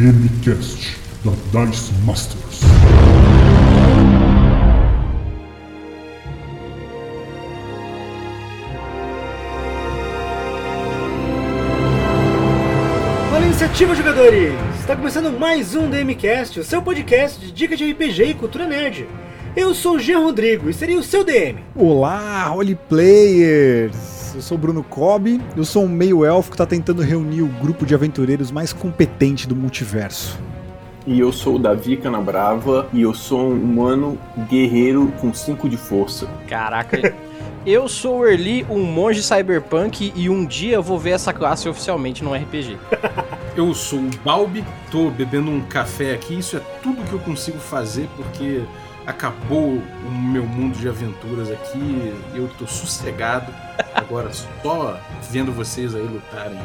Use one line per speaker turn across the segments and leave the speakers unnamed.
DMCast da Dice Masters.
Fala iniciativa, jogadores! Está começando mais um DMCast, o seu podcast de dicas de RPG e cultura nerd. Eu sou o Jean Rodrigo e serei o seu DM.
Olá, Eu sou o Bruno Cobb, eu sou um meio elfo que está tentando reunir o grupo de aventureiros mais competente do multiverso.
E eu sou o Davi Canabrava e eu sou um humano guerreiro com 5 de força.
Caraca, eu sou o Erli, um monge cyberpunk e um dia eu vou ver essa classe oficialmente no RPG.
Eu sou o Balbi, tô bebendo um café aqui, isso é tudo que eu consigo fazer porque acabou o meu mundo de aventuras aqui, eu tô sossegado, agora só vendo vocês aí lutarem.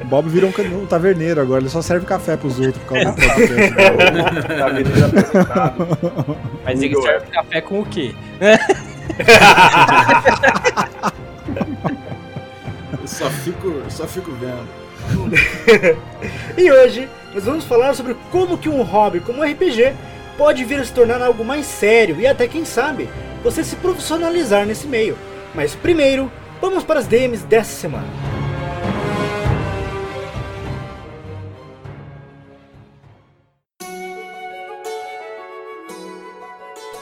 O Bob virou um, um taverneiro agora, ele só serve café pros outros por causa do.
Tá apresentado.
Mas ele serve café com o quê?
Eu só fico, eu só fico vendo.
E hoje nós vamos falar sobre como que um hobby como o RPG pode vir a se tornar algo mais sério e até quem sabe você se profissionalizar nesse meio. Mas primeiro, vamos para as DMs dessa semana.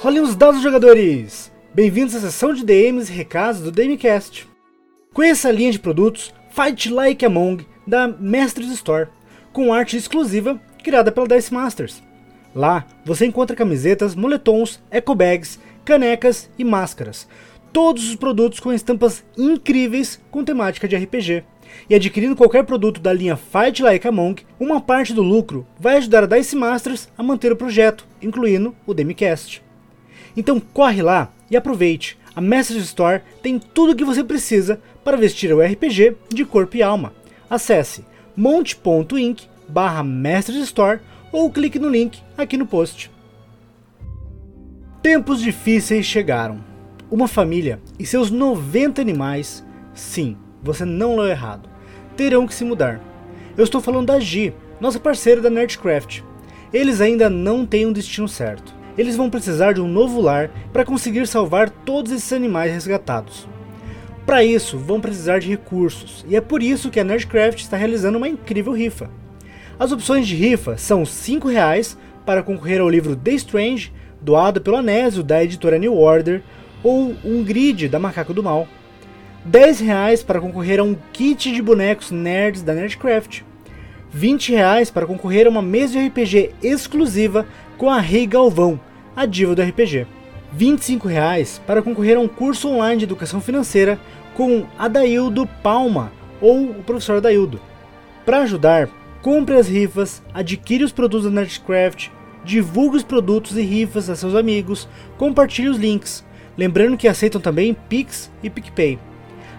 Rolem os dados, jogadores! Bem-vindos à sessão de DMs e recados do DMcast. Conheça a linha de produtos Fight Like Among da Mestres Store, com arte exclusiva criada pela Dice Masters. Lá você encontra camisetas, moletons, ecobags, canecas e máscaras. Todos os produtos com estampas incríveis com temática de RPG. E adquirindo qualquer produto da linha Fight Like Among, uma parte do lucro vai ajudar a Dice Masters a manter o projeto, incluindo o Demicast. Então corre lá e aproveite. A Message Store tem tudo o que você precisa para vestir o RPG de corpo e alma. Acesse monte.inc barra Store ou clique no link aqui no post. Tempos difíceis chegaram. Uma família e seus 90 animais, sim, você não leu errado, terão que se mudar. Eu estou falando da Gi, nossa parceira da Nerdcraft. Eles ainda não têm um destino certo. Eles vão precisar de um novo lar para conseguir salvar todos esses animais resgatados. Para isso, vão precisar de recursos, e é por isso que a Nerdcraft está realizando uma incrível rifa. As opções de rifa são 5 reais para concorrer ao livro The Strange, doado pelo Anésio da editora New Order, ou um grid da Macaco do Mal. 10 reais para concorrer a um kit de bonecos nerds da Nerdcraft. 20 reais para concorrer a uma mesa de RPG exclusiva com a Rei Galvão, a diva do RPG. 25 reais para concorrer a um curso online de educação financeira com Adaildo Palma ou o professor Adaildo. Para ajudar, compre as rifas, adquire os produtos da Nerdcraft, divulgue os produtos e rifas a seus amigos, compartilhe os links, lembrando que aceitam também Pix e PicPay.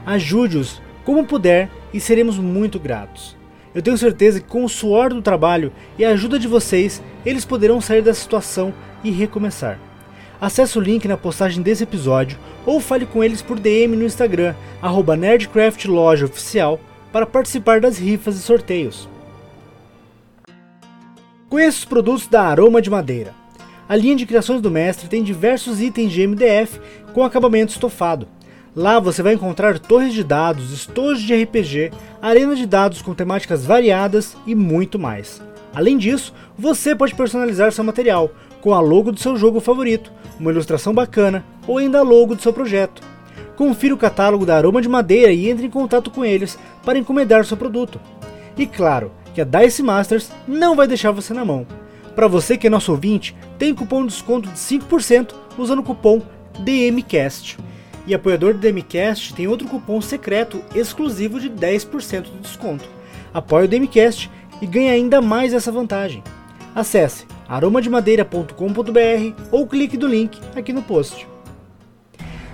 Ajude-os como puder e seremos muito gratos. Eu tenho certeza que com o suor do trabalho e a ajuda de vocês, eles poderão sair dessa situação e recomeçar. Acesse o link na postagem desse episódio ou fale com eles por DM no Instagram, arroba Nerdcraft Loja Oficial, para participar das rifas e sorteios. Conheça os produtos da Aroma de Madeira. A linha de criações do mestre tem diversos itens de MDF com acabamento estofado. Lá você vai encontrar torres de dados, estojos de RPG, arena de dados com temáticas variadas e muito mais. Além disso, você pode personalizar seu material com a logo do seu jogo favorito, uma ilustração bacana ou ainda a logo do seu projeto. Confira o catálogo da Aroma de Madeira e entre em contato com eles para encomendar seu produto. E claro que a Dice Masters não vai deixar você na mão. Para você que é nosso ouvinte, tem cupom de desconto de 5% usando o cupom DMCAST. E apoiador do DMCast tem outro cupom secreto exclusivo de 10% de desconto. Apoie o DMCast e ganhe ainda mais essa vantagem. Acesse aromademadeira.com.br ou clique no link aqui no post.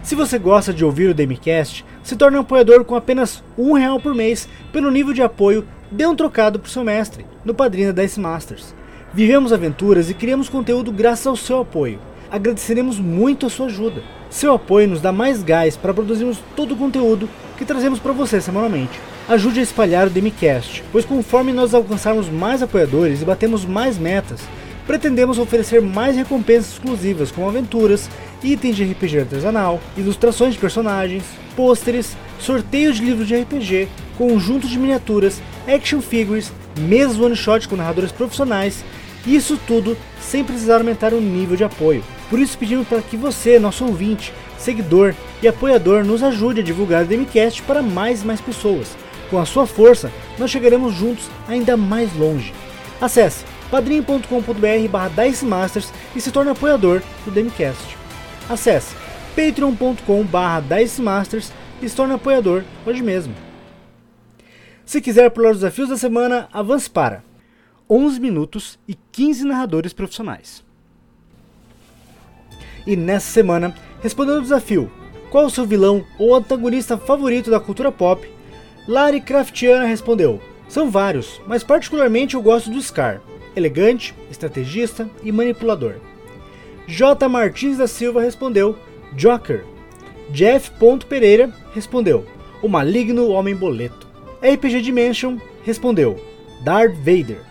Se você gosta de ouvir o DMCast, se torne um apoiador com apenas um real por mês pelo nível de apoio Dê um trocado pro seu mestre, no Padrinho da Dice Masters. Vivemos aventuras e criamos conteúdo graças ao seu apoio. agradeceremos muito a sua ajuda. Seu apoio nos dá mais gás para produzirmos todo o conteúdo que trazemos para você semanalmente. Ajude a espalhar o Demicast, pois conforme nós alcançarmos mais apoiadores e batemos mais metas, pretendemos oferecer mais recompensas exclusivas como aventuras, itens de RPG artesanal, ilustrações de personagens, pôsteres, sorteios de livros de RPG, conjuntos de miniaturas, action figures, mesas one shot com narradores profissionais, isso tudo sem precisar aumentar o nível de apoio. Por isso pedimos para que você, nosso ouvinte, seguidor e apoiador, nos ajude a divulgar o Demicast para mais e mais pessoas. Com a sua força, nós chegaremos juntos ainda mais longe. Acesse padrim.com.br barra Masters e se torne apoiador do Demicast. Acesse patreon.com barra Masters e se torne apoiador hoje mesmo. Se quiser pular os desafios da semana, avance para 11 minutos e 15 narradores profissionais. E nessa semana, respondendo ao desafio Qual o seu vilão ou antagonista favorito da cultura pop? Lari Craftiana respondeu São vários, mas particularmente eu gosto do Scar elegante, estrategista e manipulador. J. Martins da Silva respondeu Joker. Jeff Pereira respondeu O Maligno Homem Boleto. RPG Dimension respondeu Darth Vader.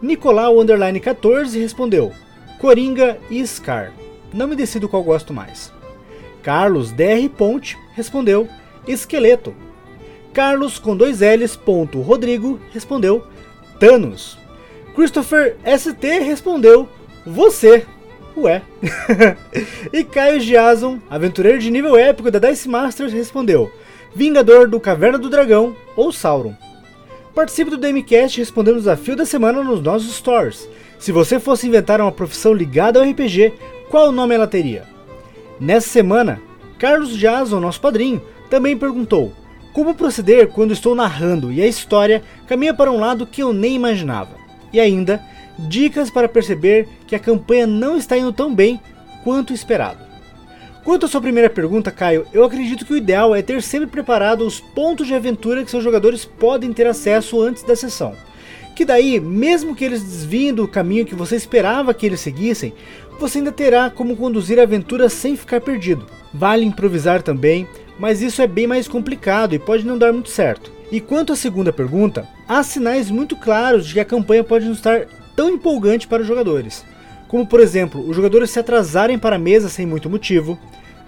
Nicolau Underline 14 respondeu Coringa e Scar. Não me decido qual gosto mais. Carlos DR Ponte respondeu Esqueleto. Carlos com dois L's. Ponto, Rodrigo respondeu Thanos. Christopher ST respondeu: Você. Ué. e Caio Giazon, aventureiro de nível épico da Dice Masters, respondeu: Vingador do Caverna do Dragão ou Sauron. Participe do DMCast respondendo o desafio da semana nos nossos stores. Se você fosse inventar uma profissão ligada ao RPG, qual nome ela teria? Nessa semana, Carlos Jason, nosso padrinho, também perguntou: Como proceder quando estou narrando e a história caminha para um lado que eu nem imaginava? E ainda, dicas para perceber que a campanha não está indo tão bem quanto esperado. Quanto à sua primeira pergunta, Caio, eu acredito que o ideal é ter sempre preparado os pontos de aventura que seus jogadores podem ter acesso antes da sessão. Que daí, mesmo que eles desviem do caminho que você esperava que eles seguissem, você ainda terá como conduzir a aventura sem ficar perdido. Vale improvisar também, mas isso é bem mais complicado e pode não dar muito certo. E quanto à segunda pergunta, há sinais muito claros de que a campanha pode não estar tão empolgante para os jogadores. Como por exemplo, os jogadores se atrasarem para a mesa sem muito motivo,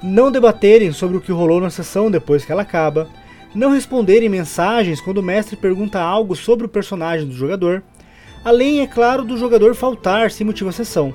não debaterem sobre o que rolou na sessão depois que ela acaba, não responderem mensagens quando o mestre pergunta algo sobre o personagem do jogador, além, é claro, do jogador faltar sem motivo à sessão.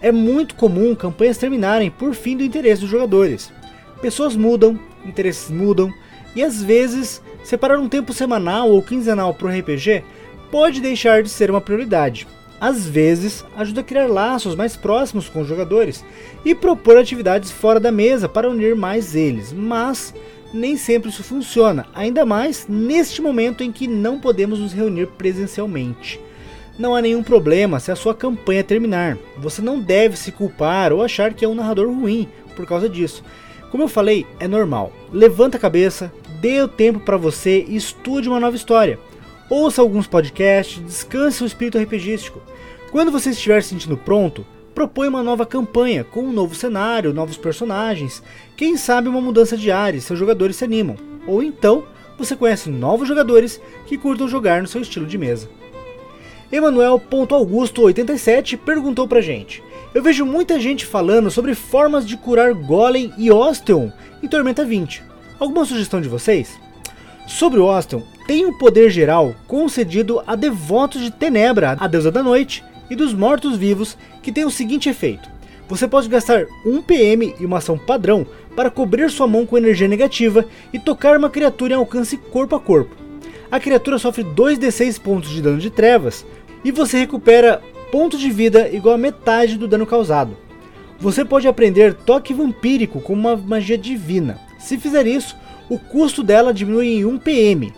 É muito comum campanhas terminarem por fim do interesse dos jogadores. Pessoas mudam, interesses mudam, e às vezes separar um tempo semanal ou quinzenal para o RPG pode deixar de ser uma prioridade. Às vezes, ajuda a criar laços mais próximos com os jogadores e propor atividades fora da mesa para unir mais eles, mas nem sempre isso funciona, ainda mais neste momento em que não podemos nos reunir presencialmente. Não há nenhum problema se a sua campanha terminar, você não deve se culpar ou achar que é um narrador ruim por causa disso. Como eu falei, é normal. Levanta a cabeça, dê o tempo para você e estude uma nova história. Ouça alguns podcasts, descanse o espírito RPGístico. Quando você estiver se sentindo pronto, propõe uma nova campanha, com um novo cenário, novos personagens, quem sabe uma mudança de área, seus jogadores se animam. Ou então, você conhece novos jogadores que curtam jogar no seu estilo de mesa. Emanuel.augusto87 perguntou pra gente: Eu vejo muita gente falando sobre formas de curar Golem e Osteon em Tormenta 20. Alguma sugestão de vocês? Sobre o Osteon, tem um poder geral concedido a devotos de Tenebra, a deusa da noite, e dos mortos-vivos, que tem o seguinte efeito. Você pode gastar 1 PM e uma ação padrão para cobrir sua mão com energia negativa e tocar uma criatura em alcance corpo a corpo. A criatura sofre 2d6 pontos de dano de trevas e você recupera pontos de vida igual a metade do dano causado. Você pode aprender toque vampírico como uma magia divina. Se fizer isso, o custo dela diminui em 1 PM.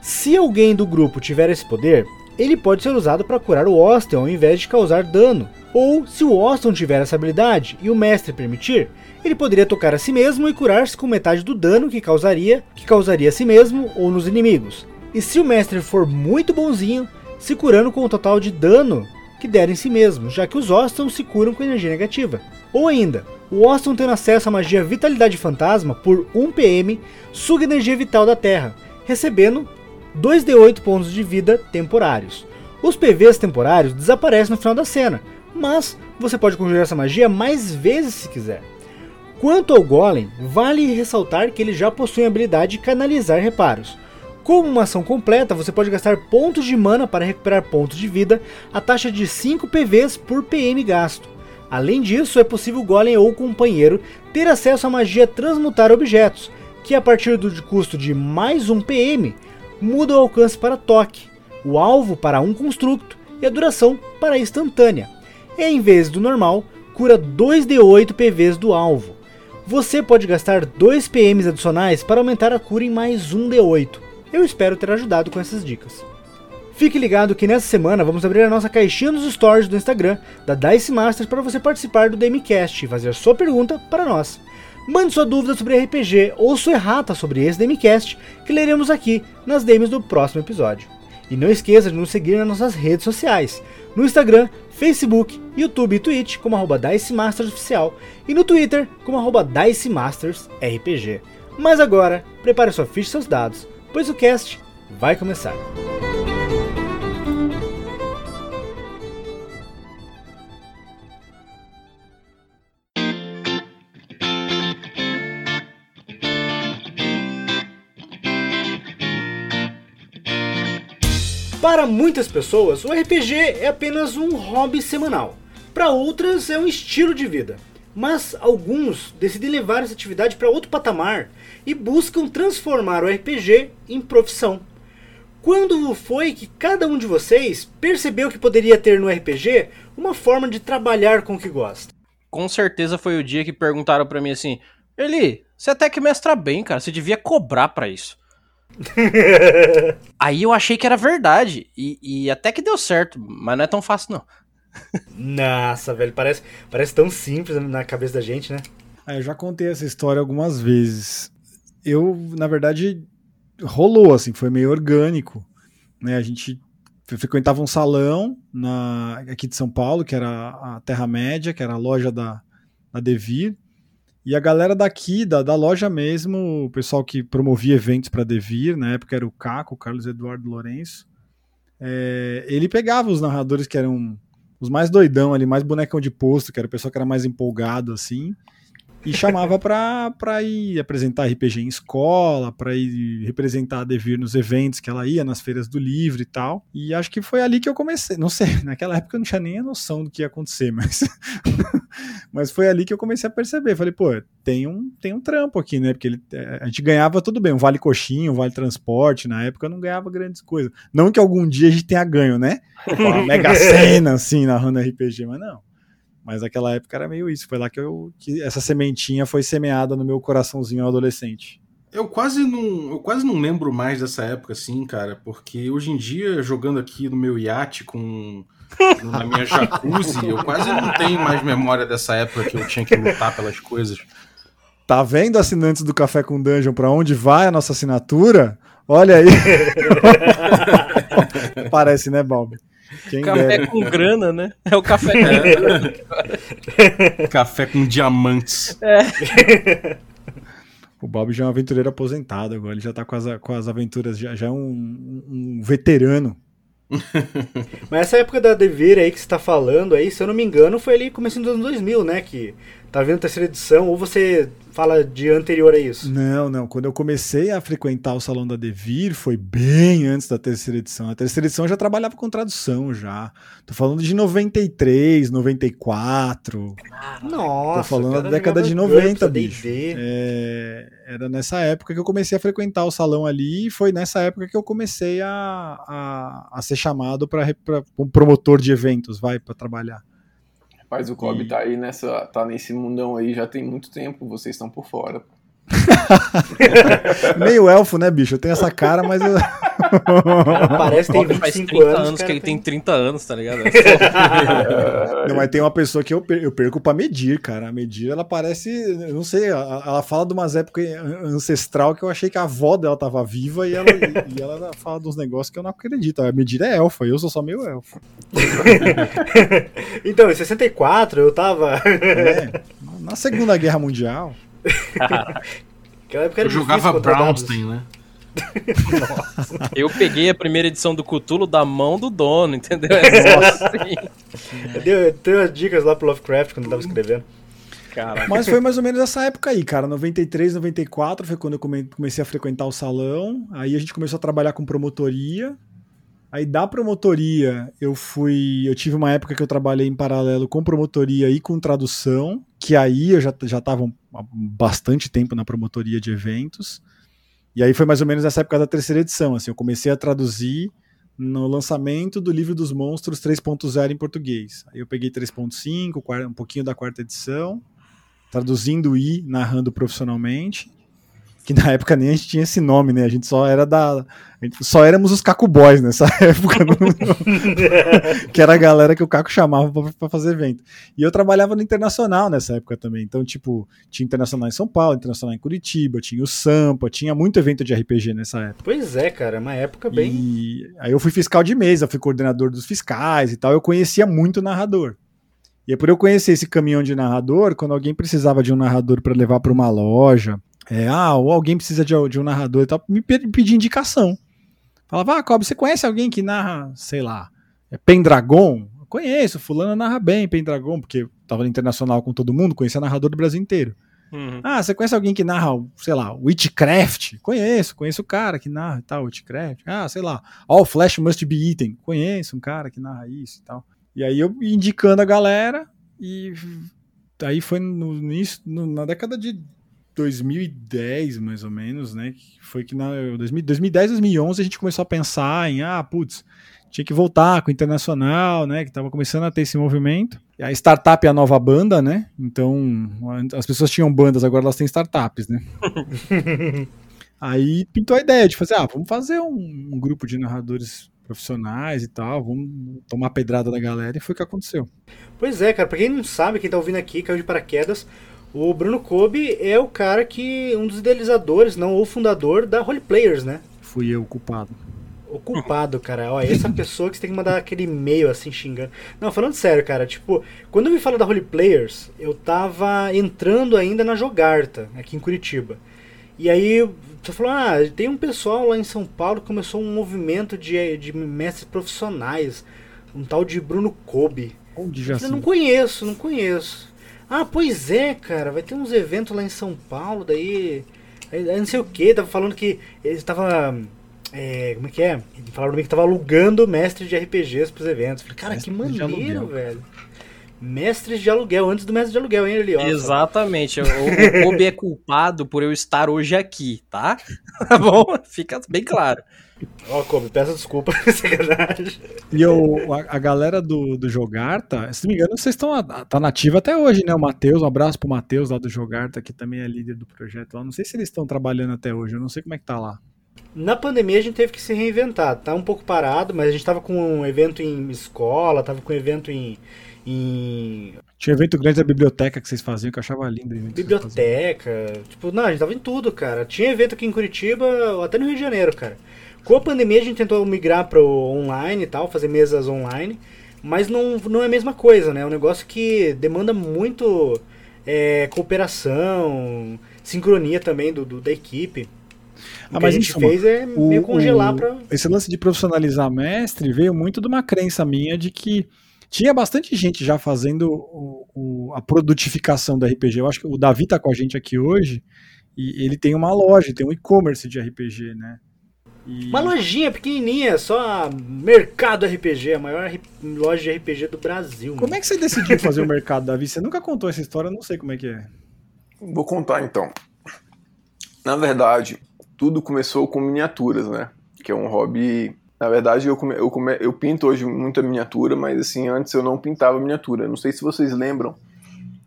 Se alguém do grupo tiver esse poder, ele pode ser usado para curar o Austin ao invés de causar dano. Ou, se o Austin tiver essa habilidade e o mestre permitir, ele poderia tocar a si mesmo e curar-se com metade do dano que causaria, que causaria a si mesmo ou nos inimigos. E se o mestre for muito bonzinho, se curando com o total de dano que der em si mesmo, já que os Ostons se curam com energia negativa. Ou ainda, o Oston tendo acesso à magia Vitalidade Fantasma por 1 PM, suga energia vital da Terra, recebendo 2d8 pontos de vida temporários. Os PVs temporários desaparecem no final da cena, mas você pode conjurar essa magia mais vezes se quiser. Quanto ao Golem, vale ressaltar que ele já possui a habilidade de canalizar reparos. Como uma ação completa, você pode gastar pontos de mana para recuperar pontos de vida, a taxa de 5 PVs por PM gasto. Além disso, é possível o Golem ou o companheiro ter acesso à magia Transmutar Objetos, que a partir do custo de mais 1 PM, muda o alcance para toque, o alvo para um construto e a duração para instantânea. E em vez do normal, cura 2d8 PVs do alvo. Você pode gastar 2 PMs adicionais para aumentar a cura em mais 1 D8. Eu espero ter ajudado com essas dicas. Fique ligado que nessa semana vamos abrir a nossa caixinha nos stories do Instagram da Dice Masters para você participar do DMCast e fazer sua pergunta para nós. Mande sua dúvida sobre RPG ou sua errata sobre esse DMCast que leremos aqui nas DMs do próximo episódio. E não esqueça de nos seguir nas nossas redes sociais, no Instagram, Facebook, YouTube e Twitch como arroba Dice Masters Oficial e no Twitter como arroba Dice Masters RPG. Mas agora, prepare sua ficha e seus dados, pois o cast vai começar. Para muitas pessoas, o RPG é apenas um hobby semanal. Para outras, é um estilo de vida. Mas alguns decidem levar essa atividade para outro patamar e buscam transformar o RPG em profissão. Quando foi que cada um de vocês percebeu que poderia ter no RPG uma forma de trabalhar com o que gosta?
Com certeza foi o dia que perguntaram pra mim assim: Eli, você até que mestra bem, cara, você devia cobrar pra isso. Aí eu achei que era verdade. E, e até que deu certo, mas não é tão fácil, não.
Nossa, velho, parece, parece tão simples na cabeça da gente, né?
Ah, eu já contei essa história algumas vezes. Eu, na verdade, rolou, assim, foi meio orgânico. Né? A gente frequentava um salão na, aqui de São Paulo, que era a Terra-média, que era a loja da, da Devir. E a galera daqui, da, da loja mesmo, o pessoal que promovia eventos para Devir, na época era o Caco, o Carlos Eduardo Lourenço, é, ele pegava os narradores que eram os mais doidão ali, mais bonecão de posto, que era o pessoal que era mais empolgado assim, e chamava pra, pra ir apresentar RPG em escola, pra ir representar a Devir nos eventos que ela ia, nas feiras do livro e tal. E acho que foi ali que eu comecei. Não sei, naquela época eu não tinha nem a noção do que ia acontecer, mas. mas foi ali que eu comecei a perceber. Falei, pô, tem um, tem um trampo aqui, né? Porque ele, é, a gente ganhava tudo bem, um vale coxinha, um vale transporte. Na época eu não ganhava grandes coisas. Não que algum dia a gente tenha ganho, né? Uma mega cena assim narrando RPG, mas não. Mas naquela época era meio isso. Foi lá que, eu, que essa sementinha foi semeada no meu coraçãozinho adolescente.
Eu quase não, eu quase não lembro mais dessa época, assim, cara, porque hoje em dia, jogando aqui no meu iate com na minha jacuzzi, eu quase não tenho mais memória dessa época que eu tinha que lutar pelas coisas.
Tá vendo, assinantes do Café com Dungeon, para onde vai a nossa assinatura? Olha aí. Parece, né, Bob?
Quem café dera. com grana, né? É o café
com Café com diamantes.
É. O Bob já é um aventureiro aposentado agora, ele já tá com as, com as aventuras, já, já é um, um veterano.
Mas essa época da Devir aí que você tá falando aí, se eu não me engano, foi ali começando dos anos 2000, né? Que tá vendo a terceira edição, ou você fala de anterior a isso?
Não, não. Quando eu comecei a frequentar o Salão da Devir, foi bem antes da terceira edição. A terceira edição eu já trabalhava com tradução já. Tô falando de 93, 94.
Nossa,
Tô falando da década de 90, bicho. É, era nessa época que eu comecei a frequentar o salão ali e foi nessa época que eu comecei a, a, a ser chamado para um promotor de eventos, vai, para trabalhar.
Mas o Kobe e... tá aí nessa, tá nesse mundão aí já tem muito tempo, vocês estão por fora.
Meio elfo, né, bicho? Eu tenho essa cara, mas eu...
Cara, parece que tem
Bob faz
25
30
anos.
anos, que ele tem
tem-
30 anos, tá ligado? É
Não, mas tem uma pessoa que eu, per- eu perco pra medir, cara. A medir, ela parece. Eu não sei, ela, ela fala de umas épocas an- ancestral que eu achei que a avó dela tava viva e ela, e ela fala de uns negócios que eu não acredito. A medir é elfa, eu sou só meio elfo.
Então, em 64 eu tava.
É, na Segunda Guerra Mundial.
Aquela época era
Eu jogava. Brownstein, né?
Eu peguei a primeira edição do Cthulhu da mão do dono, entendeu? É Nossa,
Eu dei, eu dei umas dicas lá pro Lovecraft quando eu tava escrevendo.
Caraca.
Mas foi mais ou menos essa época aí, cara. 93, 94 foi quando eu come- comecei a frequentar o salão. Aí a gente começou a trabalhar com promotoria. Aí da promotoria eu fui. Eu tive uma época que eu trabalhei em paralelo com promotoria e com tradução, que aí eu já, já tava há bastante tempo na promotoria de eventos. E aí foi mais ou menos nessa época da terceira edição. Assim, eu comecei a traduzir no lançamento do livro dos monstros 3.0 em português. Aí eu peguei 3.5, quar- um pouquinho da quarta edição, traduzindo e narrando profissionalmente. Que na época nem a gente tinha esse nome, né? A gente só era da. só éramos os Caco Boys nessa época. não- que era a galera que o Caco chamava pra, pra fazer evento. E eu trabalhava no internacional nessa época também. Então, tipo, tinha internacional em São Paulo, internacional em Curitiba, tinha o Sampa, tinha muito evento de RPG nessa época.
Pois é, cara, uma época bem.
E aí eu fui fiscal de mesa, fui coordenador dos fiscais e tal. Eu conhecia muito o narrador. E é por eu conhecer esse caminhão de narrador, quando alguém precisava de um narrador para levar para uma loja, é, ah, ou alguém precisa de, de um narrador e tal, me pe- pedia indicação. Falava, ah, Cobb, você conhece alguém que narra, sei lá, é Pendragon? Eu conheço, fulano narra bem Pendragon, porque eu tava no internacional com todo mundo, conhecia narrador do Brasil inteiro.
Uhum.
Ah, você conhece alguém que narra, sei lá, Witchcraft? Conheço, conheço o cara que narra e tal, Witchcraft. Ah, sei lá, All Flesh Must Be Eaten. Conheço um cara que narra isso e tal. E aí eu ia indicando a galera e aí foi no início, na década de 2010, mais ou menos, né? que Foi que na 2000 2010, 2011 a gente começou a pensar em, ah, putz, tinha que voltar com o internacional, né? Que tava começando a ter esse movimento. E a startup é a nova banda, né? Então, as pessoas tinham bandas, agora elas têm startups, né? Aí pintou a ideia de fazer, ah, vamos fazer um, um grupo de narradores profissionais e tal, vamos tomar pedrada da galera, e foi o que aconteceu.
Pois é, cara, pra quem não sabe, quem tá ouvindo aqui, caiu de paraquedas, o Bruno Kobe é o cara que. um dos idealizadores, não, o fundador da Role Players, né?
Fui eu o culpado.
O culpado, cara. Ó, essa pessoa que você tem que mandar aquele e-mail assim xingando. Não, falando sério, cara, tipo, quando eu me fala da Role Players, eu tava entrando ainda na Jogarta, aqui em Curitiba. E aí você falou, ah, tem um pessoal lá em São Paulo que começou um movimento de, de mestres profissionais, um tal de Bruno Kobe.
Onde
Eu
já se...
não conheço, não conheço. Ah, pois é, cara, vai ter uns eventos lá em São Paulo, daí. aí- não sei o que, tava falando que eles tava. É, como é que é? Falaram pra mim que tava alugando mestres de RPGs pros eventos. Falei, cara, que
Mestres de
maneiro, velho. Mestres de aluguel, antes do mestre de aluguel, hein, ali, ó.
Exatamente. O, o Kobe é culpado por eu estar hoje aqui, tá? Tá bom? Fica bem claro.
Ó, Kobe, peço desculpa, sacanagem.
E eu, a, a galera do, do Jogarta, se não me engano, vocês estão tá nativa até hoje, né? O Matheus, um abraço pro Matheus lá do Jogarta, que também é líder do projeto lá. Não sei se eles estão trabalhando até hoje, eu não sei como é que tá lá.
Na pandemia a gente teve que se reinventar. Tá um pouco parado, mas a gente tava com um evento em escola, tava com um evento em. Em
Tinha evento grande da biblioteca que vocês faziam, que eu achava lindo.
biblioteca. Tipo, não, a gente tava em tudo, cara. Tinha evento aqui em Curitiba, até no Rio de Janeiro, cara. Com a pandemia a gente tentou migrar pro online e tal, fazer mesas online, mas não, não é a mesma coisa, né? É um negócio que demanda muito é, cooperação, sincronia também do, do- da equipe. O
Ah,
que a gente fez é
O-
meio congelar
o-
pra.
Esse lance de profissionalizar mestre veio muito de uma crença minha de que tinha bastante gente já fazendo o- o- a produtificação do RPG. Eu acho que o Davi tá com a gente aqui hoje e ele tem uma loja, tem um e-commerce de RPG, né? E-
Uma lojinha pequenininha, só a Mercado RPG, a maior loja de RPG do Brasil.
Como é que você decidiu fazer o mercado, Davi? Você nunca contou essa história, eu não sei como é que é.
Vou contar então. Na verdade, tudo começou com miniaturas, né? Que é um hobby. Na verdade, eu, come... eu, come... eu pinto hoje muita miniatura, mas assim, antes eu não pintava miniatura. Não sei se vocês lembram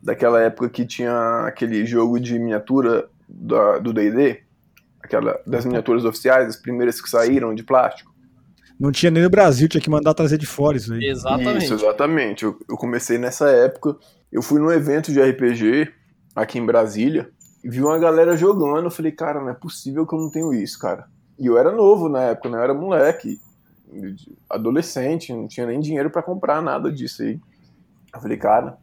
daquela época que tinha aquele jogo de miniatura da- do DD, aquela das miniaturas oficiais, as primeiras que saíram de plástico.
Não tinha nem no Brasil, tinha que mandar trazer de fora isso aí.
Exatamente.
Isso, exatamente. Eu, eu comecei nessa época. Eu fui num evento de RPG aqui em Brasília e vi uma galera jogando. Eu falei, cara, não é possível que eu não tenho isso, cara. E eu era novo na época, né? Eu era moleque, adolescente, não tinha nem dinheiro para comprar nada disso aí. Eu falei, cara,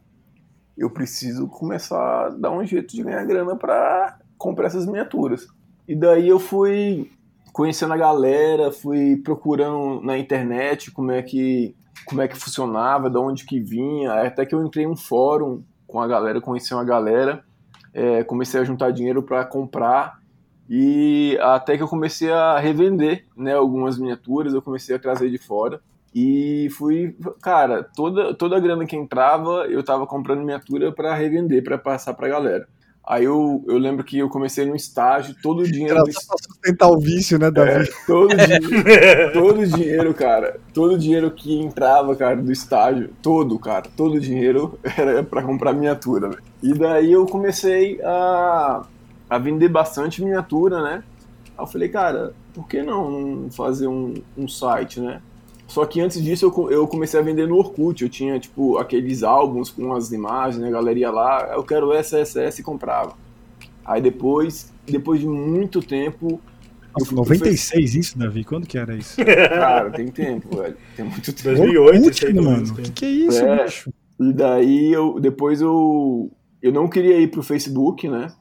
eu preciso começar a dar um jeito de ganhar grana para comprar essas miniaturas. E daí eu fui conhecendo a galera, fui procurando na internet como é que como é que funcionava, de onde que vinha, até que eu entrei em um fórum com a galera, conheci uma galera, é, comecei a juntar dinheiro para comprar e até que eu comecei a revender, né, algumas miniaturas, eu comecei a trazer de fora e fui, cara, toda toda a grana que entrava, eu tava comprando miniatura para revender, para passar pra galera. Aí eu, eu lembro que eu comecei no estágio, todo o dinheiro.
Era só pra sustentar o vício, né, Davi?
É, todo, o dinheiro, todo o dinheiro, cara, todo o dinheiro que entrava, cara, do estágio, todo, cara, todo o dinheiro era para comprar miniatura. Véio. E daí eu comecei a, a vender bastante miniatura, né? Aí eu falei, cara, por que não fazer um, um site, né? Só que antes disso eu, eu comecei a vender no Orkut. Eu tinha, tipo, aqueles álbuns com as imagens, né? A galera ia lá, eu quero essa, essa, essa e comprava. Aí depois, depois de muito tempo.
Nossa, 96 fui... isso, Davi? Quando que era isso?
Cara, tem tempo, velho. Tem muito tempo.
2008, isso aí,
mano. O que, que é isso,
é,
bicho?
E daí eu depois eu eu não queria ir pro Facebook, né?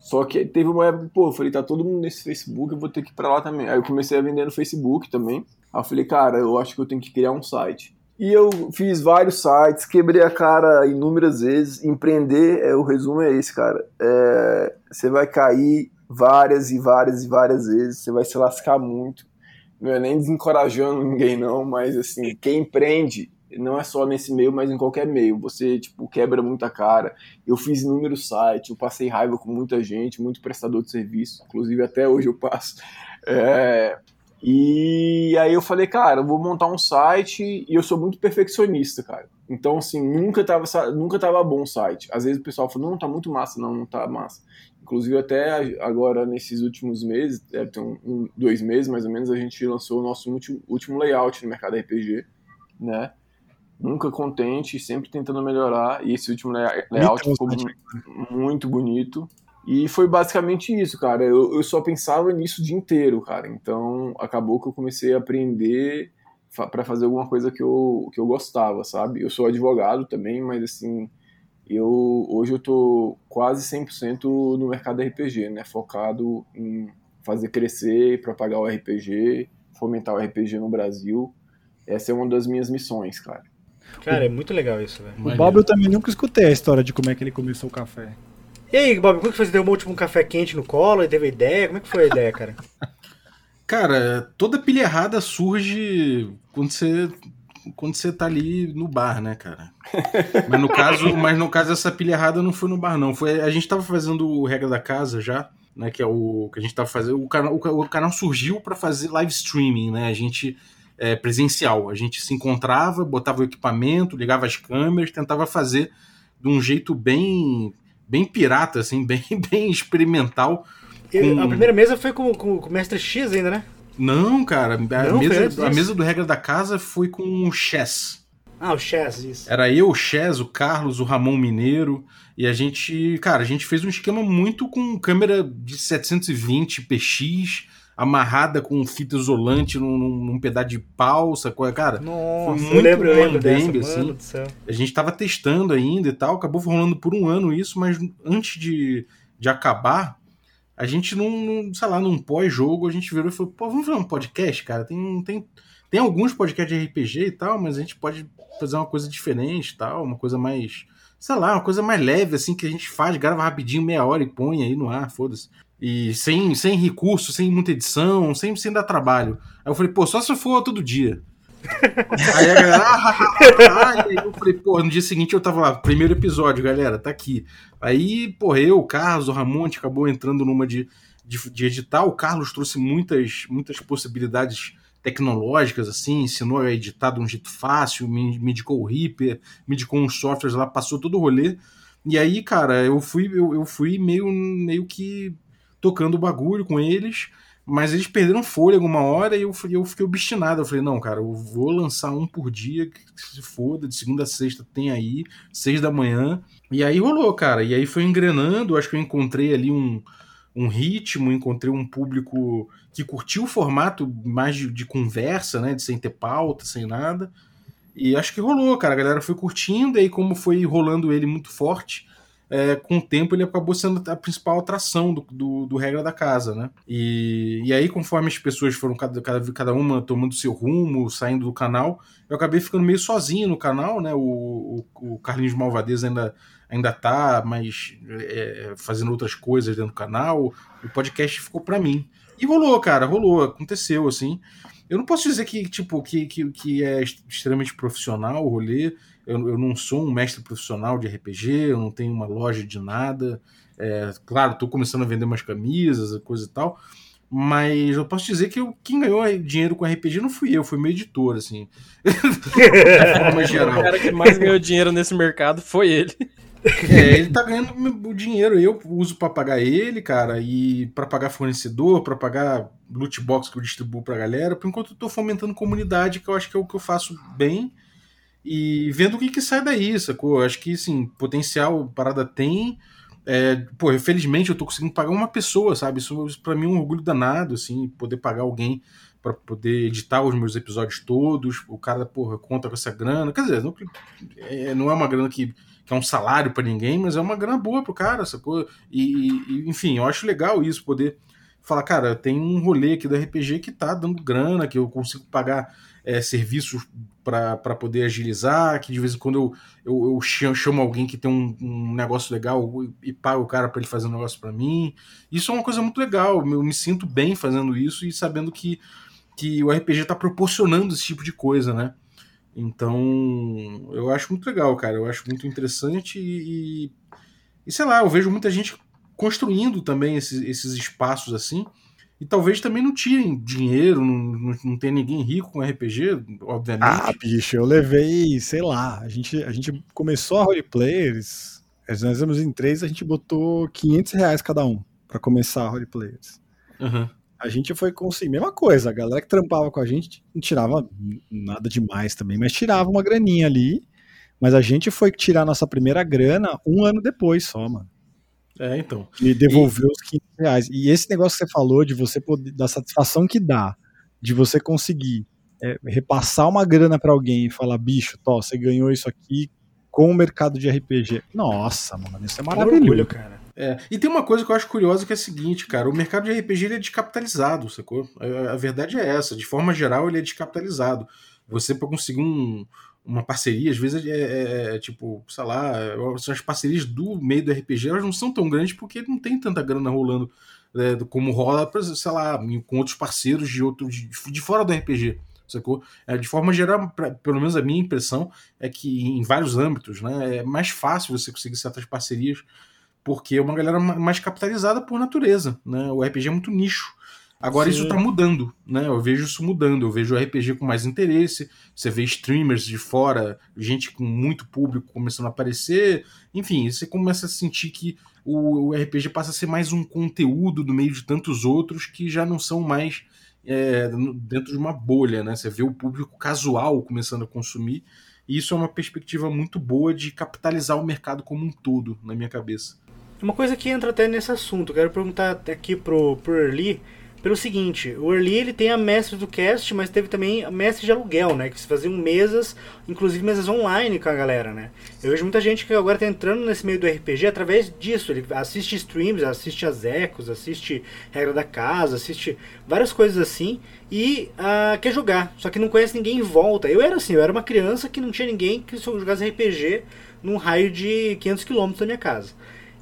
Só que teve uma época, pô, eu falei, tá todo mundo nesse Facebook, eu vou ter que ir pra lá também. Aí eu comecei a vender no Facebook também. Aí eu falei, cara, eu acho que eu tenho que criar um site. E eu fiz vários sites, quebrei a cara inúmeras vezes. Empreender, é, o resumo é esse, cara. É, você vai cair várias e várias e várias vezes, você vai se lascar muito. Não é nem desencorajando ninguém, não, mas assim, quem empreende não é só nesse meio, mas em qualquer meio. Você, tipo, quebra muita cara. Eu fiz inúmeros sites, eu passei raiva com muita gente, muito prestador de serviço, inclusive até hoje eu passo. É, e aí eu falei, cara, eu vou montar um site e eu sou muito perfeccionista, cara. Então, assim, nunca tava, nunca tava bom o site. Às vezes o pessoal fala, não, tá muito massa. Não, não tá massa. Inclusive, até agora, nesses últimos meses, um, um, dois meses mais ou menos, a gente lançou o nosso último, último layout no mercado RPG, né? Nunca contente, sempre tentando melhorar. E esse último layout ficou muito bonito. E foi basicamente isso, cara. Eu, eu só pensava nisso o dia inteiro, cara. Então acabou que eu comecei a aprender para fazer alguma coisa que eu, que eu gostava, sabe? Eu sou advogado também, mas assim, eu hoje eu tô quase 100% no mercado RPG, né? Focado em fazer crescer, propagar o RPG, fomentar o RPG no Brasil. Essa é uma das minhas missões, cara.
Cara, é muito legal isso, velho.
O Bob eu também nunca escutei a história de como é que ele começou o café.
E aí, Bob, como que foi? Você deu um último café quente no colo e teve ideia? Como é que foi a ideia, cara?
cara, toda pilha errada surge quando você quando você tá ali no bar, né, cara? Mas no caso, mas no caso essa pilha errada não foi no bar não, foi a gente tava fazendo o regra da casa já, né, que é o que a gente tava fazendo, o canal o, o canal surgiu para fazer live streaming, né? A gente é, presencial, a gente se encontrava, botava o equipamento, ligava as câmeras, tentava fazer de um jeito bem bem pirata, assim, bem, bem experimental.
Com... A primeira mesa foi com, com, com o Mestre X ainda, né?
Não, cara. A, Não, mesa, a mesa do Regra da Casa foi com o Chess.
Ah, o Chess, isso.
Era eu, o Chess, o Carlos, o Ramon Mineiro. E a gente, cara, a gente fez um esquema muito com câmera de 720 px, amarrada com fita isolante num, num pedaço de pau, sacou? Cara,
Nossa, foi muito eu lembro, eu lembro dessa, assim.
A gente tava testando ainda e tal, acabou rolando por um ano isso, mas antes de, de acabar, a gente não, sei lá, num pós-jogo, a gente virou e falou, pô, vamos fazer um podcast, cara? Tem, tem, tem alguns podcasts de RPG e tal, mas a gente pode fazer uma coisa diferente tal, uma coisa mais, sei lá, uma coisa mais leve, assim, que a gente faz, grava rapidinho, meia hora e põe aí no ar, foda-se. E sem, sem recurso, sem muita edição, sem, sem dar trabalho. Aí eu falei, pô, só se eu for todo dia. aí a galera, ah, ah, ah, aí eu falei, pô, no dia seguinte eu tava lá, primeiro episódio, galera, tá aqui. Aí, pô, eu, o Carlos, o Ramon, acabou entrando numa de, de, de editar. O Carlos trouxe muitas, muitas possibilidades tecnológicas, assim, ensinou a editar de um jeito fácil, me, me indicou o Reaper, me indicou uns softwares lá, passou todo o rolê. E aí, cara, eu fui, eu, eu fui meio, meio que tocando o bagulho com eles, mas eles perderam fôlego uma hora e eu, eu fiquei obstinado. Eu falei, não, cara, eu vou lançar um por dia, que se foda, de segunda a sexta tem aí, seis da manhã. E aí rolou, cara. E aí foi engrenando, acho que eu encontrei ali um, um ritmo, encontrei um público que curtiu o formato mais de, de conversa, né? De sem ter pauta, sem nada. E acho que rolou, cara. A galera foi curtindo, e aí, como foi rolando ele muito forte, é, com o tempo ele acabou sendo a principal atração do, do, do, regra da casa, né? E, e aí, conforme as pessoas foram cada, cada, cada uma tomando seu rumo, saindo do canal, eu acabei ficando meio sozinho no canal, né? O, o, o Carlinhos Malvadeza ainda, ainda tá mais é, fazendo outras coisas dentro do canal, o podcast ficou para mim. E rolou, cara, rolou, aconteceu, assim. Eu não posso dizer que, tipo, que, que, que é extremamente profissional o rolê. Eu, eu não sou um mestre profissional de RPG, eu não tenho uma loja de nada. É, claro, estou começando a vender umas camisas, coisa e tal. Mas eu posso dizer que eu, quem ganhou dinheiro com RPG não fui eu, foi meu editor, assim.
de forma geral. O cara que mais ganhou dinheiro nesse mercado foi ele.
É, ele tá ganhando o dinheiro, eu uso para pagar ele, cara, e para pagar fornecedor, para pagar loot box que eu distribuo pra galera, por enquanto eu tô fomentando comunidade, que eu acho que é o que eu faço bem, e vendo o que que sai daí, sacou? Acho que, assim, potencial parada tem, é, pô, felizmente eu tô conseguindo pagar uma pessoa, sabe? Isso, isso pra mim é um orgulho danado, assim, poder pagar alguém para poder editar os meus episódios todos, o cara, porra, conta com essa grana, quer dizer, não, é, não é uma grana que que é um salário para ninguém, mas é uma grana boa pro cara, sacou? E, e, enfim, eu acho legal isso, poder falar, cara, tem um rolê aqui do RPG que tá dando grana, que eu consigo pagar é, serviços para poder agilizar, que de vez em quando eu, eu, eu chamo alguém que tem um, um negócio legal e, pago o cara para ele fazer um negócio para mim. Isso é uma coisa muito legal, eu me sinto bem fazendo isso e sabendo que, que o RPG tá proporcionando esse tipo de coisa, né? Então, eu acho muito legal, cara. Eu acho muito interessante e, e sei lá, eu vejo muita gente construindo também esses, esses espaços assim. E talvez também não tirem dinheiro, não, não, não tem ninguém rico com RPG, obviamente.
Ah, bicho, eu levei, sei lá, a gente, a gente começou a roleplayers, nós vamos em três, a gente botou 500 reais cada um para começar a roleplayers.
Uhum
a gente foi conseguir. Mesma coisa, a galera que trampava com a gente não tirava nada demais também, mas tirava uma graninha ali. Mas a gente foi tirar nossa primeira grana um ano depois só, mano.
É, então.
E devolveu e... os 500 reais. E esse negócio que você falou de você poder, da satisfação que dá, de você conseguir é, repassar uma grana para alguém e falar, bicho, tó, você ganhou isso aqui com o mercado de RPG. Nossa, mano, isso é maravilhoso. Orgulho, cara.
É, e tem uma coisa que eu acho curiosa que é a seguinte, cara, o mercado de RPG ele é descapitalizado, sacou? A, a verdade é essa, de forma geral ele é descapitalizado. Você para conseguir um, uma parceria, às vezes é, é, é, tipo, sei lá, as parcerias do meio do RPG elas não são tão grandes porque não tem tanta grana rolando é, como rola, sei lá, com outros parceiros de outro de, de fora do RPG sacou? É, de forma geral, pra, pelo menos a minha impressão é que em vários âmbitos, né, é mais fácil você conseguir certas parcerias porque é uma galera mais capitalizada por natureza, né? O RPG é muito nicho. Agora Sim. isso tá mudando, né? Eu vejo isso mudando, eu vejo o RPG com mais interesse, você vê streamers de fora, gente com muito público começando a aparecer, enfim, você começa a sentir que o, RPG passa a ser mais um conteúdo no meio de tantos outros que já não são mais é, dentro de uma bolha, né? Você vê o público casual começando a consumir, e isso é uma perspectiva muito boa de capitalizar o mercado como um todo, na minha cabeça.
Uma coisa que entra até nesse assunto, quero perguntar aqui pro, pro Early, pelo seguinte, o Early ele tem a mestre do cast, mas teve também a mestre de aluguel, né? Que se faziam mesas, inclusive mesas online com a galera, né? Eu vejo muita gente que agora tá entrando nesse meio do RPG através disso. Ele assiste streams, assiste as ecos, assiste regra da casa, assiste várias coisas assim e uh, quer jogar, só que não conhece ninguém em volta. Eu era assim, eu era uma criança que não tinha ninguém que jogasse RPG num raio de 500 km da minha casa.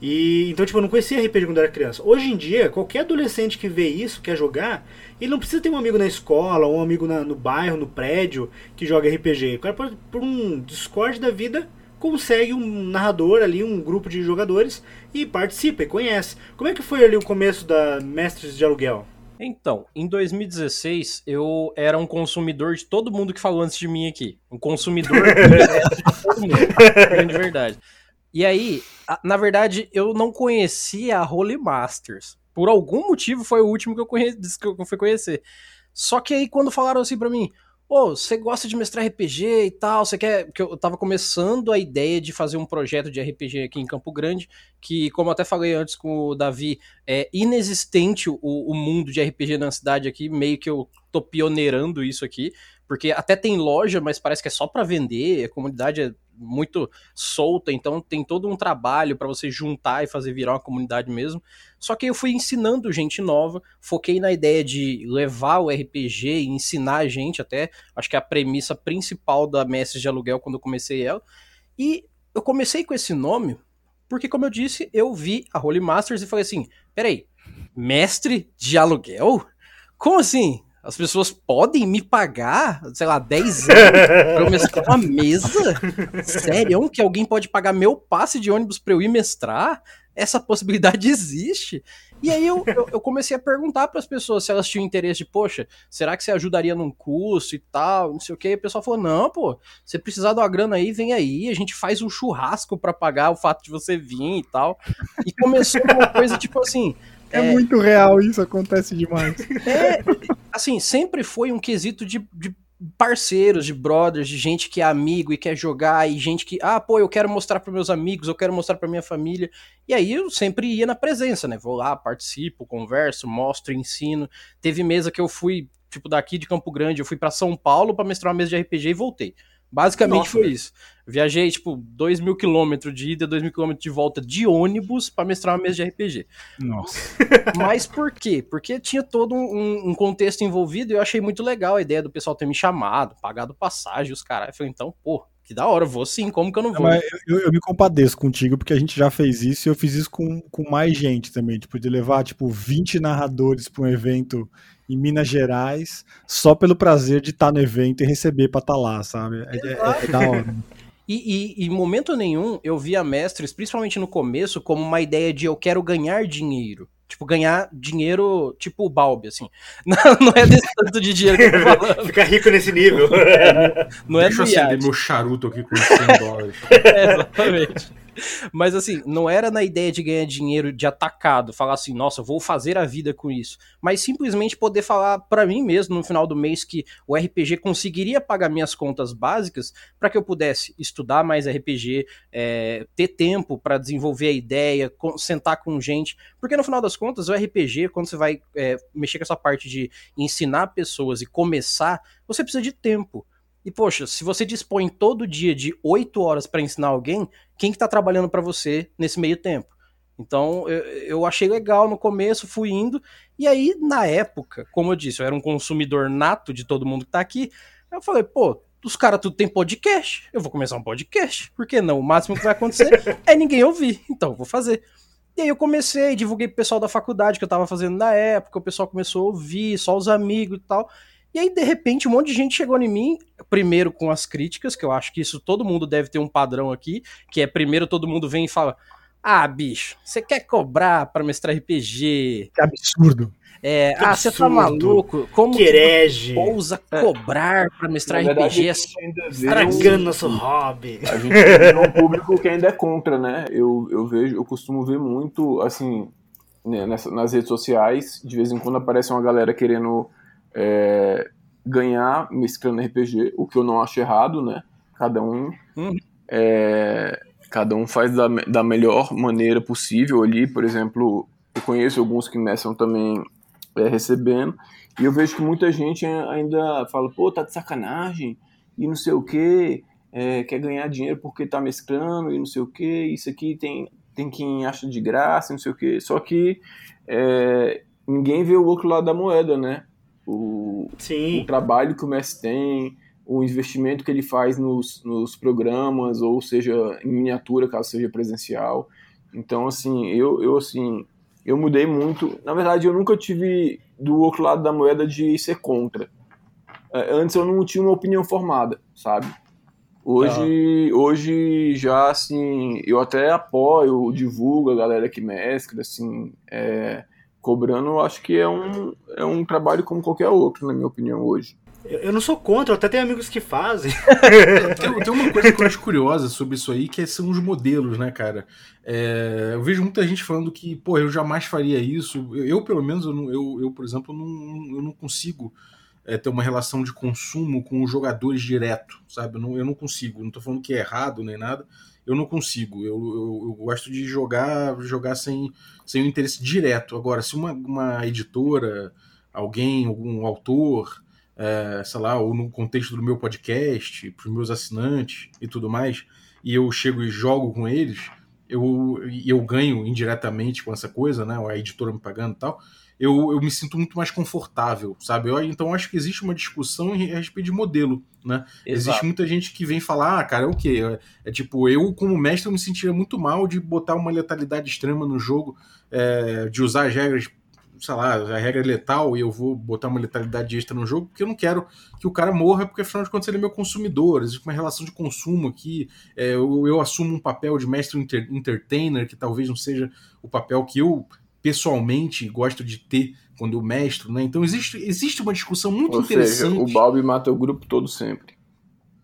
E então, tipo, eu não conhecia RPG quando era criança. Hoje em dia, qualquer adolescente que vê isso, quer jogar, ele não precisa ter um amigo na escola, um amigo na, no bairro, no prédio, que joga RPG. O cara pode, por um Discord da vida, consegue um narrador ali, um grupo de jogadores e participa e conhece. Como é que foi ali o começo da Mestres de Aluguel?
Então, em 2016, eu era um consumidor de todo mundo que falou antes de mim aqui. Um consumidor de todo mundo. de verdade. E aí, na verdade, eu não conhecia a Holy Masters. Por algum motivo foi o último que eu, conhe... que eu fui conhecer. Só que aí quando falaram assim para mim, Ô, oh, você gosta de mestrar RPG e tal, você quer. Porque eu tava começando a ideia de fazer um projeto de RPG aqui em Campo Grande, que, como até falei antes com o Davi, é inexistente o, o mundo de RPG na cidade aqui, meio que eu tô pioneirando isso aqui, porque até tem loja, mas parece que é só para vender, a comunidade é muito solta, então tem todo um trabalho para você juntar e fazer virar uma comunidade mesmo. Só que eu fui ensinando gente nova, foquei na ideia de levar o RPG e ensinar a gente até, acho que é a premissa principal da Mestre de Aluguel quando eu comecei ela. E eu comecei com esse nome porque, como eu disse, eu vi a Holy Masters e falei assim: peraí, mestre de aluguel? Como assim? As pessoas podem me pagar, sei lá, 10 anos pra eu mestrar uma mesa? Sério? Que alguém pode pagar meu passe de ônibus pra eu ir mestrar? Essa possibilidade existe. E aí eu, eu, eu comecei a perguntar para as pessoas se elas tinham interesse de, poxa, será que você ajudaria num curso e tal, não sei o que. E o pessoal falou, não, pô, você precisar de uma grana aí, vem aí, a gente faz um churrasco para pagar o fato de você vir e tal. E começou uma coisa tipo assim,
é, é, muito real isso, acontece demais.
É, assim, sempre foi um quesito de, de parceiros, de brothers, de gente que é amigo e quer jogar, e gente que, ah, pô, eu quero mostrar para meus amigos, eu quero mostrar para minha família. E aí eu sempre ia na presença, né? Vou lá, participo, converso, mostro, ensino. Teve mesa que eu fui, tipo, daqui de Campo Grande, eu fui para São Paulo para mestrar uma mesa de RPG e voltei. Basicamente Nossa. foi isso. Viajei, tipo, 2 mil quilômetros de ida, 2 mil quilômetros de volta de ônibus para mestrar uma mesa de RPG.
Nossa.
Mas por quê? Porque tinha todo um, um, contexto envolvido e eu achei muito legal a ideia do pessoal ter me chamado, pagado passagem, os caras. Eu falei, então, pô, que da hora, vou sim, como que eu não vou?
Mas eu, eu, me compadeço contigo, porque a gente já fez isso e eu fiz isso com, com mais gente também, tipo, de levar, tipo, 20 narradores para um evento em Minas Gerais só pelo prazer de estar no evento e receber para estar tá lá, sabe? É, é, é da hora.
E, e, em momento nenhum eu via mestres, principalmente no começo, como uma ideia de eu quero ganhar dinheiro. Tipo, ganhar dinheiro tipo o Balbi, assim. Não, não é desse tanto de dinheiro que eu tô falando.
Ficar rico nesse nível.
É, não é Deixa eu acender meu charuto aqui com 100 dólares. É,
exatamente. Mas assim, não era na ideia de ganhar dinheiro de atacado, falar assim, nossa, vou fazer a vida com isso. Mas simplesmente poder falar para mim mesmo no final do mês que o RPG conseguiria pagar minhas contas básicas para que eu pudesse estudar mais RPG, é, ter tempo para desenvolver a ideia, sentar com gente. Porque no final das contas, o RPG, quando você vai é, mexer com essa parte de ensinar pessoas e começar, você precisa de tempo. E poxa, se você dispõe todo dia de 8 horas para ensinar alguém, quem que tá trabalhando para você nesse meio tempo? Então eu, eu, achei legal no começo, fui indo, e aí na época, como eu disse, eu era um consumidor nato de todo mundo que tá aqui, eu falei, pô, os caras tudo tem podcast, eu vou começar um podcast, por que não? O máximo que vai acontecer é ninguém ouvir, então vou fazer. E aí eu comecei, divulguei pro pessoal da faculdade que eu tava fazendo na época, o pessoal começou a ouvir, só os amigos e tal. E aí, de repente, um monte de gente chegou em mim, primeiro com as críticas, que eu acho que isso todo mundo deve ter um padrão aqui, que é primeiro todo mundo vem e fala: Ah, bicho, você quer cobrar para mestrar RPG?
Que absurdo.
É, que ah, você tá maluco? Como
que herege.
ousa é. cobrar pra mestrar RPG?
Estragando nosso hobby.
A gente tem um público que ainda é contra, né? Eu, eu vejo, eu costumo ver muito, assim, né, nessa, nas redes sociais, de vez em quando aparece uma galera querendo é, ganhar mesclando RPG, o que eu não acho errado, né? Cada um, uhum. é, cada um faz da, da melhor maneira possível ali. Por exemplo, eu conheço alguns que mestram também é, recebendo, e eu vejo que muita gente ainda fala, pô, tá de sacanagem, e não sei o que, é, quer ganhar dinheiro porque tá mesclando, e não sei o que, isso aqui tem, tem quem acha de graça, não sei o que. Só que é, ninguém vê o outro lado da moeda, né? O, o trabalho que o Messi tem, o investimento que ele faz nos, nos programas, ou seja, em miniatura, caso seja presencial. Então, assim, eu, eu assim, eu mudei muito. Na verdade, eu nunca tive do outro lado da moeda de ser contra. É, antes eu não tinha uma opinião formada, sabe? Hoje, ah. hoje já assim, eu até apoio, divulgo a galera que mescla, assim, é, cobrando, eu acho que é um, é um trabalho como qualquer outro, na minha opinião, hoje.
Eu, eu não sou contra, eu até tenho amigos que fazem.
Tem, tem uma coisa que eu acho curiosa sobre isso aí, que são os modelos, né, cara? É, eu vejo muita gente falando que, pô, eu jamais faria isso. Eu, eu, pelo menos, eu, eu, eu, por exemplo, não, eu não consigo é, ter uma relação de consumo com os jogadores direto, sabe? Eu não, eu não consigo. Não tô falando que é errado nem nada. Eu não consigo. Eu, eu, eu gosto de jogar jogar sem, sem o interesse direto. Agora, se uma, uma editora, alguém, algum autor, é, sei lá, ou no contexto do meu podcast, para os meus assinantes e tudo mais, e eu chego e jogo com eles, eu, eu ganho indiretamente com essa coisa, né? A editora me pagando e tal, eu, eu me sinto muito mais confortável, sabe? Eu, então acho que existe uma discussão em- a respeito de modelo, né? Existe
Exato.
muita gente que vem falar, ah, cara, é o quê? É, é tipo, eu, como mestre, eu me sentiria muito mal de botar uma letalidade extrema no jogo, é, de usar as regras, sei lá, a regra é letal e eu vou botar uma letalidade extra no jogo, porque eu não quero que o cara morra, porque afinal de contas ele é meu consumidor, existe uma relação de consumo aqui, é, eu, eu assumo um papel de mestre enter- entertainer, que talvez não seja o papel que eu pessoalmente gosto de ter quando eu mestro, né? Então existe, existe uma discussão muito
Ou seja,
interessante.
o Balbi mata o grupo todo sempre.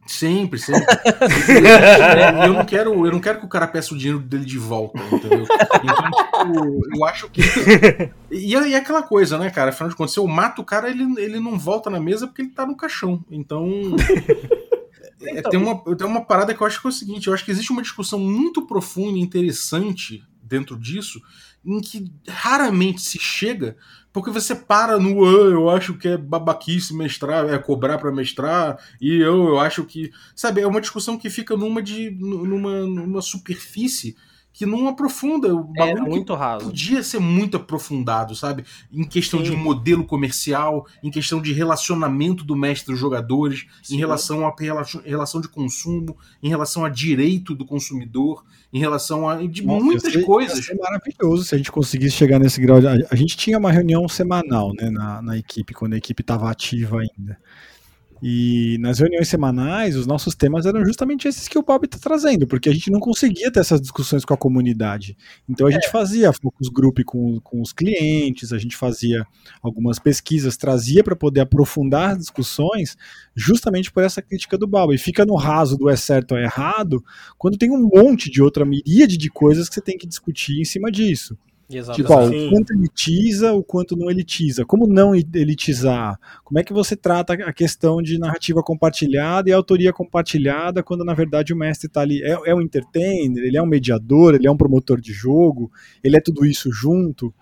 Sempre, sempre. É, eu, não quero, eu não quero que o cara peça o dinheiro dele de volta, entendeu? Então, tipo, eu acho que. E é, e é aquela coisa, né, cara? Afinal de contas, se eu mato o cara, ele, ele não volta na mesa porque ele tá no caixão. Então. é,
Então,
tem, uma, tem uma parada que eu acho que é o seguinte: eu acho que existe uma discussão muito profunda e interessante dentro disso, em que raramente se chega, porque você para no "Ah, eu acho que é babaquice mestrar, é cobrar pra mestrar, e eu, eu acho que. Sabe, é uma discussão que fica numa, de, numa, numa superfície que não aprofunda. O
É
bagulho que
muito raso.
podia ser muito aprofundado, sabe? Em questão de
Sim.
modelo comercial, em questão de relacionamento do mestre dos jogadores, em
Sim.
relação a rela- relação de consumo, em relação a direito do consumidor, em relação a de
Nossa,
muitas coisas.
Ia ser maravilhoso se a gente conseguisse chegar nesse grau. de- A, a gente tinha uma reunião semanal né, na, na equipe, quando a equipe estava ativa ainda. E nas reuniões semanais, os nossos temas eram justamente esses que o Bob está trazendo, porque a gente não conseguia ter essas discussões com a comunidade. Então a gente fazia focus group com, com os clientes, a gente fazia algumas pesquisas, trazia para poder aprofundar as discussões, justamente por essa crítica do Bob. E fica no raso do é certo ou é errado, quando tem um monte de outra miríade de coisas que você tem que discutir em cima disso.
Exato.
Tipo, ó, o quanto elitiza, o quanto não elitiza. Como não elitizar? Como é que você trata a questão de narrativa compartilhada e autoria compartilhada, quando na verdade o mestre está ali? É, é um entertainer, ele é um mediador, ele é um promotor de jogo, ele é tudo isso junto.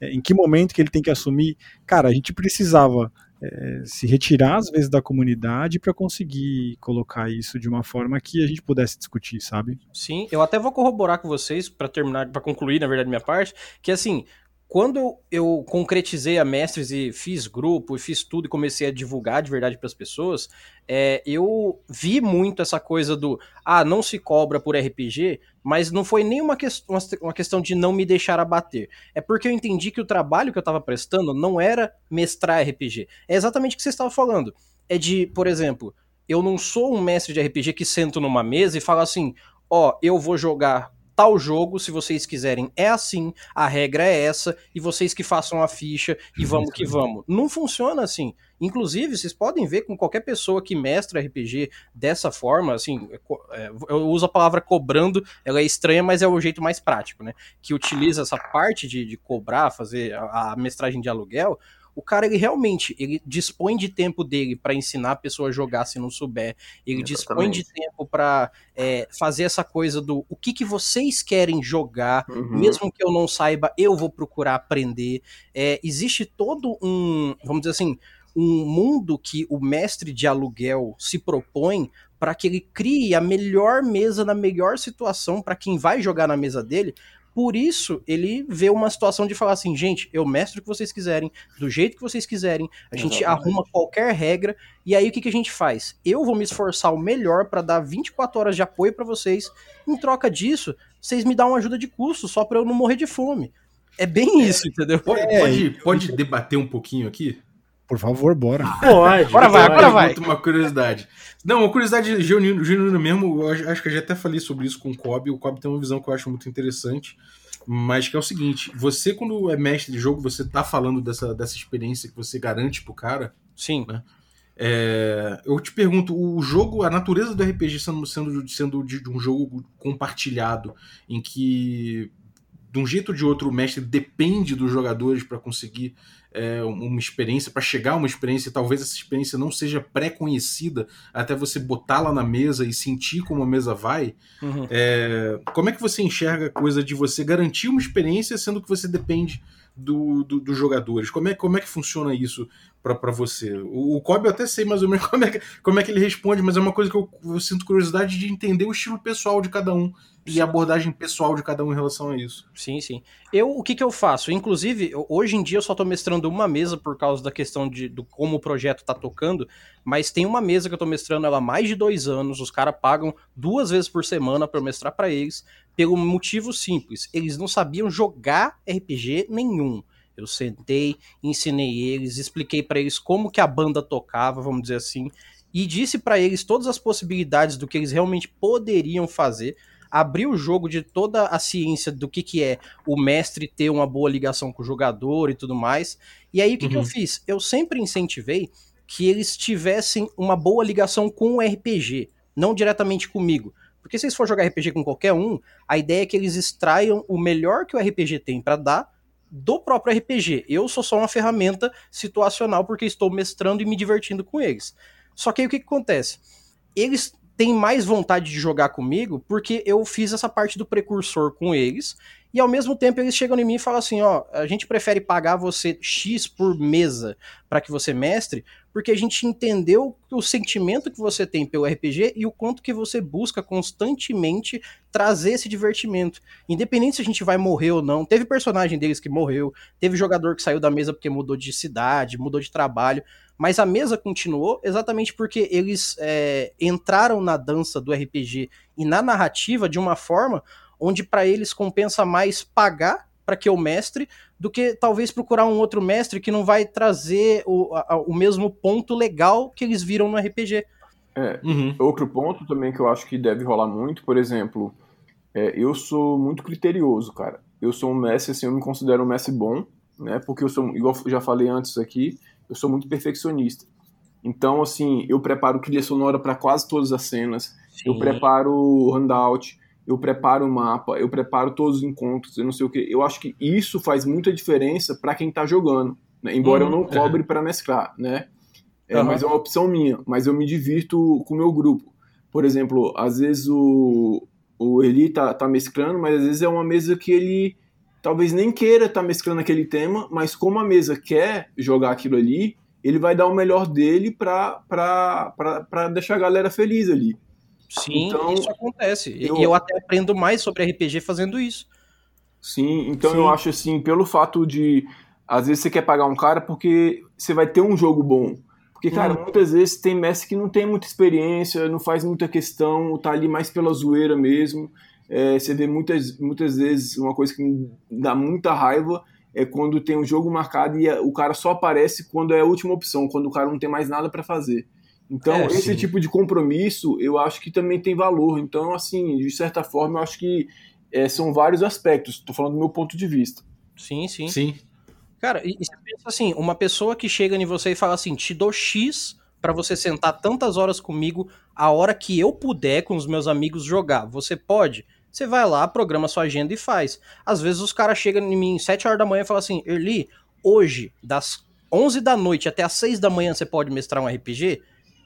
É, em que momento que ele tem que assumir? Cara, a gente precisava é, se retirar às vezes da comunidade para conseguir colocar isso de uma forma que a gente pudesse discutir, sabe?
Sim, eu até vou corroborar com vocês pra terminar, para concluir, na verdade, minha parte, que assim, quando eu, concretizei a mestres e fiz grupo e fiz tudo e comecei a divulgar de verdade pras pessoas, é, eu vi muito essa coisa do ah, não se cobra por RPG, mas não foi nem uma, ques- uma, questão de não me deixar abater. É porque eu entendi que o trabalho que eu tava prestando não era mestrar RPG. É exatamente o que você estava falando. É de, por exemplo, eu não sou um mestre de RPG que sento numa mesa e falo assim: ó, eu vou jogar tal jogo, se vocês quiserem, é assim, a regra é essa, e vocês que façam a ficha e vamos que vamos. Não funciona assim. Inclusive, vocês podem ver com qualquer pessoa que mestra RPG dessa forma, assim, é, eu uso a palavra cobrando, ela é estranha, mas é o jeito mais prático, né? Que utiliza essa parte de, de cobrar, fazer a, a mestragem de aluguel, o cara ele realmente ele dispõe de tempo dele para ensinar a pessoa a jogar se não souber. Ele dispõe de tempo para é, fazer essa coisa do o que, que vocês querem jogar?
Uhum.
mesmo que eu não saiba eu vou procurar aprender. É, existe todo um vamos dizer assim um mundo que o mestre de aluguel se propõe para que ele crie a melhor mesa na melhor situação para quem vai jogar na mesa dele por isso, ele vê uma situação de falar assim, gente, eu mestro o que vocês quiserem, do jeito que vocês quiserem, a gente
Exatamente.
arruma qualquer regra, e aí o que, que a gente faz? Eu vou me esforçar o melhor para dar 24 horas de apoio para vocês, em troca disso, vocês me dão uma ajuda de custo, só para eu não morrer de fome. É bem isso, entendeu?
Pode,
É,
pode, pode debater um pouquinho aqui?
Por favor, bora.
Pode.
Agora vai, agora vai.
Uma curiosidade. Não, uma curiosidade genuína, genuína mesmo, eu acho, que eu já até falei sobre isso com o Kobe. O Kobe tem uma visão que eu acho muito interessante, mas que é o seguinte: você, quando é mestre de jogo, você tá falando dessa, dessa experiência que você garante pro cara.
Sim.
É, eu te pergunto, o jogo, a natureza do RPG sendo, sendo, sendo de, de um jogo compartilhado, em que de um jeito ou de outro o mestre depende dos jogadores para conseguir é, uma experiência, para chegar a uma experiência, e talvez essa experiência não seja pré-conhecida até você botá-la na mesa e sentir como a mesa vai.
Uhum.
É, como é que você enxerga a coisa de você garantir uma experiência sendo que você depende do, do, dos jogadores? Como é, como é que funciona isso para você? O, o Kobe eu até sei mais ou menos como é, que, como é que ele responde, mas é uma coisa que eu, eu sinto curiosidade de entender o estilo pessoal de cada um e a abordagem pessoal de cada um em relação a isso.
Sim, sim. Eu, o que que eu faço? Inclusive, hoje em dia eu só tô mestrando uma mesa por causa da questão de do como o projeto tá tocando, mas tem uma mesa que eu tô mestrando ela há mais de dois anos, os caras pagam duas vezes por semana eu mestrar pra eles, pelo motivo simples, eles não sabiam jogar RPG nenhum. Eu sentei, ensinei eles, expliquei pra eles como que a banda tocava, vamos dizer assim, e disse pra eles todas as possibilidades do que eles realmente poderiam fazer, abri o jogo de toda a ciência do que, que é o mestre ter uma boa ligação com o jogador e tudo mais. E aí o que, que eu
Uhum.
fiz? Eu sempre incentivei que eles tivessem uma boa ligação com o RPG, não diretamente comigo. Porque se eles for jogar RPG com qualquer um, a ideia é que eles extraiam o melhor que o RPG tem pra dar do próprio RPG. Eu sou só uma ferramenta situacional porque estou mestrando e me divertindo com eles. Só que aí o que, que acontece? Eles têm mais vontade de jogar comigo porque eu fiz essa parte do precursor com eles. E ao mesmo tempo eles chegam em mim e falam assim: ó, a gente prefere pagar você X por mesa para que você mestre, porque a gente entendeu o sentimento que você tem pelo RPG e o quanto que você busca constantemente trazer esse divertimento. Independente se a gente vai morrer ou não. Teve personagem deles que morreu, teve jogador que saiu da mesa porque mudou de cidade, mudou de trabalho. Mas a mesa continuou exatamente porque eles é, entraram na dança do RPG e na narrativa de uma forma onde para eles compensa mais pagar para que eu mestre do que talvez procurar um outro mestre que não vai trazer o, a- o mesmo ponto legal que eles viram no RPG.
Uhum.
Outro ponto também que eu acho que deve rolar muito, por exemplo, é, eu sou muito criterioso, cara. Eu sou um mestre, assim, eu me considero um mestre bom, né? Porque eu sou, igual eu já falei antes aqui, eu sou muito perfeccionista. Então, assim, eu preparo trilha sonora para quase todas as cenas, eu preparo o handout, eu preparo o mapa, eu preparo todos os encontros, eu não sei o que. Eu acho que isso faz muita diferença para quem tá jogando, né? embora eu não
Uhum,
cobre para mesclar, né? É,
Aham.
Mas é uma opção minha, mas eu me divirto com o meu grupo. Por exemplo, às vezes o, o Eli tá, tá mesclando, mas às vezes é uma mesa que ele talvez nem queira estar mesclando aquele tema, mas como a mesa quer jogar aquilo ali, ele vai dar o melhor dele pra deixar a galera feliz ali.
Sim,
Então,
isso acontece. E
eu-
eu... até aprendo mais sobre RPG fazendo isso.
Sim, então
Sim.
eu acho assim, pelo fato de às vezes você quer pagar um cara porque você vai ter um jogo bom. Porque, cara,
Uhum.
muitas vezes tem mestre que não tem muita experiência, não faz muita questão, tá ali mais pela zoeira mesmo. É, você vê muitas, muitas vezes uma coisa que me dá muita raiva é quando tem um jogo marcado e a- o cara só aparece quando é a última opção, quando o cara não tem mais nada para fazer. Então,
É,
esse
sim.
tipo de compromisso eu acho que também tem valor. Então, assim, de certa forma, eu acho que é, são vários aspectos. Estou falando do meu ponto de vista.
Sim, sim.
Sim.
Cara, e, e você pensa assim, uma pessoa que chega em você e fala assim, te dou X pra você sentar tantas horas comigo a hora que eu puder com os meus amigos jogar. Você pode? Você vai lá, programa sua agenda e faz. Às vezes os caras chegam em mim 7 horas da manhã e falam assim, Erli, hoje, das 11 da noite até as 6 da manhã você pode mestrar um RPG?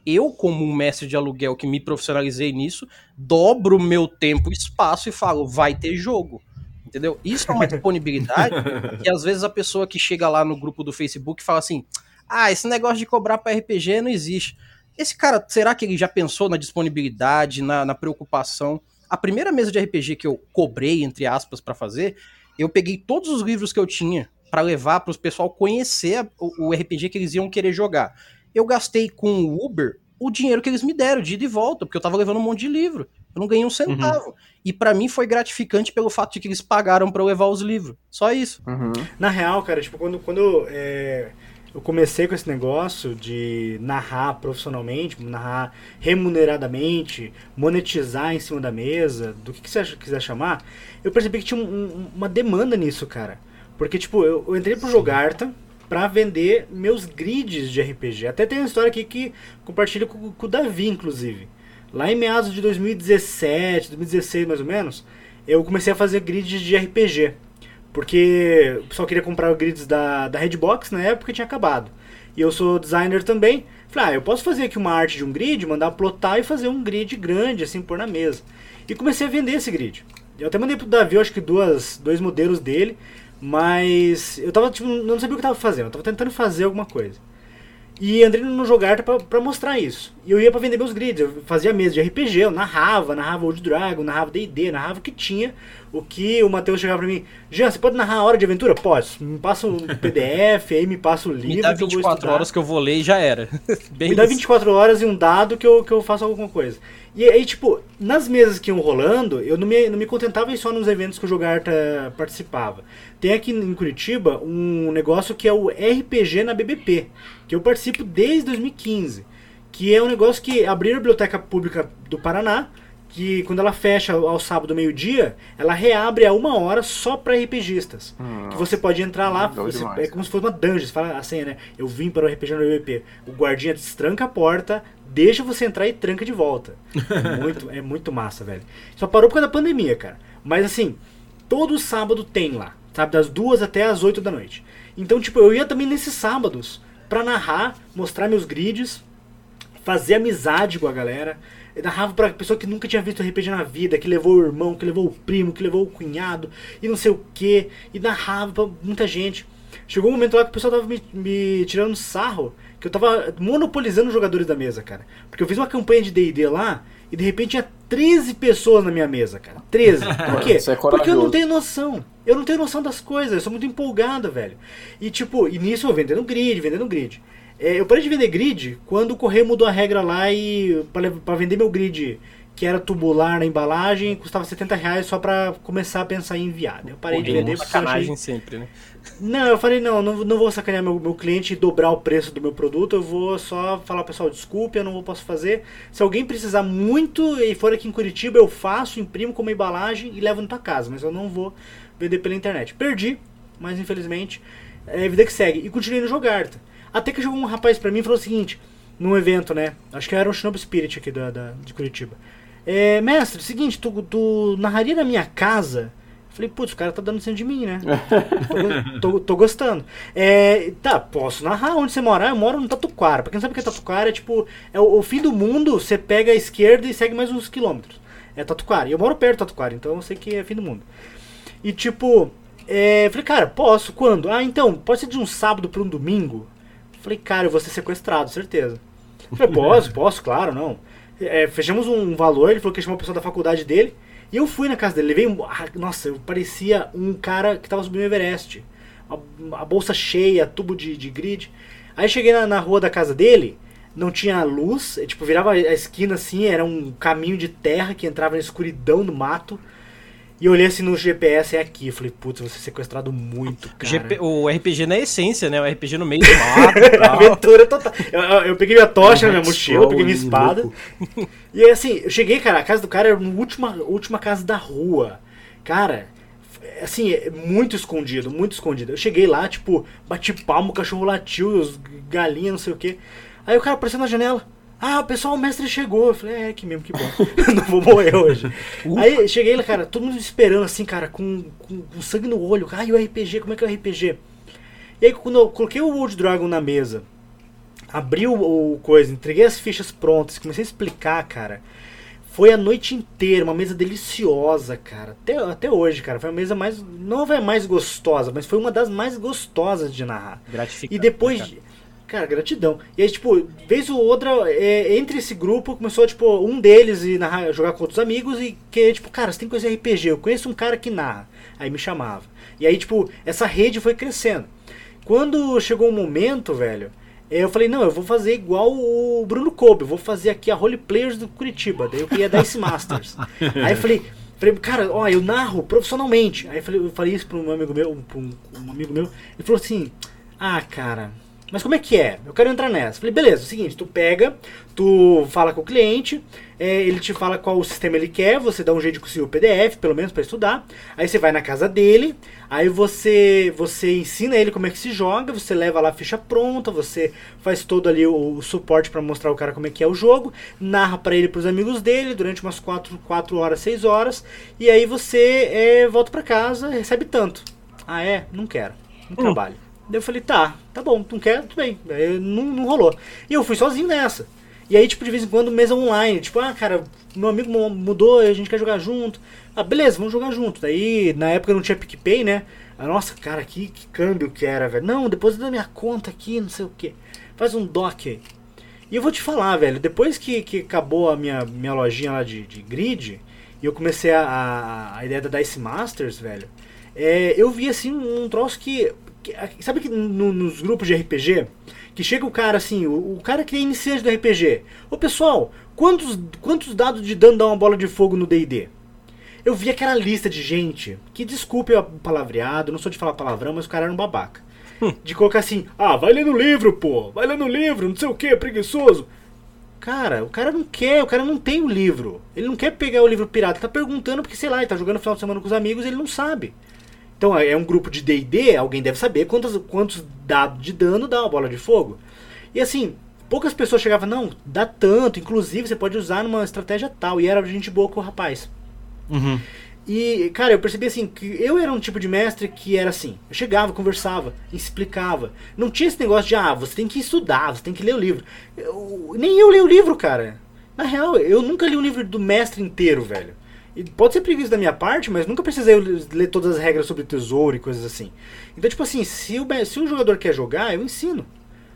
Eu, como um mestre de aluguel que me profissionalizei nisso, dobro o meu tempo e espaço e falo, vai ter jogo. Entendeu? Isso é uma disponibilidade que às vezes a pessoa que chega lá no grupo do Facebook fala assim: ah, esse negócio de cobrar para RPG não existe. Esse cara, será que ele já pensou na disponibilidade, na, na preocupação? A primeira mesa de RPG que eu cobrei, entre aspas, para fazer, eu peguei todos os livros que eu tinha para levar para os pessoal conhecer o, o RPG que eles iam querer jogar. Eu gastei com o Uber o dinheiro que eles me deram de ida e volta, porque eu tava levando um monte de livro. Eu não ganhei um centavo. E para mim foi gratificante pelo fato de que eles pagaram para eu levar os livros. Só isso.
Na real, cara, tipo, quando, quando é, eu comecei com esse negócio de narrar profissionalmente, narrar remuneradamente, monetizar em cima da mesa, do que, que você quiser chamar, eu percebi que tinha um- um- uma demanda nisso, cara. Porque, tipo, eu, eu entrei pro Jogarta, pra vender meus grids de RPG. Até tem uma história aqui que compartilho com, com o Davi, inclusive. Lá em meados de 2017, 2016 mais ou menos, eu comecei a fazer grids de RPG. Porque o pessoal queria comprar grids da, da Redbox na época tinha acabado. E eu sou designer também. Falei, ah, eu posso fazer aqui uma arte de um grid, mandar plotar e fazer um grid grande, assim, pôr na mesa. E comecei a vender esse grid. Eu até mandei pro Davi, acho que duas, dois modelos dele, mas eu tava, tipo, não sabia o que eu tava fazendo, eu tava tentando fazer alguma coisa. E entrei no Jogarta pra, pra mostrar isso. E eu ia pra vender meus grids, eu fazia mesa de RPG, eu narrava, narrava Old Dragon, narrava D&D, narrava o que tinha. O que o Matheus chegava pra mim, Jean, você pode narrar a hora de aventura? Pode, me passa um PDF, aí me passa o livro
Me dá
que eu vou
24
estudar.
horas que eu vou ler e já era. Bem
Me dá
isso.
24 horas e um dado que eu, que eu faço alguma coisa. E aí, tipo, nas mesas que iam rolando, eu não me, não me contentava só nos eventos que o Jogarta participava. Tem aqui em Curitiba um negócio que é o RPG na BBP, que eu participo desde 2015. Que é um negócio que abriu a Biblioteca Pública do Paraná, que quando ela fecha ao sábado meio-dia, ela reabre a uma hora só para RPGistas. que você pode entrar lá, você-
demais.
é como se fosse uma dungeon, você fala a senha, né? Eu vim para o RPG no BBP. O guardinha destranca a porta, deixa você entrar e tranca de volta. É muito, é muito massa, velho. Só parou por causa da pandemia, cara. Mas assim, todo sábado tem lá, sabe? Das duas até as oito da noite. Então, tipo, eu ia também nesses sábados pra narrar, mostrar meus grids, fazer amizade com a galera. Eu narrava pra pessoa que nunca tinha visto RPG na vida, que levou o irmão, que levou o primo, que levou o cunhado, e não sei o que, e narrava pra muita gente. Chegou um momento lá que o pessoal tava me, me tirando sarro, que eu tava monopolizando os jogadores da mesa, cara. Porque eu fiz uma campanha de D&D lá, e de repente tinha 13 pessoas na minha mesa, cara. 13. Por quê?
É
Porque eu não tenho noção. Eu não tenho noção das coisas, eu sou muito empolgado, velho. E tipo, e nisso eu vendendo grid, vendendo grid. É, eu parei de vender grid quando o correio mudou a regra lá e pra vender meu grid, que era tubular na embalagem, custava 70 reais só pra começar a pensar em enviar. Eu parei de
Porém,
vender porque eu achei...
sacanagem sempre, né?
Não, eu falei, não, não, não vou sacanear meu, meu cliente e dobrar o preço do meu produto, eu vou só falar, pessoal, desculpe, eu não vou posso fazer. Se alguém precisar muito e for aqui em Curitiba, eu faço, imprimo como embalagem e levo na tua casa, mas eu não vou vender pela internet. Perdi, mas infelizmente, é a vida que segue. E continuei no Jogarta. Até que chegou um rapaz pra mim e falou o seguinte, num evento, né, acho que era um Shinobi Spirit aqui da, da- de Curitiba. É, mestre, seguinte, tu, tu narraria na minha casa? Falei, putz, o cara tá dando em cima de mim, né? tô, tô, tô gostando. É, tá, posso narrar onde você mora? Ah, eu moro no Tatuquara. Pra quem não sabe o que é Tatuquara, é tipo, é o, o fim do mundo, você pega a esquerda e segue mais uns quilômetros. É Tatuquara. E eu moro perto do Tatuquara, então eu sei que é fim do mundo. E tipo, é, falei, cara, posso? Quando? Ah, então, pode ser de um sábado pra um domingo? Falei, cara, eu vou ser sequestrado, certeza. Falei, posso, posso, claro, não. É, fechamos um valor, ele falou que ia chamar uma pessoa da faculdade dele. E eu fui na casa dele, levei um. ah, Nossa, eu parecia um cara que tava subindo o Everest. A, a bolsa cheia, tubo de, de grid. Aí cheguei na, na rua da casa dele, não tinha luz, é, tipo, virava a esquina assim, era um caminho de terra que entrava na escuridão do mato. E eu olhei assim no GPS, é aqui. Eu falei, putz, eu vou ser sequestrado muito, cara.
GP o RPG na essência, né? O RPG no meio do mato.
Aventura total. Eu, eu- eu peguei minha tocha na minha mochila, peguei minha espada. E aí, assim, eu cheguei, cara, a casa do cara era a última, última casa da rua. Cara, assim, é muito escondido, muito escondido. Eu cheguei lá, tipo, bati palmo, o cachorro latiu, os galinhas, não sei o quê. Aí o cara apareceu na janela. Ah, o pessoal, o mestre chegou. Eu falei, é, que mesmo, que bom. não vou morrer hoje. Aí cheguei lá, cara, todo mundo esperando, assim, cara, com, com, com sangue no olho. Ai, o RPG, como é que é o RPG? E aí, quando eu coloquei o Old Dragon na mesa, abri o, o coisa, entreguei as fichas prontas, comecei a explicar, cara. Foi a noite inteira, uma mesa deliciosa, cara. Até, até hoje, cara. Foi a mesa mais. Não foi a mais gostosa, mas foi uma das mais gostosas de narrar.
Gratificante.
E depois.
cara.
Cara, gratidão. E aí, tipo, vez ou outra, é, entre esse grupo, começou, tipo, um deles ir narrar, jogar com outros amigos e que, tipo, cara, você tem conhecer RPG. Eu conheço um cara que narra. Aí me chamava. E aí, tipo, essa rede foi crescendo. Quando chegou o momento, velho, eh, eu falei, não, eu vou fazer igual o Bruno Kobe, eu vou fazer aqui a Role Players do Curitiba. Daí eu queria dar esse Masters. aí eu falei, falei, cara, ó, eu narro profissionalmente. Aí eu falei, eu falei isso para um amigo meu, pra um, um amigo meu, ele falou assim, ah, cara, Mas como é que é? Eu quero entrar nessa. Falei, beleza, é o seguinte, tu pega, tu fala com o cliente, é, ele te fala qual o sistema ele quer, você dá um jeito de conseguir o PDF, pelo menos para estudar. Aí você vai na casa dele, aí você você ensina ele como é que se joga, você leva lá a ficha pronta, você faz todo ali o, o suporte para mostrar o cara como é que é o jogo, narra para ele pros amigos dele durante umas 4, 4 horas, 6 horas, e aí você é, volta para casa, recebe tanto. Ah é? Não quero. Não trabalho. Daí eu falei, tá, tá bom, não quer, tudo bem. Não, não rolou. E eu fui sozinho nessa. E aí, tipo, de vez em quando, mesa online. Tipo, ah, cara, meu amigo mu- mudou, a gente quer jogar junto. Ah, beleza, vamos jogar junto. Daí, na época não tinha PicPay, né? Ah, nossa, cara, que, que câmbio que era, velho. Não, depois da minha conta aqui, não sei o que. Faz um doc aí. E eu vou te falar, velho, depois que, que acabou a minha, minha lojinha lá de, de grid, e eu comecei a, a, a ideia da Dice Masters, velho, é, eu vi assim um troço que. Sabe que no- nos grupos de RPG, que chega o cara assim, o, o cara que é iniciante do RPG. Ô pessoal, quantos, quantos dados de dano dá uma bola de fogo no DD? Eu vi aquela lista de gente, que desculpe o palavreado, não sou de falar palavrão, mas o cara era um babaca. De colocar assim, ah, vai ler no livro, pô, vai ler no livro, não sei o que, preguiçoso. Cara, o cara não quer, o cara não tem o livro. Ele não quer pegar o livro pirata, ele tá perguntando porque, sei lá, ele tá jogando final de semana com os amigos ele não sabe. Então é um grupo de D&D, alguém deve saber quantos, quantos dados de dano dá uma bola de fogo. E assim, poucas pessoas chegavam, não, dá tanto, inclusive você pode usar numa estratégia tal. E era gente boa com o rapaz.
Uhum.
E, cara, eu percebi assim, que eu era um tipo de mestre que era assim, eu chegava, conversava, explicava. Não tinha esse negócio de, ah, você tem que estudar, você tem que ler o livro. Eu- nem eu leio o livro, cara. Na real, eu nunca li o livro do mestre inteiro, velho. E pode ser preguiça da minha parte, mas nunca precisei ler todas as regras sobre tesouro e coisas assim. Então, tipo assim, se o, se o jogador quer jogar, eu ensino.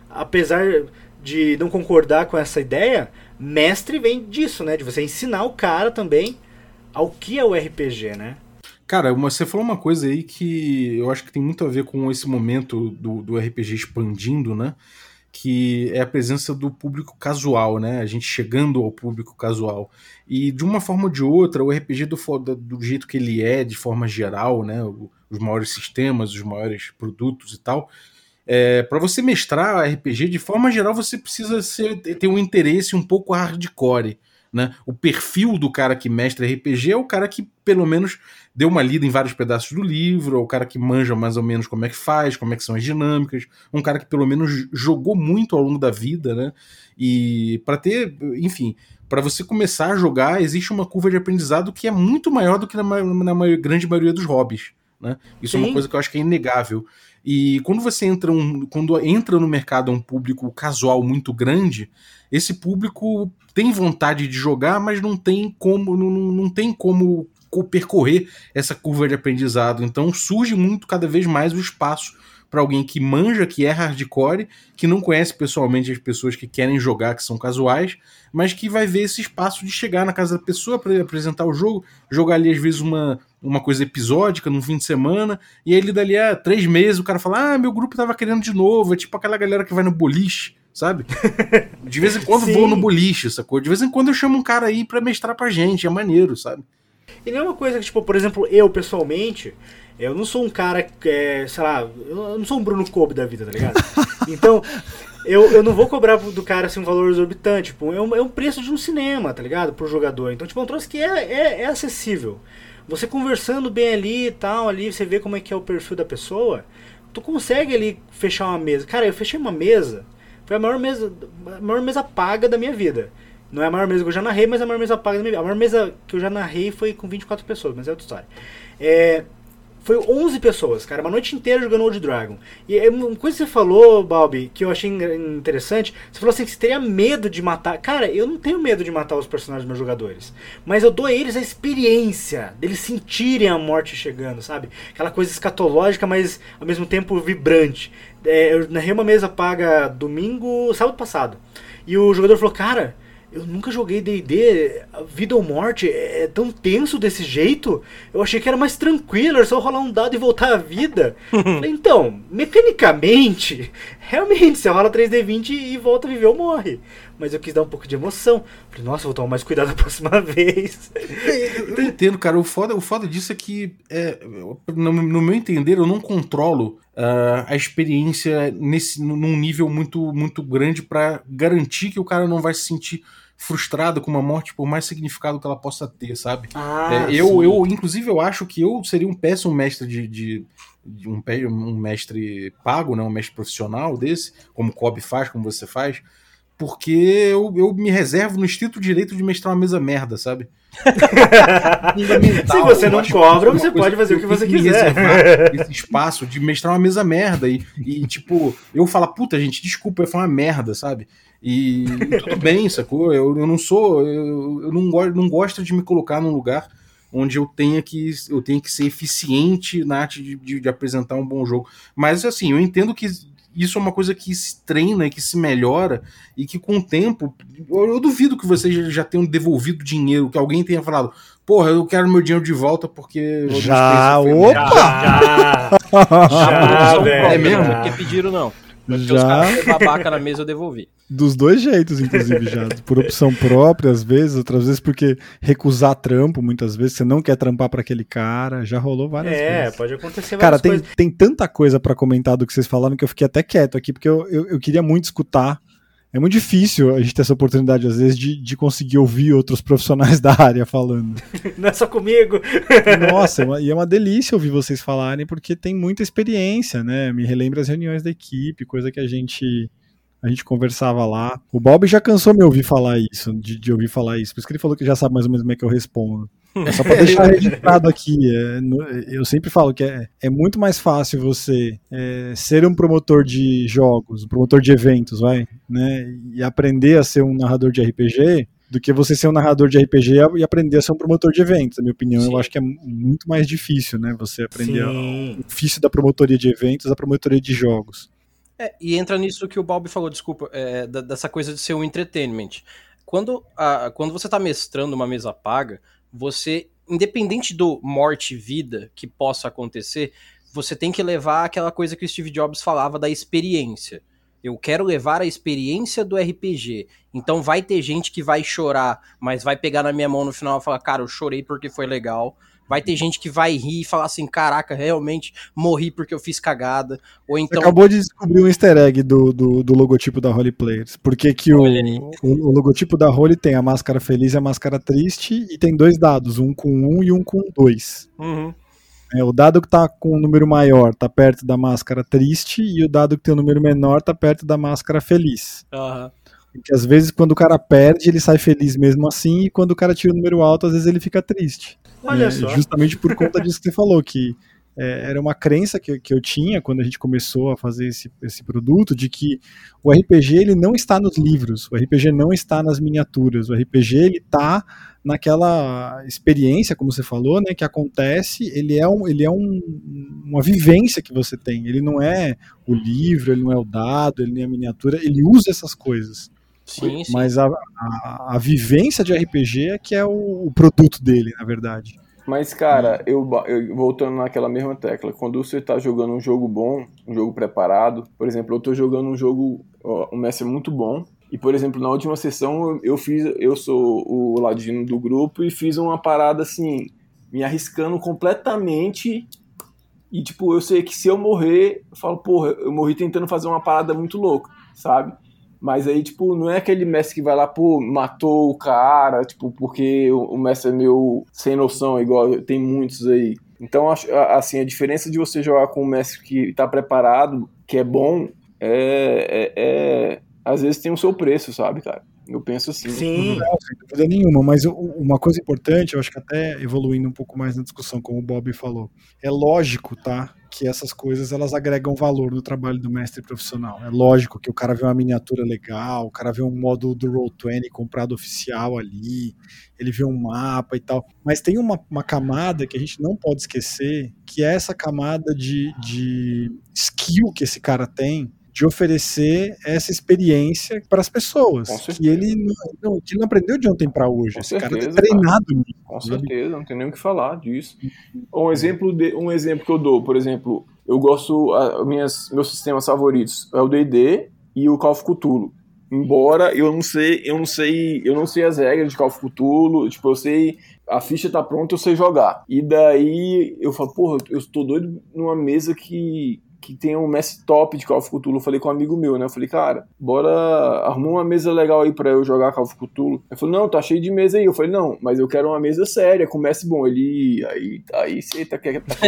Apesar de não concordar com essa ideia, mestre vem disso, né? De você ensinar o cara também ao que é o RPG, né?
Cara, você falou uma coisa aí que eu acho que tem muito a ver com esse momento do, do RPG expandindo, né? Que é a presença do público casual, né? A gente chegando ao público casual. E de uma forma ou de outra, o RPG do, do jeito que ele é, de forma geral, né? Os maiores sistemas, os maiores produtos e tal. É, para você mestrar RPG, de forma geral, você precisa ser- ter um interesse um pouco hardcore. Né? O perfil do cara que mestra RPG é o cara que, pelo menos, deu uma lida em vários pedaços do livro, é o cara que manja mais ou menos como é que faz, como é que são as dinâmicas, um cara que pelo menos jogou muito ao longo da vida, né? E para ter, enfim, para você começar a jogar, existe uma curva de aprendizado que é muito maior do que na, na grande maioria dos hobbies, né? Isso é uma
Sim.
coisa que eu acho que é inegável. E quando você entra um, quando entra no mercado um público casual muito grande, esse público tem vontade de jogar, mas não tem como não, não tem como co- percorrer essa curva de aprendizado. Então surge muito cada vez mais o espaço para alguém que manja, que é hardcore, que não conhece pessoalmente as pessoas que querem jogar, que são casuais, mas que vai ver esse espaço de chegar na casa da pessoa para apresentar o jogo, jogar ali às vezes uma, uma coisa episódica num fim de semana, e aí ele dali a três meses o cara fala: Ah, meu grupo tava querendo de novo, é tipo aquela galera que vai no boliche. Sabe? De vez em quando
Sim.
vou no boliche, sacou? De vez em quando eu chamo um cara aí pra mestrar pra gente, é maneiro, sabe?
E não é uma coisa que, tipo, por exemplo, eu pessoalmente, eu não sou um cara que, é, sei lá, eu não sou um Bruno Kobe da vida, tá ligado? Então, eu, eu não vou cobrar do cara assim, um valor exorbitante, tipo, é um, é um preço de um cinema, tá ligado? Pro jogador. Então, tipo, é um troço que é, é, é acessível. Você conversando bem ali e tal, ali, você vê como é que é o perfil da pessoa, tu consegue ali fechar uma mesa. Cara, eu fechei uma mesa, foi a maior mesa, a maior mesa paga da minha vida. Não é a maior mesa que eu já narrei, mas é a maior mesa paga da minha vida. A maior mesa que eu já narrei foi com 24 pessoas, mas é outra história. É, foi 11 pessoas, cara, uma noite inteira jogando Old Dragon. E é uma coisa que você falou, Balbi, que eu achei in- interessante, você falou assim que você teria medo de matar. Cara, eu não tenho medo de matar os personagens dos meus jogadores. Mas eu dou a eles a experiência deles sentirem a morte chegando, sabe? Aquela coisa escatológica, mas ao mesmo tempo vibrante. É, eu narrei uma mesa paga domingo, sábado passado. E o jogador falou, cara, eu nunca joguei D&D, vida ou morte é tão tenso desse jeito. Eu achei que era mais tranquilo, era só rolar um dado e voltar à vida. Falei, então, mecanicamente, realmente, você rola 3D20 e volta a viver ou morre. Mas eu quis dar um pouco de emoção. Falei, nossa, vou tomar mais cuidado da próxima vez.
Eu não entendo, cara. O foda, o foda disso é que, é, eu- no, no meu entender, eu não controlo uh, a experiência nesse, num nível muito, muito grande para garantir que o cara não vai se sentir frustrado com uma morte, por mais significado que ela possa ter, sabe?
Ah,
É, eu, eu, inclusive, eu acho que eu seria um péssimo mestre de, de um, pé- um mestre pago, né? um mestre profissional desse, como o Kobe faz, como você faz, porque eu, eu me reservo no estrito direito de mestrar uma mesa merda, sabe?
Se você não cobra,
é
você pode fazer o que você quiser.
Esse espaço de mestrar uma mesa merda e, e tipo, eu falar, puta, gente, desculpa, eu foi uma merda, sabe? E, e tudo bem, sacou? Eu, eu não sou. Eu, eu não, gosto, não gosto de me colocar num lugar onde eu tenha que, eu tenha que ser eficiente na arte de, de- de apresentar um bom jogo. Mas assim, eu entendo que isso é uma coisa que se treina e que se melhora e que com o tempo. Eu, eu duvido que vocês já- já tenham devolvido dinheiro, que alguém tenha falado, porra, eu quero meu dinheiro de volta porque.
Já, opa!
merda."
Já, já,
Não,
velho.
É mesmo?
Porque pediram, não. Os
Já
foram babaca na mesa, eu devolvi.
dos dois jeitos, inclusive, já. Por opção própria, às vezes, outras vezes porque recusar trampo, muitas vezes, você não quer trampar pra aquele cara. Já rolou várias
É,
vezes.
pode acontecer
Cara,
várias
tem,
coisas.
tem tanta coisa pra comentar do que vocês falaram que eu fiquei até quieto aqui, porque eu, eu, eu queria muito escutar. É muito difícil a gente ter essa oportunidade, às vezes, de, de conseguir ouvir outros profissionais da área falando.
Não é só comigo.
Nossa, é uma- e é uma delícia ouvir vocês falarem, porque tem muita experiência, né? Me relembra as reuniões da equipe, coisa que a gente a gente conversava lá. O Bob já cansou me ouvir falar isso, de, de ouvir falar isso. Por isso que ele falou que já sabe mais ou menos como é que eu respondo. É só pra deixar registrado aqui. é, eu sempre falo que é, é muito mais fácil você é, ser um promotor de jogos, um promotor de eventos, vai, né? E aprender a ser um narrador de RPG do que você ser um narrador de RPG e aprender a ser um promotor de eventos. Na minha opinião,
Sim.
eu acho que é muito mais difícil, né? Você aprender
Sim.
o ofício da promotoria de eventos, a promotoria de jogos.
É, e entra nisso que o Bob falou, desculpa, é, da- dessa coisa de ser um entertainment. Quando, a, quando você tá mestrando uma mesa paga, você, independente do morte vida que possa acontecer, você tem que levar aquela coisa que o Steve Jobs falava da experiência. Eu quero levar a experiência do RPG. Então vai ter gente que vai chorar, mas vai pegar na minha mão no final e falar, cara, eu chorei porque foi legal. Vai ter gente que vai rir e falar assim, caraca, realmente morri porque eu fiz cagada. Ou
Você
então.
acabou de descobrir um easter egg do, do, do logotipo da Holy Players. Porque que o,
Olha aí.
o, o logotipo da Holy tem a máscara feliz e a máscara triste, e tem dois dados, um com um e um com dois.
Uhum.
É, o dado que tá com o número maior tá perto da máscara triste, e o dado que tem o número menor tá perto da máscara feliz.
Aham.
Porque às vezes quando o cara perde, ele sai feliz mesmo assim, e quando o cara tira o número alto, às vezes ele fica triste.
Olha
É,
só.
Justamente por conta disso que você falou, que é, era uma crença que, que eu tinha quando a gente começou a fazer esse, esse produto, de que o RPG ele não está nos livros, o RPG não está nas miniaturas, o RPG ele está naquela experiência, como você falou, né, que acontece, ele é, um, ele é um, uma vivência que você tem, ele não é o livro, ele não é o dado, ele nem a miniatura, ele usa essas coisas.
Sim, sim.
Mas a, a, a vivência de RPG é que é o, o produto dele, na verdade.
Mas, cara, eu, ba- eu- voltando naquela mesma tecla, quando você tá jogando um jogo bom, um jogo preparado, por exemplo, eu tô jogando um jogo, ó, um mestre muito bom, e, por exemplo, na última sessão eu- eu fiz, eu sou o ladino do grupo e fiz uma parada assim, me arriscando completamente, e, tipo, eu sei que se eu morrer, eu falo, porra, eu morri tentando fazer uma parada muito louca, sabe? Mas aí, tipo, não é aquele mestre que vai lá, pô, matou o cara, tipo, porque o mestre é meio sem noção, igual tem muitos aí. Então, assim, a diferença de você jogar com um mestre que tá preparado, que é bom, é, é- é- às vezes tem o seu preço, sabe, cara? Eu penso assim.
Sim.
Não, sem dúvida nenhuma, mas uma coisa importante, eu acho que até evoluindo um pouco mais na discussão, como o Bob falou, é lógico, tá, que essas coisas elas agregam valor no trabalho do mestre profissional. É lógico que o cara vê uma miniatura legal, o cara vê um módulo do Roll20 comprado oficial ali, ele vê um mapa e tal, mas tem uma, uma camada que a gente não pode esquecer, que é essa camada de, de skill que esse cara tem de oferecer essa experiência para as pessoas,
Com
que
certeza.
ele não, não- que ele não aprendeu de ontem para hoje.
Com
Esse cara é
certeza,
treinado nisso.
Com
sabe?
certeza, não tem nem o que falar disso. Um exemplo, de, um exemplo que eu dou, por exemplo, eu gosto, a, minhas, meus sistemas favoritos é o D&D e o Call of Cthulhu. Embora eu não sei, eu não sei, eu não sei as regras de Call of Cthulhu, tipo, eu sei, a ficha tá pronta, eu sei jogar. E daí eu falo, porra, eu estou doido numa mesa que que tem um mestre top de Call of Cthulhu. Eu falei com um amigo meu, né? Eu falei, cara, bora arrumar uma mesa legal aí pra eu jogar Call of Cthulhu. Ele falou, não, tá cheio de mesa aí. Eu falei, não, mas eu quero uma mesa séria, com mestre bom. Ele, aí, aí você tá querendo.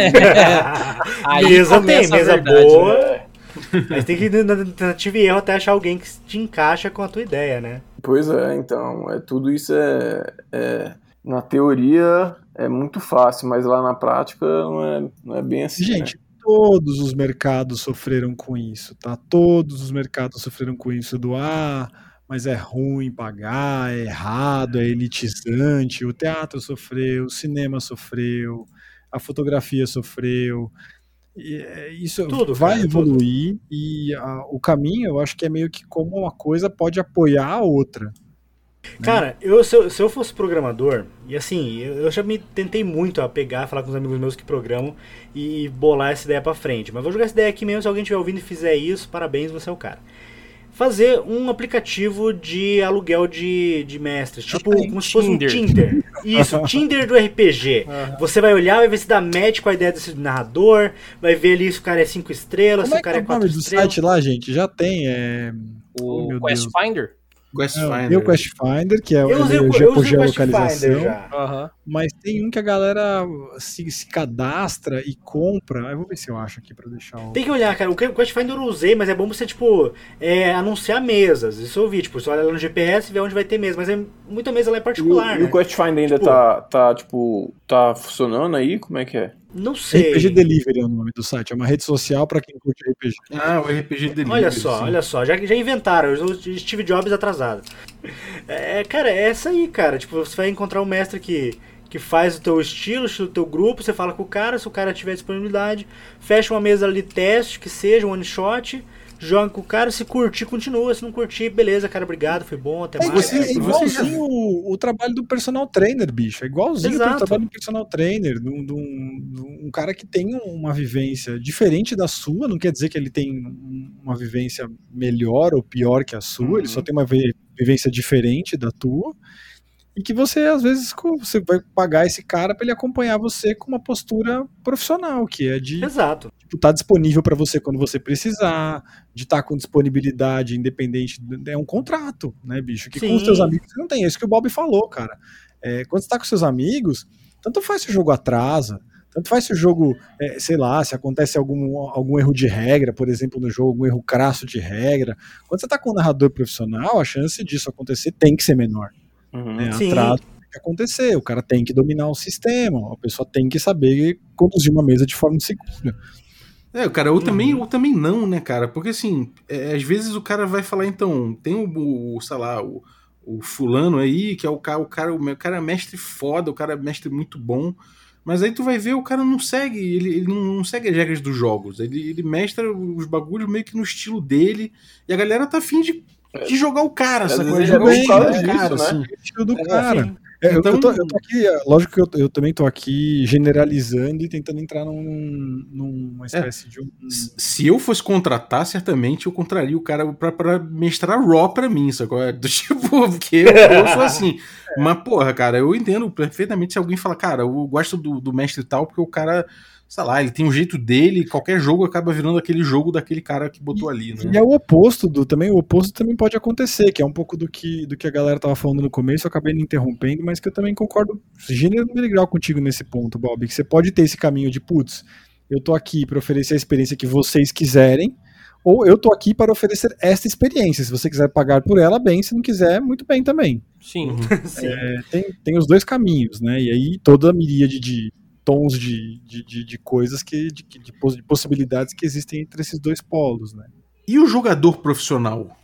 Aí
mesa tem, mesa
verdade,
boa.
É.
Mas tem que ir na tentativa e erro até achar alguém que te encaixa com a tua ideia, né?
Pois é, então, é, tudo isso é, é- Na teoria é muito fácil, mas lá na prática não é, não é bem assim.
Gente, todos os mercados sofreram com isso, tá? Todos os mercados sofreram com isso do ah, mas é ruim pagar, é errado, é elitizante. O teatro sofreu, o cinema sofreu, a fotografia sofreu. E, é, isso
Tudo,
vai
cara, tudo.
evoluir e ah, o caminho eu acho que é meio que como uma coisa pode apoiar a outra.
Cara, eu, se, eu, se eu fosse programador, e assim, eu, eu já me tentei muito a pegar, falar com os amigos meus que programam e bolar essa ideia pra frente. Mas vou jogar essa ideia aqui mesmo, se alguém estiver ouvindo e fizer isso, parabéns, você é o cara. Fazer um aplicativo de aluguel de, de mestres, tipo
tem,
como se fosse um
Tinder.
Tinder. Isso, Tinder do RPG. Você vai olhar, vai ver se dá match com a ideia desse narrador, vai ver ali se o cara é 5 estrelas,
Como
se
é
o
é
cara é
o
4
nome do
estrelas.
site lá, gente? Já tem. É...
O
meu
Quest
Deus.
Finder?
Quest Finder.
O Quest Finder, que é
Eu usei,
ele
o- eu usei o Quest
geolocalização.
Finder já.
Aham.
Mas tem um que a galera se, se cadastra e compra. Eu vou ver se eu acho aqui pra deixar o.
Tem que olhar, cara. O Quest Finder eu usei, mas é bom você, tipo, é, anunciar mesas. Isso eu vi. Tipo, você olha lá no GPS e vê onde vai ter mesa. Mas é, muita mesa lá é
E o,
particular,
e o
né?
Quest Finder ainda
Tipo-
tá, tá, tipo, tá funcionando aí? Como é que é?
Não sei.
RPG Delivery é o nome do site. É uma rede social pra quem curte RPG.
Ah, o RPG Delivery.
Olha só,
sim.
olha só. Já, já inventaram. Eu sou Steve Jobs atrasado. É, cara, é essa aí, cara. Tipo, você vai encontrar um mestre que, que faz o teu estilo, o estilo do teu grupo. Você fala com o cara, se o cara tiver disponibilidade. Fecha uma mesa ali, teste, que seja um one shot. Joga com o cara, se curtir, continua. Se não curtir, beleza, cara, obrigado, foi bom, até
É,
mais.
você- é
você
igualzinho o, o trabalho do personal trainer, bicho. É igualzinho o trabalho do personal trainer. De um, de um- de um cara que tem uma vivência diferente da sua. Não quer dizer que ele tem um- uma vivência melhor ou pior que a sua. Ele
Uhum.
só tem uma vi- vivência diferente da tua. E que você, às vezes, você vai pagar esse cara para ele acompanhar você com uma postura profissional, que é de
Exato.
tipo, tá disponível para você quando você precisar, de estar com disponibilidade independente, é um contrato, né, bicho? Que com
Sim.
os seus amigos você não tem, é isso que o Bob falou, cara. É, quando você tá com seus amigos, tanto faz se o jogo atrasa, tanto faz se o jogo, é, sei lá, se acontece algum, algum erro de regra, por exemplo, no jogo, algum erro crasso de regra. Quando você tá com um narrador profissional, a chance disso acontecer tem que ser menor. Né?
Sim.
Atraso tem que acontecer, o cara tem que dominar o sistema, a pessoa tem que saber conduzir uma mesa de forma segura.
É, cara, ou também,
Uhum.
ou também não, né, cara? Porque assim, é, às vezes o cara vai falar, então, tem o, o sei lá, o, o fulano aí, que é o cara, o cara, o cara é mestre foda, o cara é mestre muito bom. Mas aí tu vai ver, o cara não segue, ele, ele não, não segue as regras dos jogos. Ele, ele mestra os bagulhos meio que no estilo dele. E a galera tá afim de, de jogar o cara, É
é
jogar
bem
o cara,
disso, né?
assim.
o estilo do
É,
cara. É, eu-
Então-
eu, tô, eu tô aqui, é, lógico que eu, eu também tô aqui generalizando e tentando entrar num, numa espécie de um.
Se eu fosse contratar, certamente eu contraria o cara pra, pra mestrar Raw pra mim, sacou? É Do tipo, porque eu, eu sou assim. Mas, porra, cara, eu entendo perfeitamente se alguém fala, cara, eu gosto do, do mestre tal, porque o cara, sei lá, ele tem um jeito dele, qualquer jogo acaba virando aquele jogo daquele cara que botou ali,
E
né?
é o oposto do também, o oposto também pode acontecer, que é um pouco do que, do que a galera tava falando no começo, eu acabei me interrompendo, mas que eu também concordo gênero grau contigo nesse ponto, Bob, que você pode ter esse caminho de putz, eu tô aqui para oferecer a experiência que vocês quiserem, ou eu tô aqui para oferecer esta experiência. Se você quiser pagar por ela, bem, se não quiser, muito bem também.
Sim.
Sim.
É, tem, tem os dois caminhos, né? E aí toda a miríade de tons de, de, de, de coisas que de, de poss- de possibilidades que existem entre esses dois polos, né?
E o jogador profissional?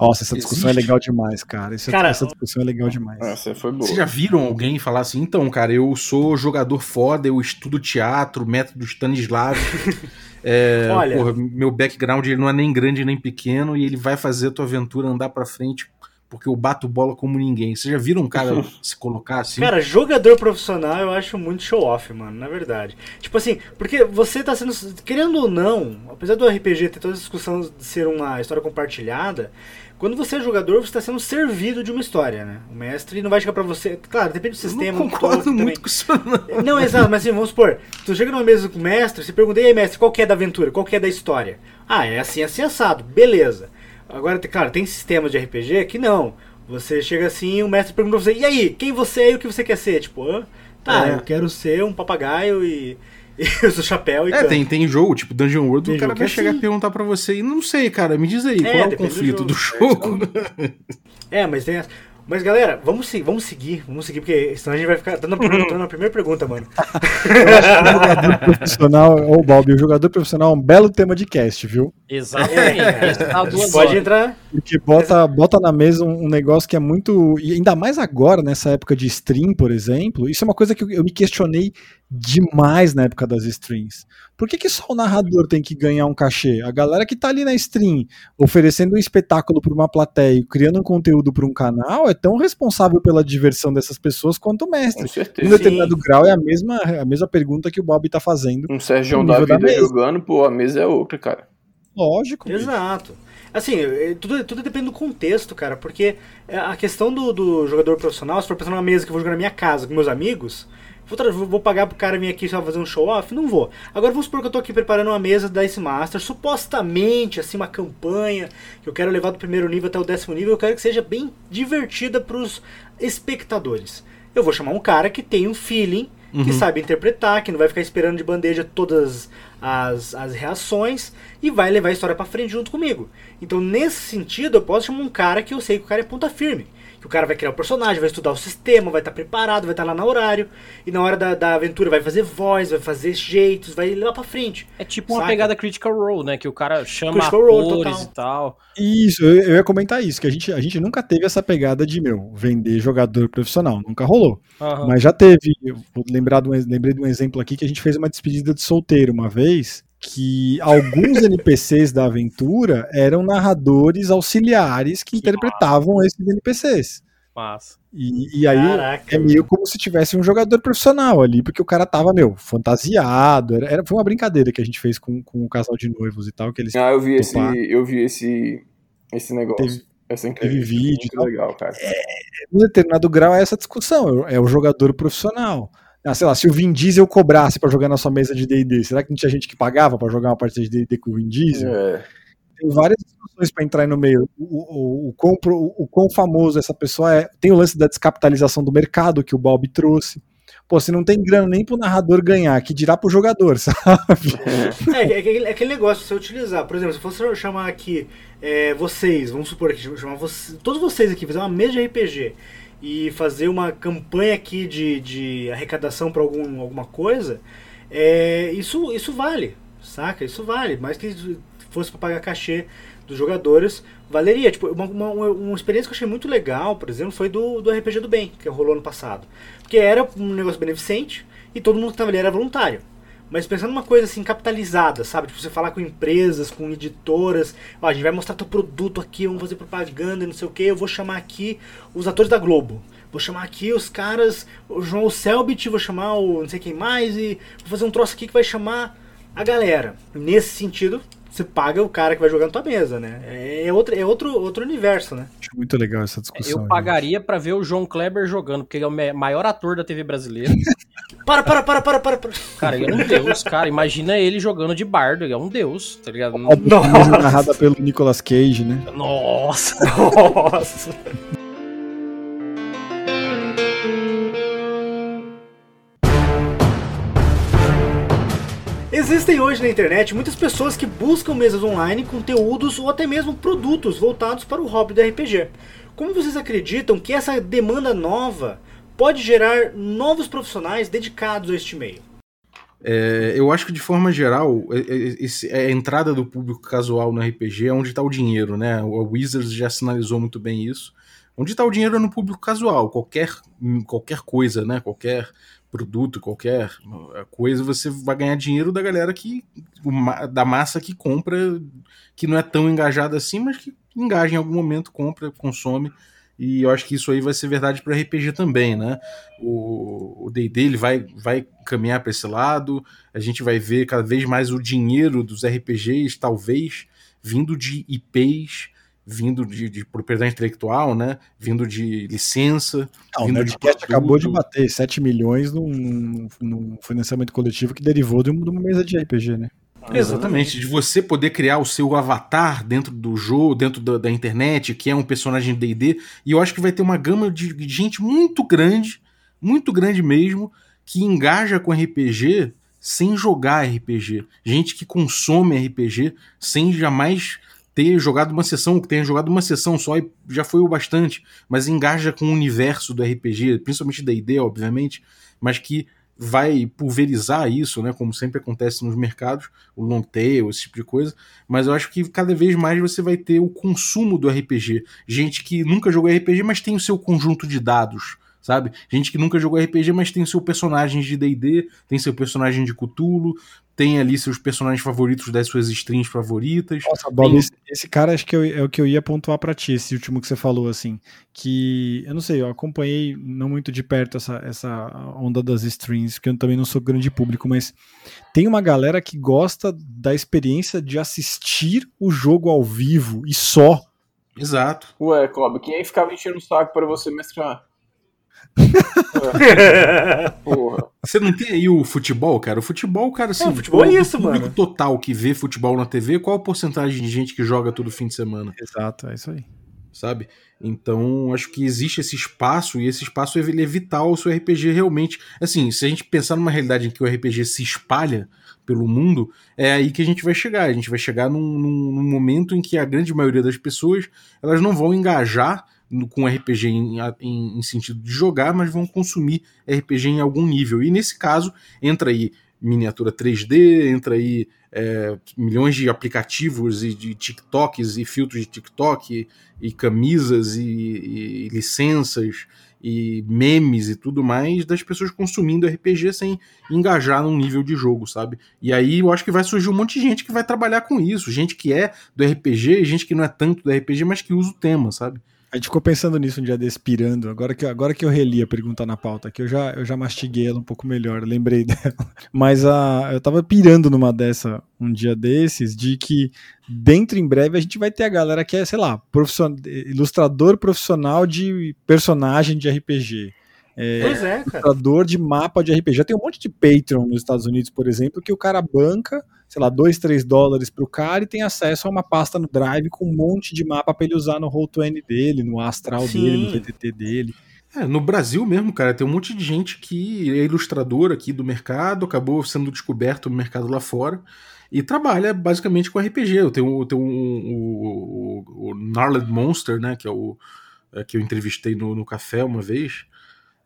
Nossa, essa discussão
Existe?
é legal demais, cara. Essa,
Cara,
essa discussão é legal demais.
Essa foi boa.
Vocês já viram alguém falar assim, então, cara, eu sou jogador foda, eu estudo teatro, método Stanislavski. É,
Olha-
porra, meu background ele não é nem grande nem pequeno e ele vai fazer a tua aventura andar pra frente porque eu bato bola como ninguém. Vocês já viram um cara se colocar assim?
Cara, jogador profissional eu acho muito show off, mano, na verdade. Tipo assim, porque você tá sendo. Querendo ou não, apesar do RPG ter toda essa discussão de ser uma história compartilhada, quando você é jogador, você está sendo servido de uma história, né? O mestre não vai chegar pra você. Claro, depende do sistema.
não concordo
todo,
muito com isso, não.
Não, exato, mas assim, vamos supor, tu chega numa mesa com o mestre, você pergunta, e aí, mestre, qual que é da aventura? Qual que é da história? Ah, é assim, assim, assado. Beleza. Agora, claro, tem sistemas de RPG que não. Você chega assim e o mestre pergunta pra você, e aí, quem você é e o que você quer ser? Tipo, ah, tá,
É.
eu quero ser um papagaio e, e eu uso chapéu e
É,
canto.
tem, tem jogo, tipo Dungeon World,
Tem
o cara
jogo
vai
é
chegar
assim.
e perguntar pra você. E não sei, cara, me diz aí,
É,
qual é o
depende do
conflito do
jogo.
jogo?
É, mas tem essa. Mas galera, vamos, se- vamos seguir, vamos seguir, porque senão a gente vai ficar dando a, pergunta- dando a primeira pergunta, mano.
O jogador profissional, ô Balbi, o jogador profissional é um belo tema de cast, viu?
Exatamente.
É,
tá duas
Pode
horas.
entrar.
Porque bota, bota na mesa um, um negócio que é muito. E ainda mais agora, nessa época de stream, por exemplo. Isso é uma coisa que eu, eu me questionei demais na época das streams. Por que, que só o narrador tem que ganhar um cachê? A galera que tá ali na stream, oferecendo um espetáculo para uma plateia, e criando um conteúdo para um canal, é tão responsável pela diversão dessas pessoas quanto o mestre.
Com
Em
certeza.
determinado grau é a mesma, a mesma pergunta que o Bob tá fazendo.
Um Sérgio
No
da
da
vida
mesa.
jogando, pô, a mesa é outra, cara.
Lógico.
Exato. Assim, é, tudo, tudo depende do contexto, cara, porque é, a questão do, do jogador profissional, se for pensar numa mesa que eu vou jogar na minha casa com meus amigos, vou, vou pagar pro cara vir aqui só fazer um show off? Não vou. Agora vamos supor que eu tô aqui preparando uma mesa da Ice Master, supostamente, assim, uma campanha que eu quero levar do primeiro nível até o décimo nível, eu quero que seja bem divertida pros espectadores. Eu vou chamar um cara que tem um feeling, que sabe interpretar, que não vai ficar esperando de bandeja todas as, as reações e vai levar a história pra frente junto comigo. Então, nesse sentido, eu posso chamar um cara que eu sei que o cara é ponta firme. Que o cara vai criar o personagem, vai estudar o sistema, vai estar preparado, vai estar lá no horário. E na hora da, da aventura vai fazer voz, vai fazer jeitos, vai levar pra frente.
É tipo uma
Saca?
pegada Critical Role, né? Que o cara chama
Critical
atores e tal.
Isso, eu, ia comentar isso, que a gente, a gente nunca teve essa pegada de, meu, vender jogador profissional, nunca rolou.
Aham.
Mas já teve, eu vou lembrar de um, lembrei de um exemplo aqui que a gente fez uma despedida de solteiro uma vez, que alguns NPCs da aventura eram narradores auxiliares que,
Que
interpretavam esses NPCs.
Massa.
E, e aí
Caraca.
é meio como se tivesse um jogador profissional ali, porque o cara tava, meu, fantasiado. Era, era- foi uma brincadeira que a gente fez com, com o casal de noivos e tal, que eles
Ah, eu vi esse, eu vi esse, esse negócio.
Teve-
essa
teve vídeo e
Muito
tal.
legal, cara.
em determinado grau é essa discussão, é o jogador profissional. Ah, sei lá, se o Vin Diesel cobrasse pra jogar na sua mesa de D&D, será que não tinha gente que pagava pra jogar uma partida de D&D com o Vin Diesel?
É.
Tem várias discussões pra entrar aí no meio. O, o, o, quão, o, quão famoso essa pessoa é. Tem o lance da descapitalização do mercado que o Bob trouxe. Pô, se não tem grana nem pro narrador ganhar, que dirá pro jogador, sabe?
É, é aquele, é aquele negócio, você utilizar. Por exemplo, se fosse eu chamar aqui é, vocês, vamos supor aqui, chamar você, todos vocês aqui, fazer uma mesa de RPG e fazer uma campanha aqui de, de arrecadação para algum, alguma coisa, é, isso, isso vale, saca? Isso vale. Mais que fosse para pagar cachê dos jogadores, valeria. Tipo, uma, uma, uma experiência que eu achei muito legal, por exemplo, foi do, do RPG do Bem, que rolou ano passado. Porque era um negócio beneficente e todo mundo que estava ali era voluntário. Mas pensando numa coisa assim, capitalizada, sabe? Tipo, você falar com empresas, com editoras, ó, a gente vai mostrar teu produto aqui, vamos fazer propaganda, não sei o que, eu vou chamar aqui os atores da Globo. Vou chamar aqui os caras, o João Selbit, vou chamar o não sei quem mais, e vou fazer um troço aqui que vai chamar a galera. Nesse sentido, você paga o cara que vai jogar na tua mesa, né? É, é outro, é outro, outro universo, né?
Acho muito legal essa discussão.
Eu pagaria pra ver o João Kleber jogando, porque ele é o maior ator da TV brasileira.
Para, para, para, para, para, para.
Cara, ele é um deus, cara. Imagina ele jogando de bardo, ele é um deus, tá ligado?
Óbvio, narrada pelo Nicolas Cage, né?
Nossa!
Nossa. Existem hoje na internet muitas pessoas que buscam mesas online, conteúdos ou até mesmo produtos voltados para o hobby do RPG. Como vocês acreditam que essa demanda nova pode gerar novos profissionais dedicados a este meio?
É, eu acho que de forma geral, é- é- é a entrada do público casual no RPG é onde está o dinheiro, né? O Wizards já sinalizou muito bem isso. Onde está o dinheiro é no público casual. Qualquer, qualquer coisa, né? Qualquer produto, qualquer coisa, você vai ganhar dinheiro da galera que. da massa que compra, que não é tão engajada assim, mas que engaja em algum momento, compra, consome. E eu acho que isso aí vai ser verdade para RPG também, né? O D&D ele vai, vai caminhar para esse lado, a gente vai ver cada vez mais o dinheiro dos RPGs, talvez, vindo de IPs, vindo de, de, propriedade intelectual, né? Vindo de licença.
Ah, o Nerdcast acabou de bater 7 milhões num, num financiamento coletivo que derivou de uma mesa de RPG, né?
Exatamente, de você poder criar o seu avatar dentro do jogo, dentro da, da internet, que é um personagem D&D, e eu acho que vai ter uma gama de, gente muito grande, muito grande mesmo, que engaja com RPG sem jogar RPG. Gente que consome RPG sem jamais ter jogado uma sessão, que tenha jogado uma sessão só e já foi o bastante, mas engaja com o universo do RPG, principalmente D&D, obviamente, mas que vai pulverizar isso, né, como sempre acontece nos mercados, o long tail, esse tipo de coisa, mas eu acho que cada vez mais você vai ter o consumo do RPG. Gente que nunca jogou RPG, mas tem o seu conjunto de dados, sabe? Gente que nunca jogou RPG, mas tem o seu personagem de D&D, tem seu personagem de Cthulhu, tem ali seus personagens favoritos das suas strings favoritas.
Nossa, Bob, tem... esse, esse, cara acho que eu, é o que eu ia pontuar para ti, esse último que você falou, assim, que, eu não sei, eu acompanhei não muito de perto essa, essa onda das strings, porque eu também não sou grande público, mas tem uma galera que gosta da experiência de assistir o jogo ao vivo e só.
Exato.
Ué, Cobb, quem aí ficava enchendo o saco para você mestrar?
Porra. Você não tem aí o futebol, cara? O futebol, cara, assim,
é, o futebol é isso,
público
mano.
total que vê futebol na TV, qual a porcentagem de gente que joga todo fim de semana?
Exato, é isso aí.
Sabe? Então, acho que existe esse espaço, e esse espaço ele é vital se o RPG realmente. Assim, se a gente pensar numa realidade em que o RPG se espalha pelo mundo, é aí que a gente vai chegar. A gente vai chegar num, num, num momento em que a grande maioria das pessoas elas não vão engajar com RPG em, em, em, sentido de jogar, mas vão consumir RPG em algum nível. E nesse caso, entra aí miniatura 3D, entra aí é, milhões de aplicativos e de TikToks e filtros de TikTok e, e camisas e, e, licenças e memes e tudo mais das pessoas consumindo RPG sem engajar num nível de jogo, sabe? E aí eu acho que vai surgir um monte de gente que vai trabalhar com isso, gente que é do RPG, gente que não é tanto do RPG, mas que usa o tema, sabe?
A gente ficou pensando nisso um dia desse, pirando. Agora que, agora que eu reli a pergunta na pauta aqui, eu já, eu já mastiguei ela um pouco melhor, lembrei dela. Mas a, eu tava pirando numa dessa um dia desses, de que dentro em breve a gente vai ter a galera que é, sei lá, profission... ilustrador profissional de personagem de RPG.
É, pois é, cara.
Ilustrador de mapa de RPG. Já tem um monte de Patreon nos Estados Unidos, por exemplo, que o cara banca sei lá, 2, 3 dólares para o cara e tem acesso a uma pasta no Drive com um monte de mapa para ele usar no Roll20 dele, no Astral Sim. dele, no VTT dele.
É, no Brasil mesmo, cara, tem um monte de gente que é ilustrador aqui do mercado, acabou sendo descoberto no mercado lá fora e trabalha basicamente com RPG. Eu tenho, eu tenho um, um, o, o Gnarled Monster, né, que é o é, que eu entrevistei no, no café uma vez,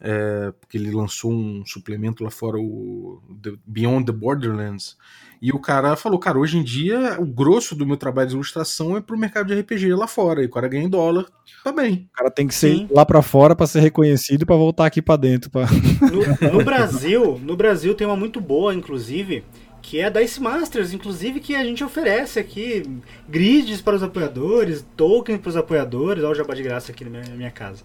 é, porque ele lançou um suplemento lá fora, o the Beyond the Borderlands, e o cara falou, cara, hoje em dia o grosso do meu trabalho de ilustração é pro mercado de RPG lá fora. E o cara ganha em dólar, tá bem.
O cara tem que ser Sim. lá para fora para ser reconhecido para voltar aqui para dentro. Pra...
No, no, Brasil, no Brasil tem uma muito boa, inclusive, que é a Dice Masters, inclusive que a gente oferece aqui grids para os apoiadores, tokens para os apoiadores, olha o jabá de graça aqui na minha, na minha casa.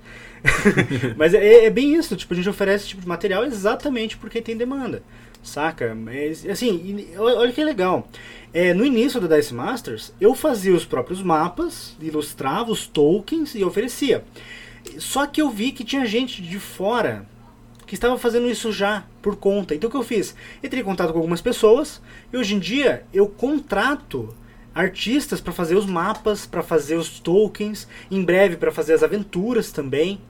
Mas é, é, bem isso, tipo, a gente oferece esse tipo de material exatamente porque tem demanda. Saca? Mas, assim, olha que legal. É, no início do Dice Masters, eu fazia os próprios mapas, ilustrava os tokens e oferecia. Só que eu vi que tinha gente de fora que estava fazendo isso já por conta. Então o que eu fiz? Entrei em contato com algumas pessoas e hoje em dia eu contrato artistas para fazer os mapas, para fazer os tokens, em breve para fazer as aventuras também.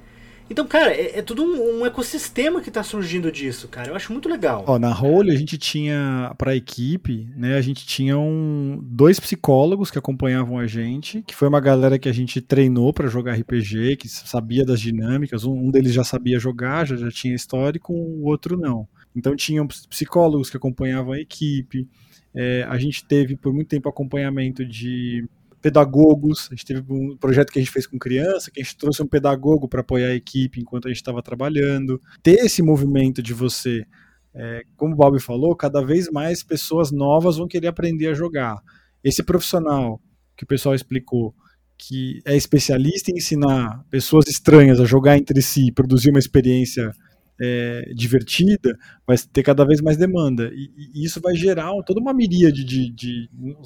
Então, cara, é, é tudo um, um, ecossistema que está surgindo disso, cara. Eu acho muito legal.
Ó, na Role a gente tinha, para a equipe, né, a gente tinha um, dois psicólogos que acompanhavam a gente, que foi uma galera que a gente treinou para jogar RPG, que sabia das dinâmicas. Um, um deles já sabia jogar, já, já tinha histórico, o outro não. Então tinham psicólogos que acompanhavam a equipe. É, a gente teve por muito tempo acompanhamento de pedagogos. A gente teve um projeto que a gente fez com criança, que a gente trouxe um pedagogo para apoiar a equipe enquanto a gente estava trabalhando. Ter esse movimento de você, é, como o Bob falou, cada vez mais pessoas novas vão querer aprender a jogar. Esse profissional que o pessoal explicou, que é especialista em ensinar pessoas estranhas a jogar entre si produzir uma experiência é, divertida, vai ter cada vez mais demanda. E, e isso vai gerar toda uma miríade de, de, de,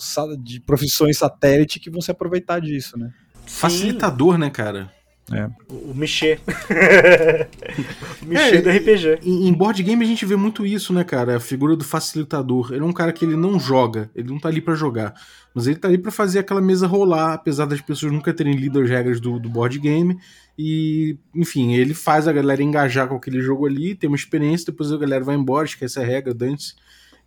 de profissões satélite que vão se aproveitar disso, né?
Facilitador, né, cara?
É.
O, o Michê. o Michê
É,
do RPG.
Em, em board game a gente vê muito isso, né, cara? A figura do facilitador. Ele é um cara que ele não joga, ele não tá ali pra jogar. Mas ele tá ali pra fazer aquela mesa rolar, apesar das pessoas nunca terem lido as regras do, do board game. E, enfim, ele faz a galera engajar com aquele jogo ali, ter uma experiência, depois a galera vai embora, esquece a regra, dane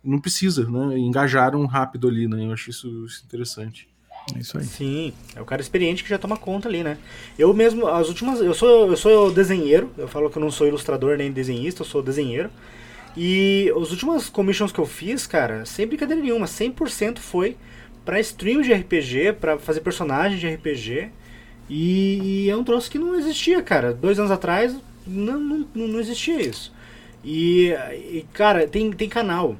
Não precisa, né? Engajaram rápido ali, né? Eu acho isso, isso interessante.
Isso aí.
Sim, é o cara experiente que já toma conta ali, né? Eu mesmo, as últimas. Eu sou, eu sou desenheiro, eu falo que eu não sou ilustrador nem desenhista, eu sou desenheiro. E as últimas commissions que eu fiz, cara, sem brincadeira nenhuma, 100% foi pra stream de RPG, pra fazer personagem de RPG. E, e é um troço que não existia, cara. Dois anos atrás não, não, não existia isso. E, e, cara, tem, tem canal.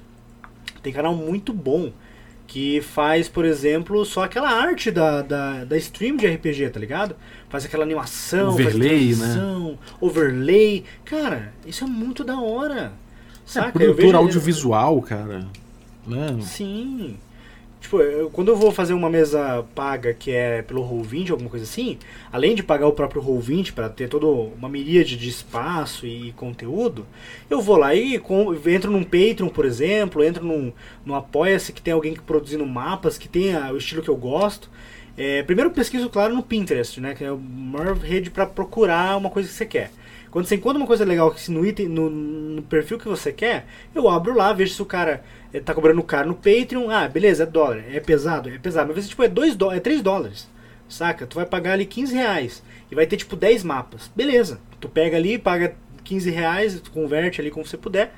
Tem canal muito bom que faz, por exemplo, só aquela arte da, da, da stream de RPG, tá ligado? Faz aquela animação,
Overlay,
faz transição, overlay. Cara, isso é muito da hora.
É,
Saca? Eu
produtor
vejo-
audiovisual, cara. Né?
Sim. Tipo, eu- quando eu vou fazer uma mesa paga que é pelo Roll20, alguma coisa assim, além de pagar o próprio Roll20 para ter toda uma miríade de espaço e conteúdo, eu vou lá e com- entro num Patreon, por exemplo, entro num, num Apoia-se que tem alguém que produzindo mapas, que tem o estilo que eu gosto. É, primeiro pesquiso, claro, no Pinterest, né? Que é a maior rede para procurar uma coisa que você quer. Quando você encontra uma coisa legal que no item, no, no perfil que você quer, eu abro lá, vejo se o cara eh, tá cobrando caro no Patreon. Ah, beleza, é dólar. É pesado? É pesado. Mas às vezes, tipo, é 2 dólares, é 3 dólares. Saca? Tu vai pagar ali 15 reais. E vai ter, tipo, 10 mapas. Beleza. Tu pega ali, paga 15 reais, tu converte ali como você puder.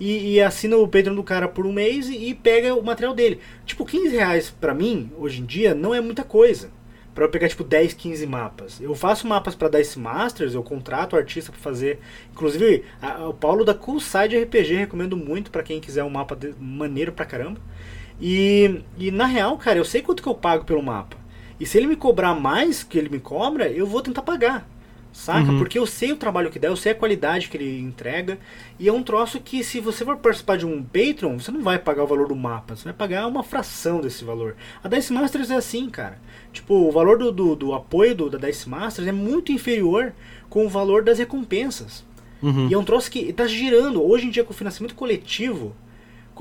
E, e assina o Patreon do cara por um mês e, e pega o material dele. Tipo, 15 reais pra mim, hoje em dia, não é muita coisa. Pra eu pegar, tipo, 10, 15 mapas. Eu faço mapas pra Dice Masters, eu contrato artista pra fazer. Inclusive, a- o Paulo da Cool Side RPG recomendo muito pra quem quiser um mapa de- maneiro pra caramba. E, e na real, cara, eu sei quanto que eu pago pelo mapa. E se ele me cobrar mais que ele me cobra, eu vou tentar pagar. Saca?
Uhum.
Porque eu sei o trabalho que dá, eu sei a qualidade que ele entrega. E é um troço que, se você for participar de um Patreon, você não vai pagar o valor do mapa, você vai pagar uma fração desse valor. A Dice Masters é assim, cara. Tipo, o valor do, do, do apoio do, da Dice Masters é muito inferior com o valor das recompensas.
Uhum.
E é um troço que está girando. Hoje em dia, com o financiamento coletivo,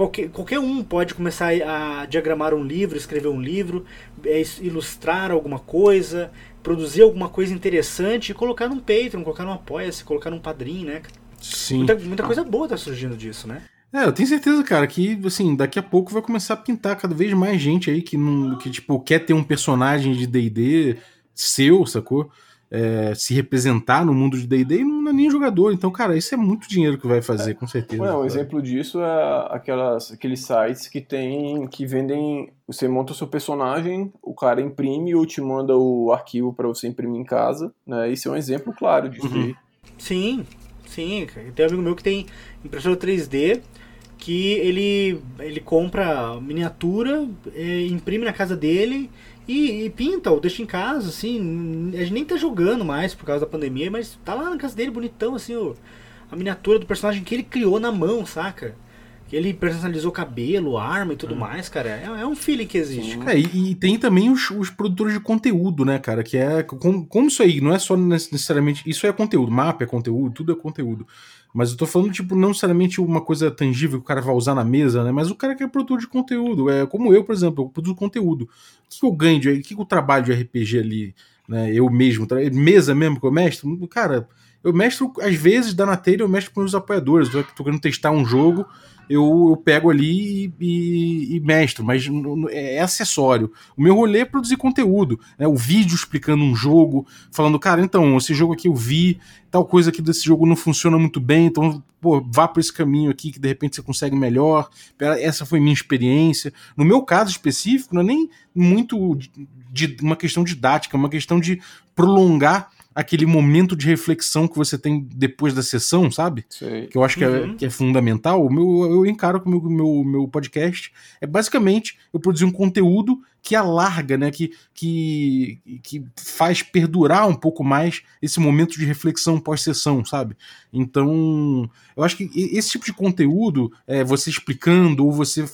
qualquer, qualquer um pode começar a diagramar um livro, escrever um livro, é, ilustrar alguma coisa, produzir alguma coisa interessante e colocar num Patreon, colocar num Apoia-se, colocar num Padrim, né?
Sim.
Muita, muita coisa boa tá surgindo disso, né?
É, eu tenho certeza, cara, que assim, daqui a pouco vai começar a pintar cada vez mais gente aí que não, que tipo quer ter um personagem de D&D seu, sacou? É, se representar no mundo de D&D e não é nem jogador. Então, cara, isso é muito dinheiro que vai fazer, com certeza.
Ué, um exemplo disso é aquelas, aqueles sites que tem que vendem. Você monta o seu personagem, o cara imprime ou te manda o arquivo para você imprimir em casa. Né? Isso é um exemplo claro disso
Uhum.
aí.
Sim, sim. Tem um amigo meu que tem impressora 3D que ele, ele compra miniatura, eh, imprime na casa dele e, e pinta ou deixa em casa, assim. A gente nem tá jogando mais por causa da pandemia, mas tá lá na casa dele bonitão, assim, o, a miniatura do personagem que ele criou na mão, saca? Que ele personalizou cabelo, arma e tudo mais, cara. É, é um feeling que existe. cara.
É, e, e tem também os, os produtores de conteúdo, né, cara? Que é. Como, como isso aí, não é só necessariamente. Isso é conteúdo, mapa é conteúdo, tudo é conteúdo. Mas eu tô falando, tipo, não necessariamente uma coisa tangível que o cara vai usar na mesa, né? Mas o cara que é produtor de conteúdo. É como eu, por exemplo, eu produzo conteúdo. O que, eu ganho de. O que, eu trabalho de RPG ali, né? Eu mesmo, mesa mesmo que eu mestro, cara. Eu mestro, às vezes, da na telha, eu mestro com os apoiadores. Eu tô querendo testar um jogo, eu, eu pego ali e, e, e mestro, mas n- é acessório. O meu rolê é produzir conteúdo, né? O vídeo explicando um jogo, falando, cara, então, esse jogo aqui eu vi, tal coisa aqui desse jogo não funciona muito bem, então, pô, vá por esse caminho aqui que de repente você consegue melhor. Essa foi minha experiência. No meu caso específico, não é nem muito de, de uma questão didática, é uma questão de prolongar aquele momento de reflexão que você tem depois da sessão, sabe?
Sei.
que eu acho que, é,
Uhum.
que é fundamental, o meu, eu encaro que o meu, meu, meu podcast é basicamente eu produzir um conteúdo que alarga, né? Que, que, que faz perdurar um pouco mais esse momento de reflexão pós-sessão, sabe? Então, eu acho que esse tipo de conteúdo, é, você explicando, ou você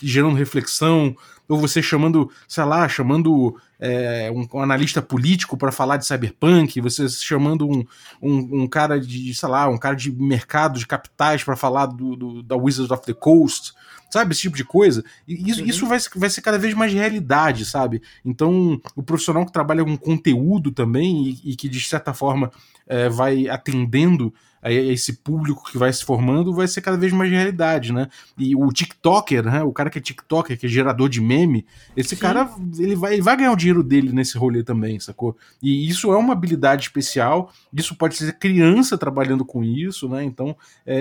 gerando reflexão, ou você chamando, sei lá, chamando é, um, um, analista político para falar de cyberpunk, você chamando um, um, um, cara de, sei lá, um cara de mercado de capitais para falar do, do, da Wizards of the Coast, sabe? Esse tipo de coisa. E isso, uhum. isso vai, vai ser cada vez mais realidade, sabe? Então, o profissional que trabalha com conteúdo também e, e que, de certa forma, é, vai atendendo esse público que vai se formando vai ser cada vez mais realidade, né? E o TikToker, né? O cara que é TikToker, que é gerador de meme, esse Sim. cara ele vai, ele vai ganhar o dinheiro dele nesse rolê também, sacou? E isso é uma habilidade especial, isso pode ser criança trabalhando com isso, né? Então é,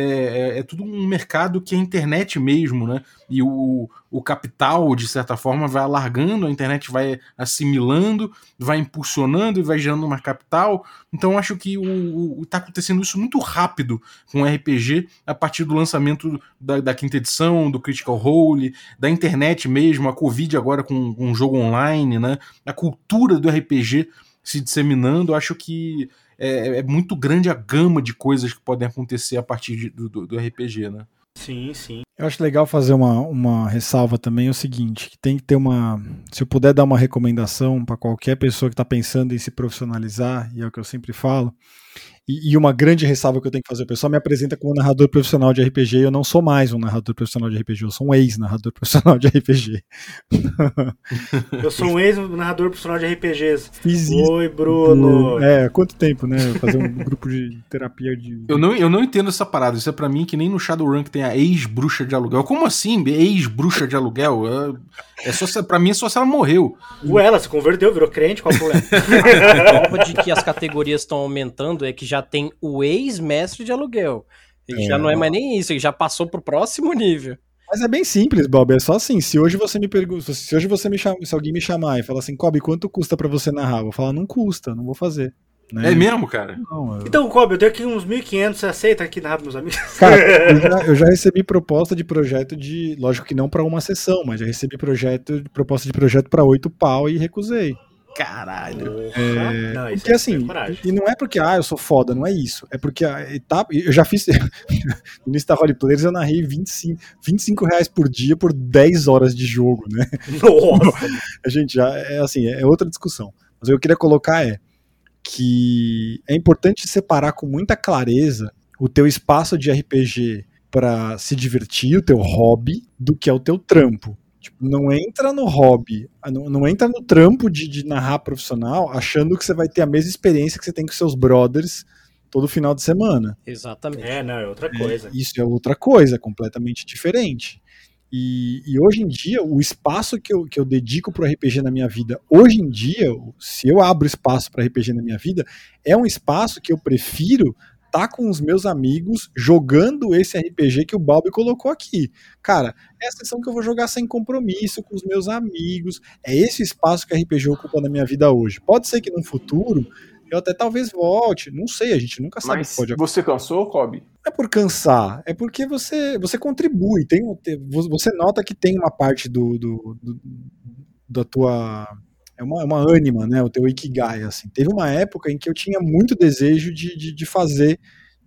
é, é tudo um mercado que é internet mesmo, né? E o, o capital, de certa forma, vai alargando, a internet vai assimilando, vai impulsionando e vai gerando uma capital. Então acho que o, o, tá acontecendo isso muito rápido com o RPG a partir do lançamento da, da, quinta edição, do Critical Role, da internet mesmo, a Covid agora com, com um jogo online, né? A cultura do RPG se disseminando, acho que é, é, muito grande a gama de coisas que podem acontecer a partir de, do, do RPG, né?
Sim, sim.
Eu acho legal fazer uma, uma ressalva também, é o seguinte, que tem que ter uma, se eu puder dar uma recomendação para qualquer pessoa que está pensando em se profissionalizar, e é o que eu sempre falo, e, e, uma grande ressalva que eu tenho que fazer, o pessoal me apresenta como narrador profissional de RPG, e eu não sou mais um narrador profissional de RPG, eu sou um ex-narrador profissional de RPG.
eu sou um ex-narrador profissional de RPGs.
Fiz
Oi, Bruno.
É, quanto tempo, né? Fazer um grupo de terapia de.
Eu não, eu não entendo essa parada. Isso é para mim que nem no Shadowrun que tem a ex-bruxa de aluguel. Como assim, ex-bruxa de aluguel? É, é só para mim é só se ela morreu.
Ué, ela se converteu, virou crente, qual o problema?
a prova de que as categorias estão aumentando é que já já tem o ex-mestre de aluguel. Ele é. já não é mais nem isso, ele já passou pro próximo nível.
Mas é bem simples, Bob. É só assim. Se hoje você me pergunta, se hoje você me chama, se alguém me chamar e falar assim, Kobe, quanto custa para você narrar? Eu vou falar, não custa, não vou fazer.
Né? É mesmo, cara?
Não, eu... Então, Kobe, eu tenho aqui uns 1.500, você aceita aqui narrar meus amigos?
Cara, eu já, eu já, recebi proposta de projeto de, lógico que não para uma sessão, mas já recebi projeto, proposta de projeto para oito pau e recusei.
Caralho.
É, não, porque é assim, e não é porque, ah, eu sou foda, não é isso. É porque a etapa. Eu já fiz. no início da Roleplayers eu narrei 25, 25 reais por dia por 10 horas de jogo, né?
Nossa!
a gente já. É assim, é outra discussão. Mas eu queria colocar é que é importante separar com muita clareza o teu espaço de RPG para se divertir, o teu hobby, do que é o teu trampo. Tipo, não entra no hobby, não, não entra no trampo de, de, narrar profissional achando que você vai ter a mesma experiência que você tem com seus brothers todo final de semana.
Exatamente.
É, não, é outra coisa.
É, isso é outra coisa, completamente diferente. E, e, hoje em dia, o espaço que eu, que eu dedico para o RPG na minha vida, hoje em dia, se eu abro espaço para RPG na minha vida, é um espaço que eu prefiro estar tá com os meus amigos jogando esse RPG que o Balbi colocou aqui. Cara, é a sessão que eu vou jogar sem compromisso com os meus amigos. É esse espaço que a RPG ocupa na minha vida hoje. Pode ser que no futuro eu até talvez volte, não sei, a gente nunca sabe
Mas o que pode acontecer. Você cansou, Kobe?
É por cansar, é porque você, você contribui, tem, você nota que tem uma parte do, do, do da tua é uma, é uma ânima, né? O teu ikigai, assim. Teve uma época em que eu tinha muito desejo de, de, de fazer,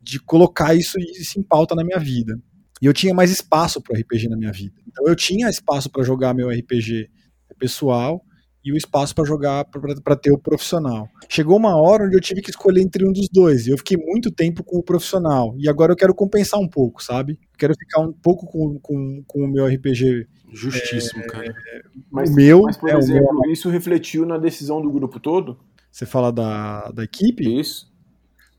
de colocar isso, isso em pauta na minha vida. E eu tinha mais espaço para RPG na minha vida. Então eu tinha espaço para jogar meu RPG pessoal e o espaço para jogar para ter o profissional. Chegou uma hora onde eu tive que escolher entre um dos dois. E eu fiquei muito tempo com o profissional. E agora eu quero compensar um pouco, sabe? Quero ficar um pouco com, com, com o meu RPG
Justíssimo, é, cara.
Mas,
o meu,
mas, por é, exemplo, meu... isso refletiu na decisão do grupo todo?
Você fala da, da equipe?
Isso.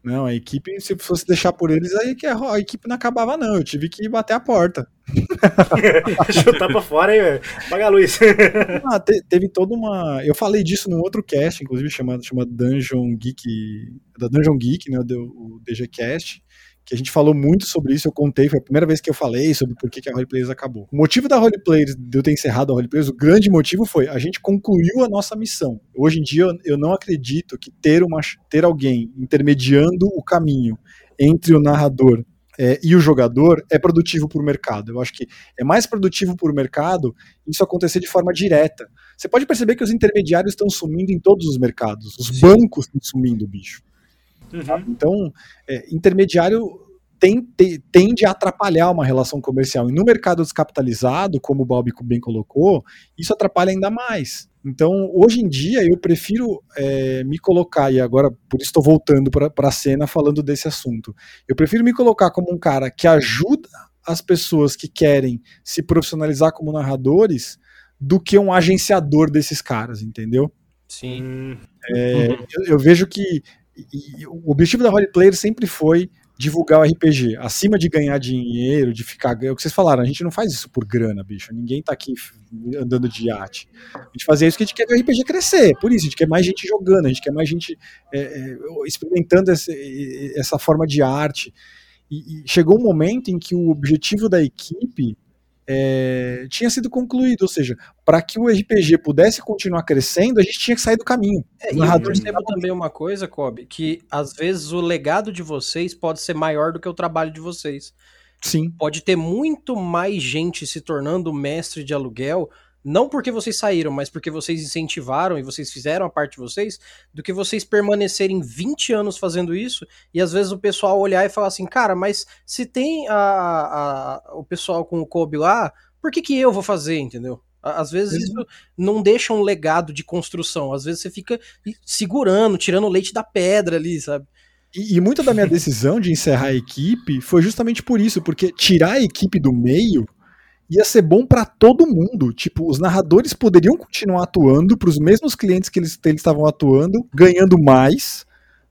Não, a equipe, se fosse deixar por eles, aí que a, equipe não acabava, não. Eu tive que bater a porta.
Chutar pra fora aí, Paga a luz.
ah, te, teve toda uma. Eu falei disso num outro cast, inclusive, chamado, chamado Dungeon Geek. Da Dungeon Geek, né? O DG Cast que a gente falou muito sobre isso, eu contei, foi a primeira vez que eu falei sobre por que, a Roleplayers acabou. O motivo da Roleplayers, de eu ter encerrado a Roleplayers, o grande motivo foi a gente concluiu a nossa missão. Hoje em dia eu não acredito que ter, uma, ter alguém intermediando o caminho entre o narrador é, e o jogador é produtivo para o mercado. Eu acho que é mais produtivo para o mercado isso acontecer de forma direta. Você pode perceber que os intermediários estão sumindo em todos os mercados. Os bancos estão sumindo, bicho.
Uhum.
Então, é, intermediário tem- te- tende a atrapalhar uma relação comercial. E no mercado descapitalizado, como o Bob bem colocou, isso atrapalha ainda mais. Então, hoje em dia, eu prefiro é, me colocar, e agora por isso estou voltando para a cena falando desse assunto. Eu prefiro me colocar como um cara que ajuda as pessoas que querem se profissionalizar como narradores do que um agenciador desses caras, entendeu?
Sim.
É, eu, eu vejo que e- o objetivo da Roleplayer sempre foi divulgar o RPG, acima de ganhar dinheiro, de ficar. É o que vocês falaram, a gente não faz isso por grana, bicho. Ninguém tá aqui andando de iate. A gente fazia isso que a gente quer ver o RPG crescer. Por isso, a gente quer mais gente jogando, a gente quer mais gente é, é, experimentando essa forma de arte. E, e chegou um momento em que o objetivo da equipe é, tinha sido concluído, ou seja, para que o RPG pudesse continuar crescendo, a gente tinha que sair do caminho.
É, e eu percebo também uma coisa, Kobe, que às vezes o legado de vocês pode ser maior do que o trabalho de vocês.
Sim.
Pode ter muito mais gente se tornando mestre de aluguel, não porque vocês saíram, mas porque vocês incentivaram e vocês fizeram a parte de vocês, do que vocês permanecerem 20 anos fazendo isso e às vezes o pessoal olhar e falar assim, cara, mas se tem a, a- o pessoal com o Kobe lá, por que, que eu vou fazer, entendeu? Às vezes isso não deixa um legado de construção, às vezes você fica segurando, tirando o leite da pedra ali, sabe?
E, e muita da minha decisão de encerrar a equipe foi justamente por isso, porque tirar a equipe do meio ia ser bom para todo mundo. Tipo, os narradores poderiam continuar atuando para os mesmos clientes que eles estavam atuando, ganhando mais.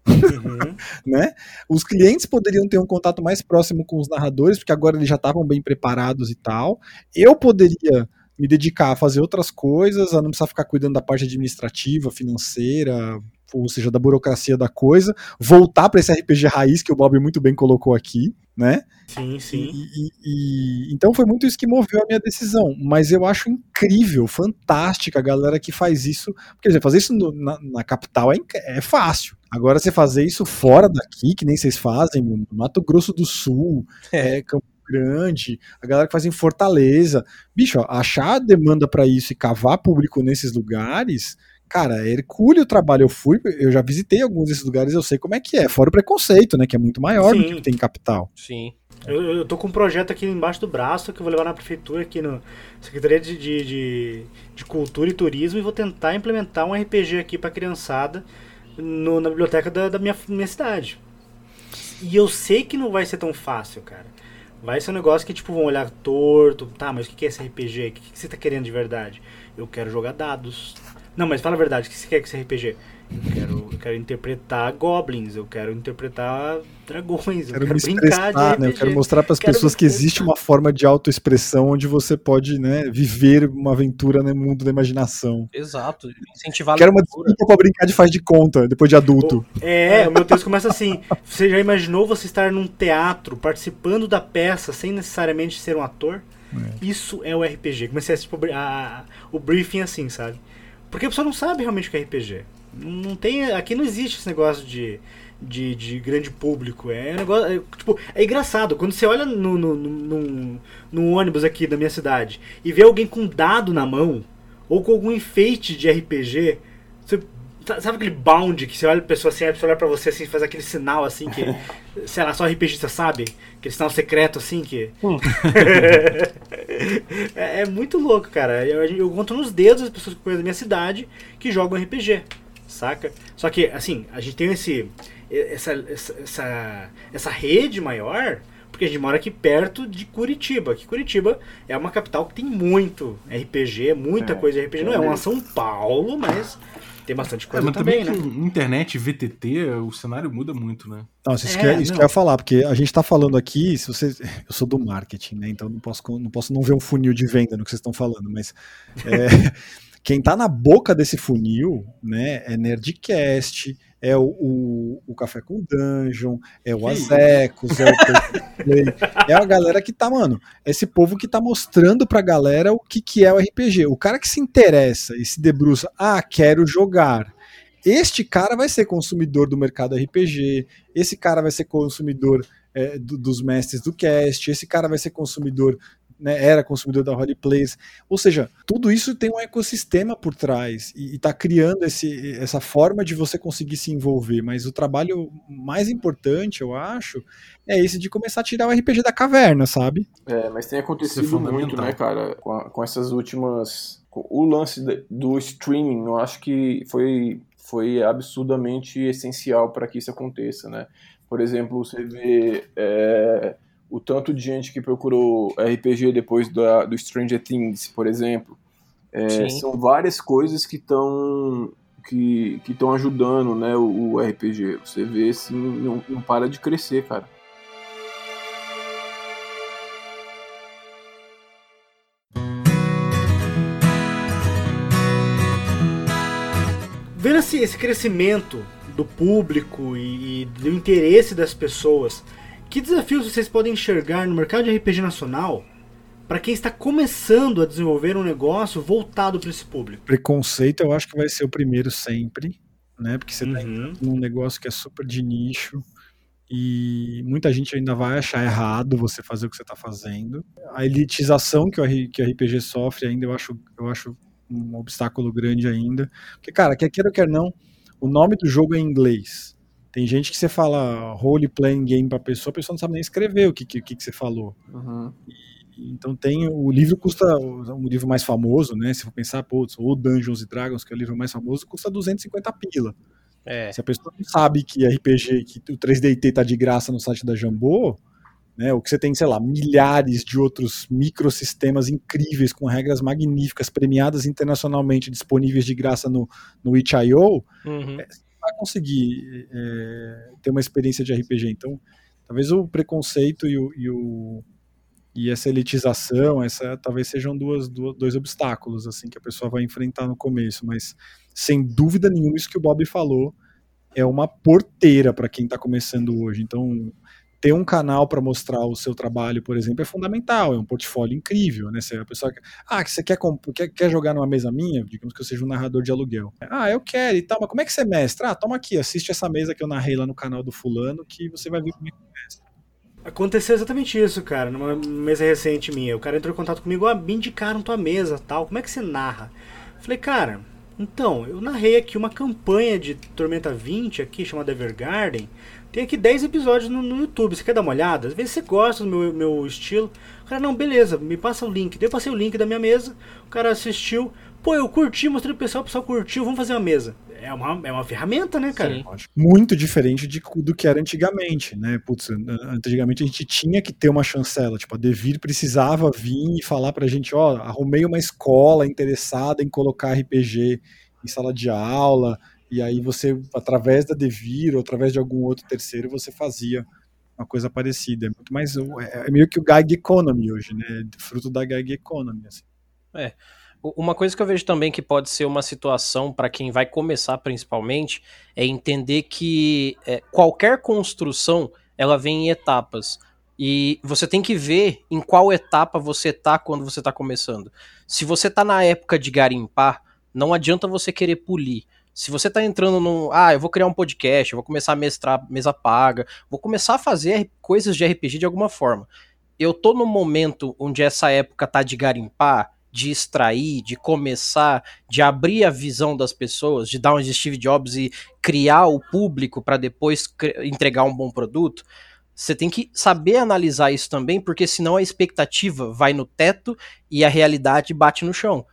uhum.
né? Os clientes poderiam ter um contato mais próximo com os narradores, porque agora eles já estavam bem preparados e tal. Eu poderia me dedicar a fazer outras coisas, a não precisar ficar cuidando da parte administrativa, financeira, ou seja, da burocracia da coisa, voltar para esse RPG raiz que o Bob muito bem colocou aqui, né?
Sim, sim.
E, e- e- então foi muito isso que moveu a minha decisão. Mas eu acho incrível, fantástica a galera que faz isso. Quer dizer, fazer isso no- na, na capital é, é fácil. Agora, você fazer isso fora daqui, que nem vocês fazem, no Mato Grosso do Sul, é, Campo Grande, a galera que faz em Fortaleza. Bicho, ó, achar demanda para isso e cavar público nesses lugares. Cara, é hercúleo o trabalho. Eu fui, eu já visitei alguns desses lugares, eu sei como é que é. Fora o preconceito, né? Que é muito maior do
Sim.
que o que tem em capital.
Sim.
Eu, eu tô com um projeto aqui embaixo do braço que eu vou levar na prefeitura, aqui no Secretaria de, de, de, de Cultura e Turismo, e vou tentar implementar um RPG aqui pra criançada no- na biblioteca da, da minha, minha cidade. E eu sei que não vai ser tão fácil, cara. Vai ser um negócio que, tipo, vão olhar torto. Tá, mas o que que é esse RPG? O que que você tá querendo de verdade? Eu quero jogar dados. Não, mas fala a verdade, o que você quer com esse RPG? Eu quero, eu quero interpretar goblins, eu quero interpretar dragões, eu
quero
quero,
me
brincar de RPG.
né? Eu quero mostrar para as pessoas que existe uma forma de autoexpressão onde você pode, né, viver uma aventura no mundo da imaginação.
Exato. Incentivar a
Quero uma desculpa para brincar de faz de conta depois de adulto.
É, o meu texto começa assim. Você já imaginou você estar num teatro participando da peça sem necessariamente ser um ator? Isso é o RPG. Comecei a tipo, a- a- o briefing assim, sabe? Porque a pessoa não sabe realmente o que é RPG. Não, tem, aqui não existe esse negócio de, de, de grande público. É um negócio. é, tipo, é engraçado. Quando você olha no, no, no, num ônibus aqui da minha cidade e vê alguém com dado na mão ou com algum enfeite de RPG, você Sabe aquele bound que você olha a pessoa assim, a pessoa olha pra você assim, faz aquele sinal assim que, sei lá, só RPGista sabe? Aquele sinal secreto assim que. é, é muito louco, cara. Eu, eu conto nos dedos as pessoas que conhecem da minha cidade que jogam RPG, saca? Só que, assim, a gente tem esse. Essa, essa, essa, essa rede maior. Porque a gente mora aqui perto de Curitiba. Que Curitiba é uma capital que tem muito RPG, muita
É,
coisa de RPG. Não é
é
uma. São Paulo, mas tem bastante
É,
coisa
mas
também,
também,
né?
com internet, VTT, o cenário muda muito, né?
Nossa, isso,
É,
que, é- isso
não.
que eu ia falar, porque a gente tá falando aqui, se você, eu sou do marketing, né? Então não posso, não posso não ver um funil de venda no que vocês estão falando, mas é, quem tá na boca desse funil, né, é Nerdcast, é o, o, o Café com Dungeon, é o Azecos, é o Play, é a galera que tá, mano, esse povo que tá mostrando pra galera o que, que é o RPG. O cara que se interessa e se debruça, ah, quero jogar. Este cara vai ser consumidor do mercado RPG, esse cara vai ser consumidor é, do- dos mestres do cast, esse cara vai ser consumidor né, era consumidor da Roleplays. Ou seja, tudo isso tem um ecossistema por trás e está criando esse, essa forma de você conseguir se envolver. Mas o trabalho mais importante, eu acho, é esse de começar a tirar o RPG da caverna, sabe?
É, mas tem
é
acontecido
fundamental.
muito, né, cara, com, a- com essas últimas. com O lance do streaming, eu acho que foi, foi absurdamente essencial para que isso aconteça, né? Por exemplo, você vê é, o tanto de gente que procurou RPG depois da, do Stranger Things, por exemplo. É,
Sim.
são várias coisas que estão que estão ajudando né, o, o RPG. Você vê assim, não, não para de crescer, cara.
Vendo esse, esse crescimento do público e, e do interesse das pessoas, que desafios vocês podem enxergar no mercado de RPG nacional para quem está começando a desenvolver um negócio voltado para esse público?
Preconceito eu acho que vai ser o primeiro sempre, né? Porque você tá
Uhum.
num negócio que é super de nicho e muita gente ainda vai achar errado você fazer o que você está fazendo. A elitização que o, que o RPG sofre ainda eu acho, eu acho um obstáculo grande ainda. Porque, cara, quer queira ou quer não, o nome do jogo é em inglês. Tem gente que você fala role playing game pra pessoa, a pessoa não sabe nem escrever o que, que, que que você falou.
Uhum.
Então tem o livro custa um livro mais famoso, né? Se for pensar, putz, o Dungeons and Dragons, que é o livro mais famoso, custa 250 pila.
É.
Se a pessoa não sabe que RPG, que o 3DT tá de graça no site da Jambô, né? O que você tem, sei lá, milhares de outros microsistemas incríveis com regras magníficas, premiadas internacionalmente, disponíveis de graça no, no itch.io,
Uhum.
Vai conseguir é, ter uma experiência de RPG. Então, talvez o preconceito e, o, e, o- e essa elitização, essa talvez sejam duas, duas- dois obstáculos assim que a pessoa vai enfrentar no começo. Mas sem dúvida nenhuma isso que o Bob falou é uma porteira para quem está começando hoje. Então ter um canal para mostrar o seu trabalho, por exemplo, é fundamental, é um portfólio incrível, né? Se a pessoa quer, ah, que você quer, quer, quer jogar numa mesa minha, digamos que eu seja um narrador de aluguel. Ah, eu quero e tal, mas como é que você mestra? Ah, toma aqui, assiste essa mesa que eu narrei lá no canal do fulano, que você vai ver como é que mestra.
Aconteceu exatamente isso, cara, numa mesa recente minha. O cara entrou em contato comigo, ah, me indicaram tua mesa tal. Como é que você narra? Falei, cara, então, eu narrei aqui uma campanha de Tormenta 20 aqui, chamada Evergarden. Tem aqui 10 episódios no, no YouTube, você quer dar uma olhada? Às vezes você gosta do meu, meu estilo. O cara, não, beleza, me passa o link. Daí eu passei o link da minha mesa, o cara assistiu. Pô, eu curti, mostrei pro pessoal, o pessoal curtiu, vamos fazer uma mesa. É uma, é uma ferramenta, né, cara?
Sim.
Muito diferente de, do que era antigamente, né? Putz, an- antigamente a gente tinha que ter uma chancela, tipo, a Devir precisava vir e falar pra gente, ó, arrumei uma escola interessada em colocar RPG em sala de aula, e aí você, através da Devir ou através de algum outro terceiro, você fazia uma coisa parecida. É muito mais, é é meio que o gag economy hoje, né? Fruto da gag economy, assim.
U- Uma coisa que eu vejo também que pode ser uma situação para quem vai começar principalmente é entender que é, qualquer construção ela vem em etapas e você tem que ver em qual etapa você tá quando você tá começando. Se você tá na época de garimpar, não adianta você querer polir. Se você tá entrando num, ah, eu vou criar um podcast, eu vou começar a mestrar mesa paga, vou começar a fazer coisas de RPG de alguma forma. Eu tô no momento onde essa época tá de garimpar, de extrair, de começar, de abrir a visão das pessoas, de dar um Steve Jobs e criar o público para depois entregar um bom produto. Você tem que saber analisar isso também, porque senão a expectativa vai no teto e a realidade bate no chão.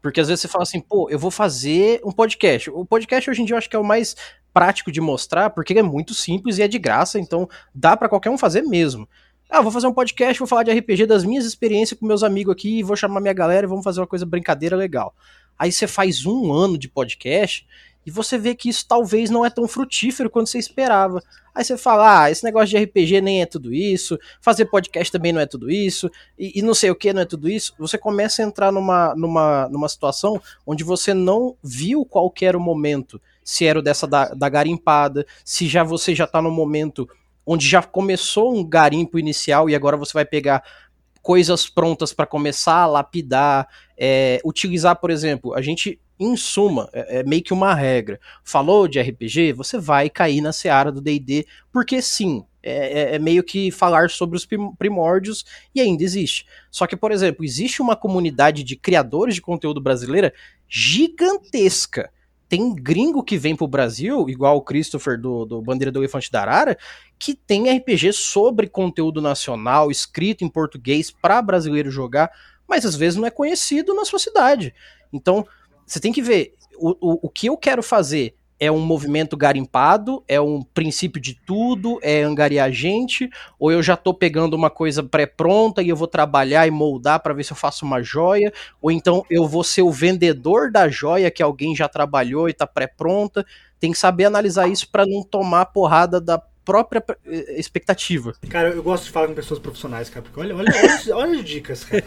Porque às vezes você fala assim, pô, eu vou fazer um podcast. O podcast hoje em dia eu acho que é o mais prático de mostrar, porque ele é muito simples e é de graça, então dá para qualquer um fazer mesmo. Ah, vou fazer um podcast, vou falar de RPG das minhas experiências com meus amigos aqui, vou chamar minha galera e vamos fazer uma coisa brincadeira legal. Aí você faz um ano de podcast e você vê que isso talvez não é tão frutífero quanto você esperava. Aí você fala, ah, esse negócio de RPG nem é tudo isso, fazer podcast também não é tudo isso, e, e não sei o que não é tudo isso. Você começa a entrar numa, numa, numa situação onde você não viu qual que era o momento. Se era o dessa da, da garimpada, se já você já tá no momento onde já começou um garimpo inicial e agora você vai pegar coisas prontas para começar a lapidar, é, utilizar, por exemplo, a gente Em suma, é, é meio que uma regra. Falou de RPG, você vai cair na seara do DD, porque sim, é, é, é, meio que falar sobre os primórdios e ainda existe. Só que, por exemplo, existe uma comunidade de criadores de conteúdo brasileira gigantesca. Tem gringo que vem pro Brasil, igual o Christopher do, do Bandeira do Elefante da Arara, que tem RPG sobre conteúdo nacional, escrito em português para brasileiro jogar, mas às vezes não é conhecido na sua cidade. Então, você tem que ver, o, o, o que eu quero fazer é um movimento garimpado, é um princípio de tudo, é angariar gente, ou eu já tô pegando uma coisa pré-pronta e eu vou trabalhar e moldar para ver se eu faço uma joia, ou então eu vou ser o vendedor da joia que alguém já trabalhou e tá pré-pronta. Tem que saber analisar isso para não tomar porrada da própria eh, expectativa.
Cara, eu gosto de falar com pessoas profissionais, cara, porque olha, olha, olha, olha as dicas, cara.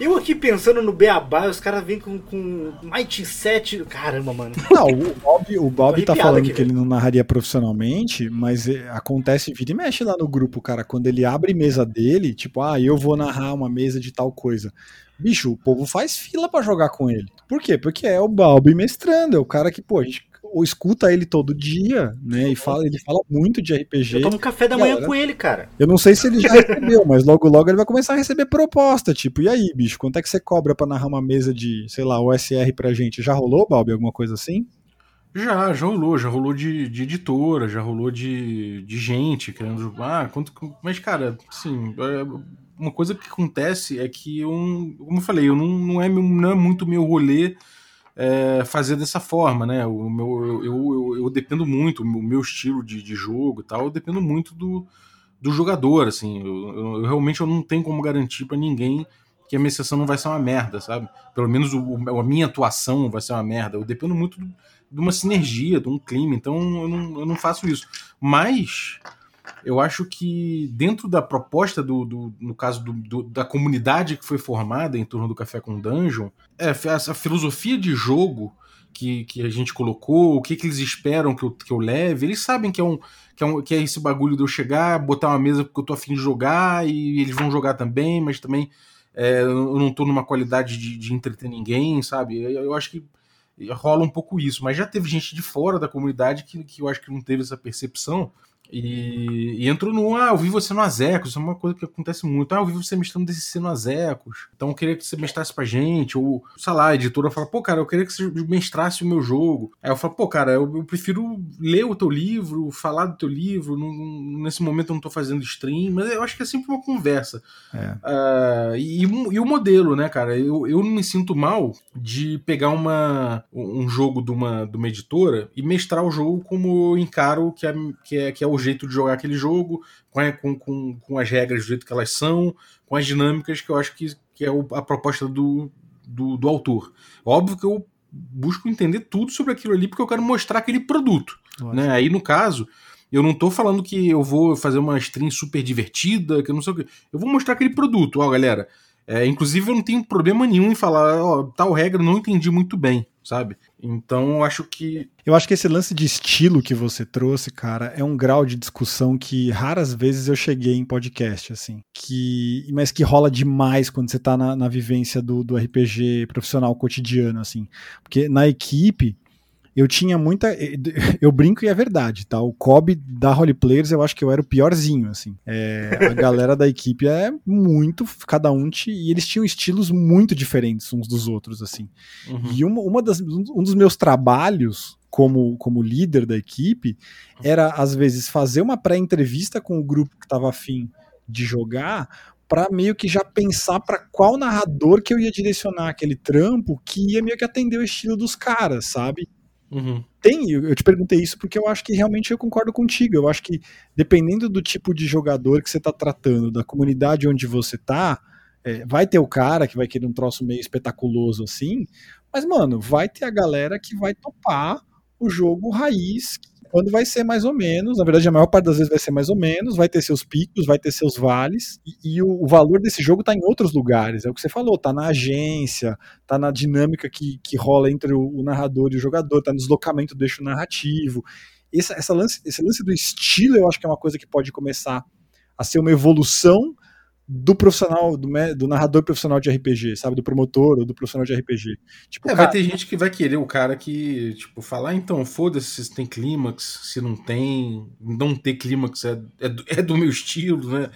Eu aqui pensando no Beabá, os caras vêm com, com Mighty 7. Caramba, mano.
Não, o Bob, o Bob tá falando aqui, que ele não narraria profissionalmente, mas eh, acontece vida e mexe lá no grupo, cara. Quando ele abre mesa dele, tipo, ah, eu vou narrar uma mesa de tal coisa. Bicho, o povo faz fila para jogar com ele. Por quê? Porque é o Balbi mestrando, é o cara que, pô, a gente ou escuta ele todo dia, né? E fala, ele fala muito de RPG.
Eu tomo café da manhã galera, com ele, cara.
Eu não sei se ele já recebeu, mas logo logo ele vai começar a receber proposta, tipo, e aí, bicho, quanto é que você cobra para narrar uma mesa de, sei lá, OSR pra gente? Já rolou, Balbi, alguma coisa assim?
Já, já rolou, já rolou de, de editora, já rolou de, de gente querendo. Ah, quanto. Mas, cara, assim, uma coisa que acontece é que eu, como eu falei, eu não, não, é, não é muito meu rolê é, fazer dessa forma, né? O meu, eu, eu, eu dependo muito, o meu estilo de, de jogo e tal, eu dependo muito do, do jogador, assim. Eu, eu, realmente eu não tenho como garantir para ninguém que a minha sessão não vai ser uma merda, sabe? Pelo menos o, a minha atuação vai ser uma merda. Eu dependo muito do, de uma sinergia, de um clima, então eu não, eu não faço isso. Mas eu acho que dentro da proposta do, do no caso do, do, da comunidade que foi formada em torno do Café com Dungeon, é, filosofia de jogo que, que a gente colocou, o que, que eles esperam que eu, que eu leve, eles sabem que é um que é, um, que é esse bagulho de eu chegar, botar uma mesa porque eu tô afim de jogar e eles vão jogar também, mas também é, eu não tô numa qualidade de, de entreter ninguém, sabe? Eu, eu acho que rola um pouco isso, mas já teve gente de fora da comunidade que, que eu acho que não teve essa percepção e, e entrou no, ah, eu vi você no Azecos, isso é uma coisa que acontece muito. Ah, eu vi você mestrando DCC no Azecos, então eu queria que você mestrasse pra gente. Ou, sei lá, a editora fala, pô, cara, eu queria que você mestrasse o meu jogo. Aí eu falo, pô, cara, eu, eu prefiro ler o teu livro, falar do teu livro. Não, nesse momento eu não tô fazendo stream, mas eu acho que é sempre uma conversa. É. Uh, e, e, o modelo, né, cara? Eu, eu não me sinto mal de pegar uma, um jogo de uma, de uma editora e mestrar o jogo como eu encaro que é, que é, que é o o jeito de jogar aquele jogo, com, com, com as regras do jeito que elas são, com as dinâmicas que eu acho que, que é a proposta do, do, do autor. Óbvio que eu busco entender tudo sobre aquilo ali porque eu quero mostrar aquele produto. Né? Aí, no caso, eu não tô falando que eu vou fazer uma stream super divertida, que eu não sei o que. Eu vou mostrar aquele produto, ó, galera. É, inclusive, eu não tenho problema nenhum em falar, ó, tal regra eu não entendi muito bem, sabe? Então, eu acho que.
Eu acho que esse lance de estilo que você trouxe, cara, é um grau de discussão que raras vezes eu cheguei em podcast, assim. Que, mas que rola demais quando você tá na, na vivência do, do RPG profissional cotidiano, assim. Porque na equipe eu tinha muita. Eu brinco e é verdade, tá? O Kobe da Holy Players eu acho que eu era o piorzinho, assim. É, a galera da equipe é muito. Cada um. Te, e eles tinham estilos muito diferentes uns dos outros, assim. Uhum. E uma, uma das, um dos meus trabalhos como, como líder da equipe era, às vezes, fazer uma pré-entrevista com o grupo que estava afim de jogar para meio que já pensar para qual narrador que eu ia direcionar aquele trampo que ia meio que atender o estilo dos caras, sabe?
Uhum.
Tem, eu te perguntei isso porque eu acho que realmente eu concordo contigo. Eu acho que dependendo do tipo de jogador que você está tratando, da comunidade onde você tá, é, vai ter o cara que vai querer um troço meio espetaculoso assim, mas, mano, vai ter a galera que vai topar o jogo raiz, quando vai ser mais ou menos, na verdade a maior parte das vezes vai ser mais ou menos, vai ter seus picos, vai ter seus vales, e, e o, o, valor desse jogo está em outros lugares, é o que você falou, tá na agência, tá na dinâmica que, que rola entre o, o narrador e o jogador, tá no deslocamento do eixo narrativo. Essa, essa lance, esse lance do estilo eu acho que é uma coisa que pode começar a ser uma evolução do profissional, do, do narrador profissional de RPG, sabe? Do promotor ou do profissional de RPG. Tipo,
É,
cara,
vai ter gente que vai querer o cara que, tipo, falar, então, foda-se se tem clímax, se não tem, não ter clímax é, é, do- é do meu estilo, né?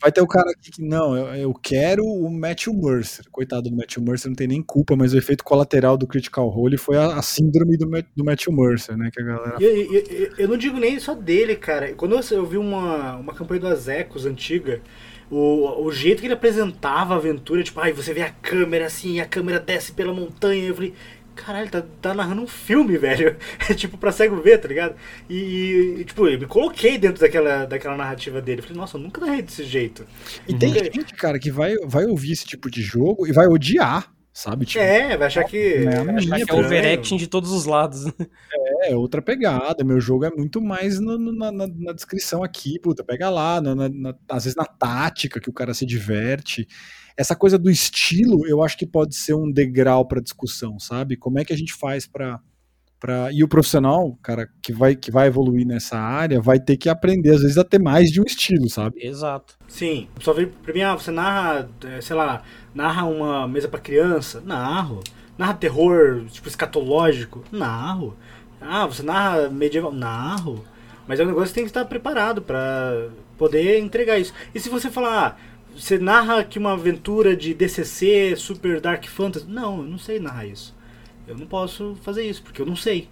vai ter o cara aqui que, não, eu, eu quero o Matthew Mercer. Coitado do Matthew Mercer, não tem nem culpa, mas o efeito colateral do Critical Role foi a, a síndrome do, do Matthew Mercer, né? Que a galera
E- e- e- eu não digo nem só dele, cara. Quando eu, eu vi uma, uma campanha do Azecos antiga, o, o jeito que ele apresentava a aventura, tipo, ai, você vê a câmera assim, a câmera desce pela montanha. Eu falei, caralho, tá, tá narrando um filme, velho. É tipo pra cego ver, tá ligado? E, e, tipo, eu me coloquei dentro daquela, daquela narrativa dele. Eu falei, nossa, eu nunca narrei desse jeito.
E tem
Uhum.
gente, cara, que vai, vai ouvir esse tipo de jogo e vai odiar, sabe? Tipo,
É, vai achar que.
É,
vai achar que
É
é
overaction de todos os lados.
é outra pegada. Meu jogo é muito mais no- no- na, na- descrição aqui, puta, pega lá, na- na- na- às vezes na tática que o cara se diverte. Essa coisa do estilo, eu acho que pode ser um degrau para discussão, sabe? Como é que a gente faz para Pra... E o profissional, cara, que vai, que vai evoluir nessa área, vai ter que aprender, às vezes, a ter mais de um estilo, sabe?
Exato.
Sim, só veio pra mim, ah, você narra, eh, sei lá, narra uma mesa pra criança? Narro. Narra terror, tipo, escatológico? Narro. Ah, você narra medieval? Narro. Mas é um negócio que tem que estar preparado pra poder entregar isso. E se você falar, ah, você narra aqui uma aventura de DCC, Super Dark Fantasy? Não, eu não sei narrar isso. Eu não posso fazer isso, porque eu não sei.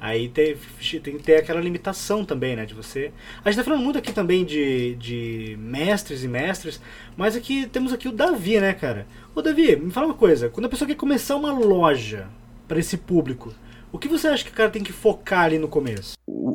Aí tem, tem que ter aquela limitação também, né? De você. A gente tá falando muito aqui também de, de mestres e mestres, mas aqui temos aqui o Davi, né, cara? Ô Davi, me fala uma coisa, quando a pessoa quer começar uma loja para esse público, o que você acha que o cara tem que focar ali no começo?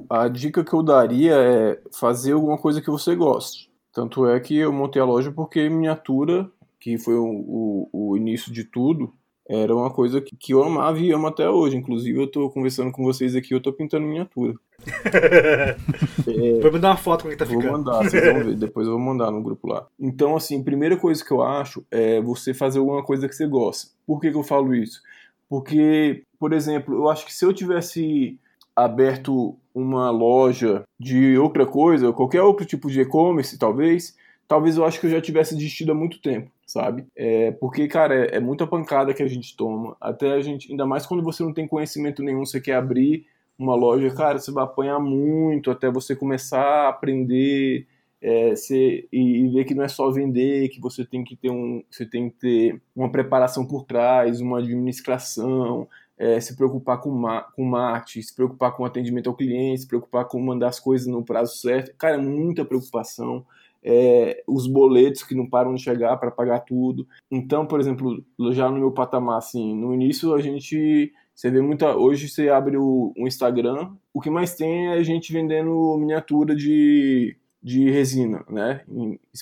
A dica que eu daria é fazer alguma coisa que você goste. Tanto é que eu montei a loja porque miniatura, que foi o, o, o início de tudo, era uma coisa que, que eu amava e amo até hoje. Inclusive, eu tô conversando com vocês aqui, eu tô pintando miniatura.
Vou me dar uma foto como é que tá
Vou
ficando.
mandar, vocês vão ver. Depois eu vou mandar no grupo lá. Então, assim, primeira coisa que eu acho é você fazer alguma coisa que você gosta. Por que, que eu falo isso? Porque, por exemplo, eu acho que se eu tivesse aberto uma loja de outra coisa, qualquer outro tipo de e-commerce, talvez, talvez eu acho que eu já tivesse desistido há muito tempo, sabe? É, porque, cara, é, é muita pancada que a gente toma. Até a gente, ainda mais quando você não tem conhecimento nenhum, você quer abrir uma loja, cara, você vai apanhar muito até você começar a aprender é, e, e ver que não é só vender, que você tem que ter um, você tem que ter uma preparação por trás, uma administração, é, se preocupar com, ma com marketing, se preocupar com atendimento ao cliente, se preocupar com mandar as coisas no prazo certo. Cara, é muita preocupação. É, os boletos que não param de chegar para pagar tudo. Então, por exemplo, já no meu patamar, assim, no início a gente. Você vê muita. Hoje você abre o, Instagram, o que mais tem é gente vendendo miniatura de, de resina, né?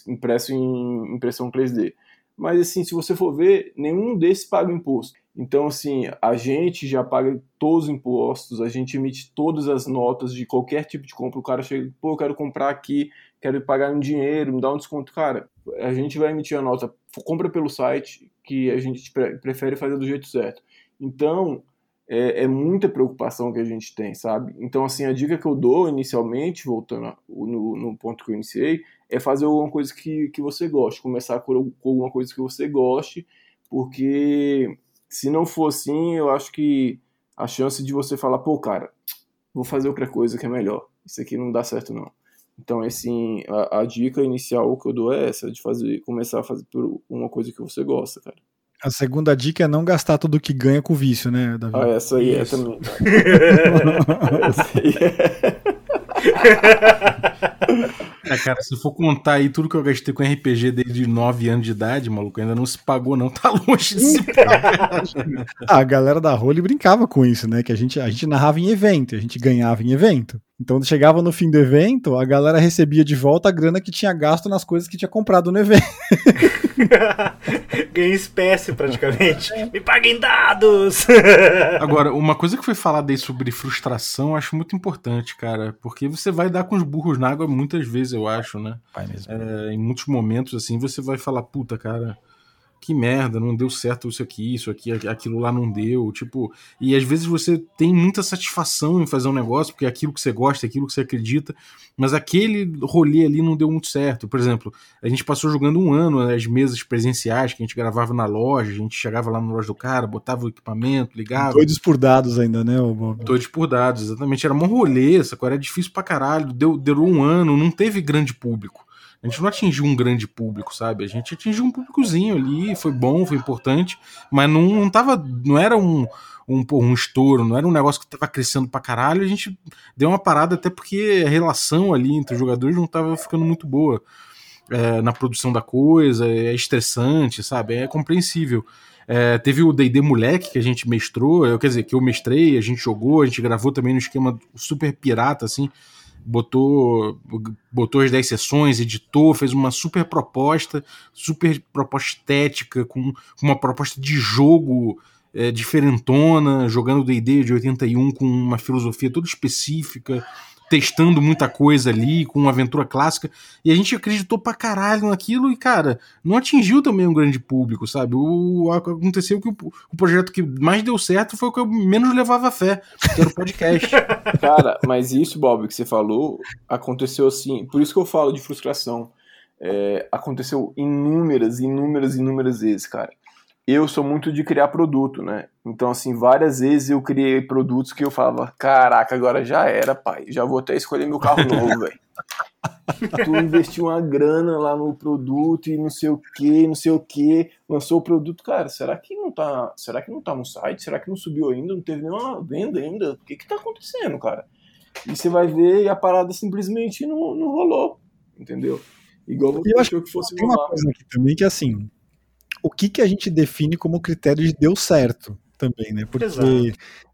Impresso em impressão 3D. Mas assim, se você for ver, nenhum desses paga imposto. Então, assim, a gente já paga todos os impostos, a gente emite todas as notas de qualquer tipo de compra. O cara chega, pô, eu quero comprar aqui, quero pagar em dinheiro, me dá um desconto. Cara, a gente vai emitir a nota, compra pelo site, que a gente pre- prefere fazer do jeito certo. Então, é, é muita preocupação que a gente tem, sabe? Então, assim, a dica que eu dou inicialmente, voltando a- no, no ponto que eu iniciei, é fazer alguma coisa que, que você goste, começar com, com alguma coisa que você goste, porque se não for assim, eu acho que a chance de você falar, pô, cara, vou fazer outra coisa que é melhor, isso aqui não dá certo não. Então, assim, a, a dica inicial que eu dou é essa, de fazer, começar a fazer por uma coisa que você gosta, cara.
A segunda dica é não gastar tudo que ganha com vício, né, Davi?
Ah, essa aí
Isso.
é também. essa aí é.
É, cara, se for contar aí tudo que eu gastei com RPG desde 9 anos de idade, maluco, ainda não se pagou, não. Tá longe de se pagar.
A galera da Role brincava com isso, né? Que a gente, a gente narrava em evento, a gente ganhava em evento. Então chegava no fim do evento, a galera recebia de volta a grana que tinha gasto nas coisas que tinha comprado no evento.
Ganhei espécie praticamente. Me paguem dados!
Agora, uma coisa que foi falada aí sobre frustração, eu acho muito importante, cara. Porque você vai dar com os burros na água muitas vezes, eu acho, né?
Pai mesmo.
É, em muitos momentos, assim, você vai falar, puta, cara, que merda, não deu certo isso aqui, isso aqui, aquilo lá não deu, tipo, e às vezes você tem muita satisfação em fazer um negócio, porque é aquilo que você gosta, é aquilo que você acredita, mas aquele rolê ali não deu muito certo. Por exemplo, a gente passou jogando um ano as mesas presenciais que a gente gravava na loja, a gente chegava lá na loja do cara, botava o equipamento, ligava.
Doidos por dados ainda, né, Bob?
Doidos por dados, exatamente. Era uma rolê, essa era difícil pra caralho, deu, deu um ano, não teve grande público. A gente não atingiu um grande público, sabe? A gente atingiu um públicozinho ali, foi bom, foi importante, mas não, não tava. Não era um, um, um estouro, não era um negócio que tava crescendo pra caralho. A gente deu uma parada até porque a relação ali entre os jogadores não tava ficando muito boa. É, na produção da coisa, é estressante, sabe? É compreensível. É, teve o D&D Moleque que a gente mestrou, eu, quer dizer, que eu mestrei, a gente jogou, a gente gravou também no esquema super pirata, assim, botou, botou as 10 sessões, editou, fez uma super proposta, super proposta estética, com, com uma proposta de jogo é, diferentona, jogando D&D de 81 com uma filosofia toda específica, testando muita coisa ali, com uma aventura clássica, e a gente acreditou pra caralho naquilo, e cara, não atingiu também um grande público, sabe? O, aconteceu que o, o projeto que mais deu certo foi o que eu menos levava fé, que era o podcast.
cara, mas isso, Bob, que você falou, aconteceu assim, por isso que eu falo de frustração. É, aconteceu inúmeras, inúmeras, inúmeras vezes, cara eu sou muito de criar produto, né? Então, assim, várias vezes eu criei produtos que eu falava, caraca, agora já era, pai. Já vou até escolher meu carro novo, velho. tu investiu uma grana lá no produto e não sei o que, não sei o que, lançou o produto, cara, será que não tá, será que não tá no site? Será que não subiu ainda? Não teve nenhuma venda ainda? O que que tá acontecendo, cara? E você vai ver e a parada simplesmente não, não rolou, entendeu? Igual você
eu achou que fosse uma coisa aqui também que assim, o que, que a gente define como critério de deu certo também, né? Porque Exato.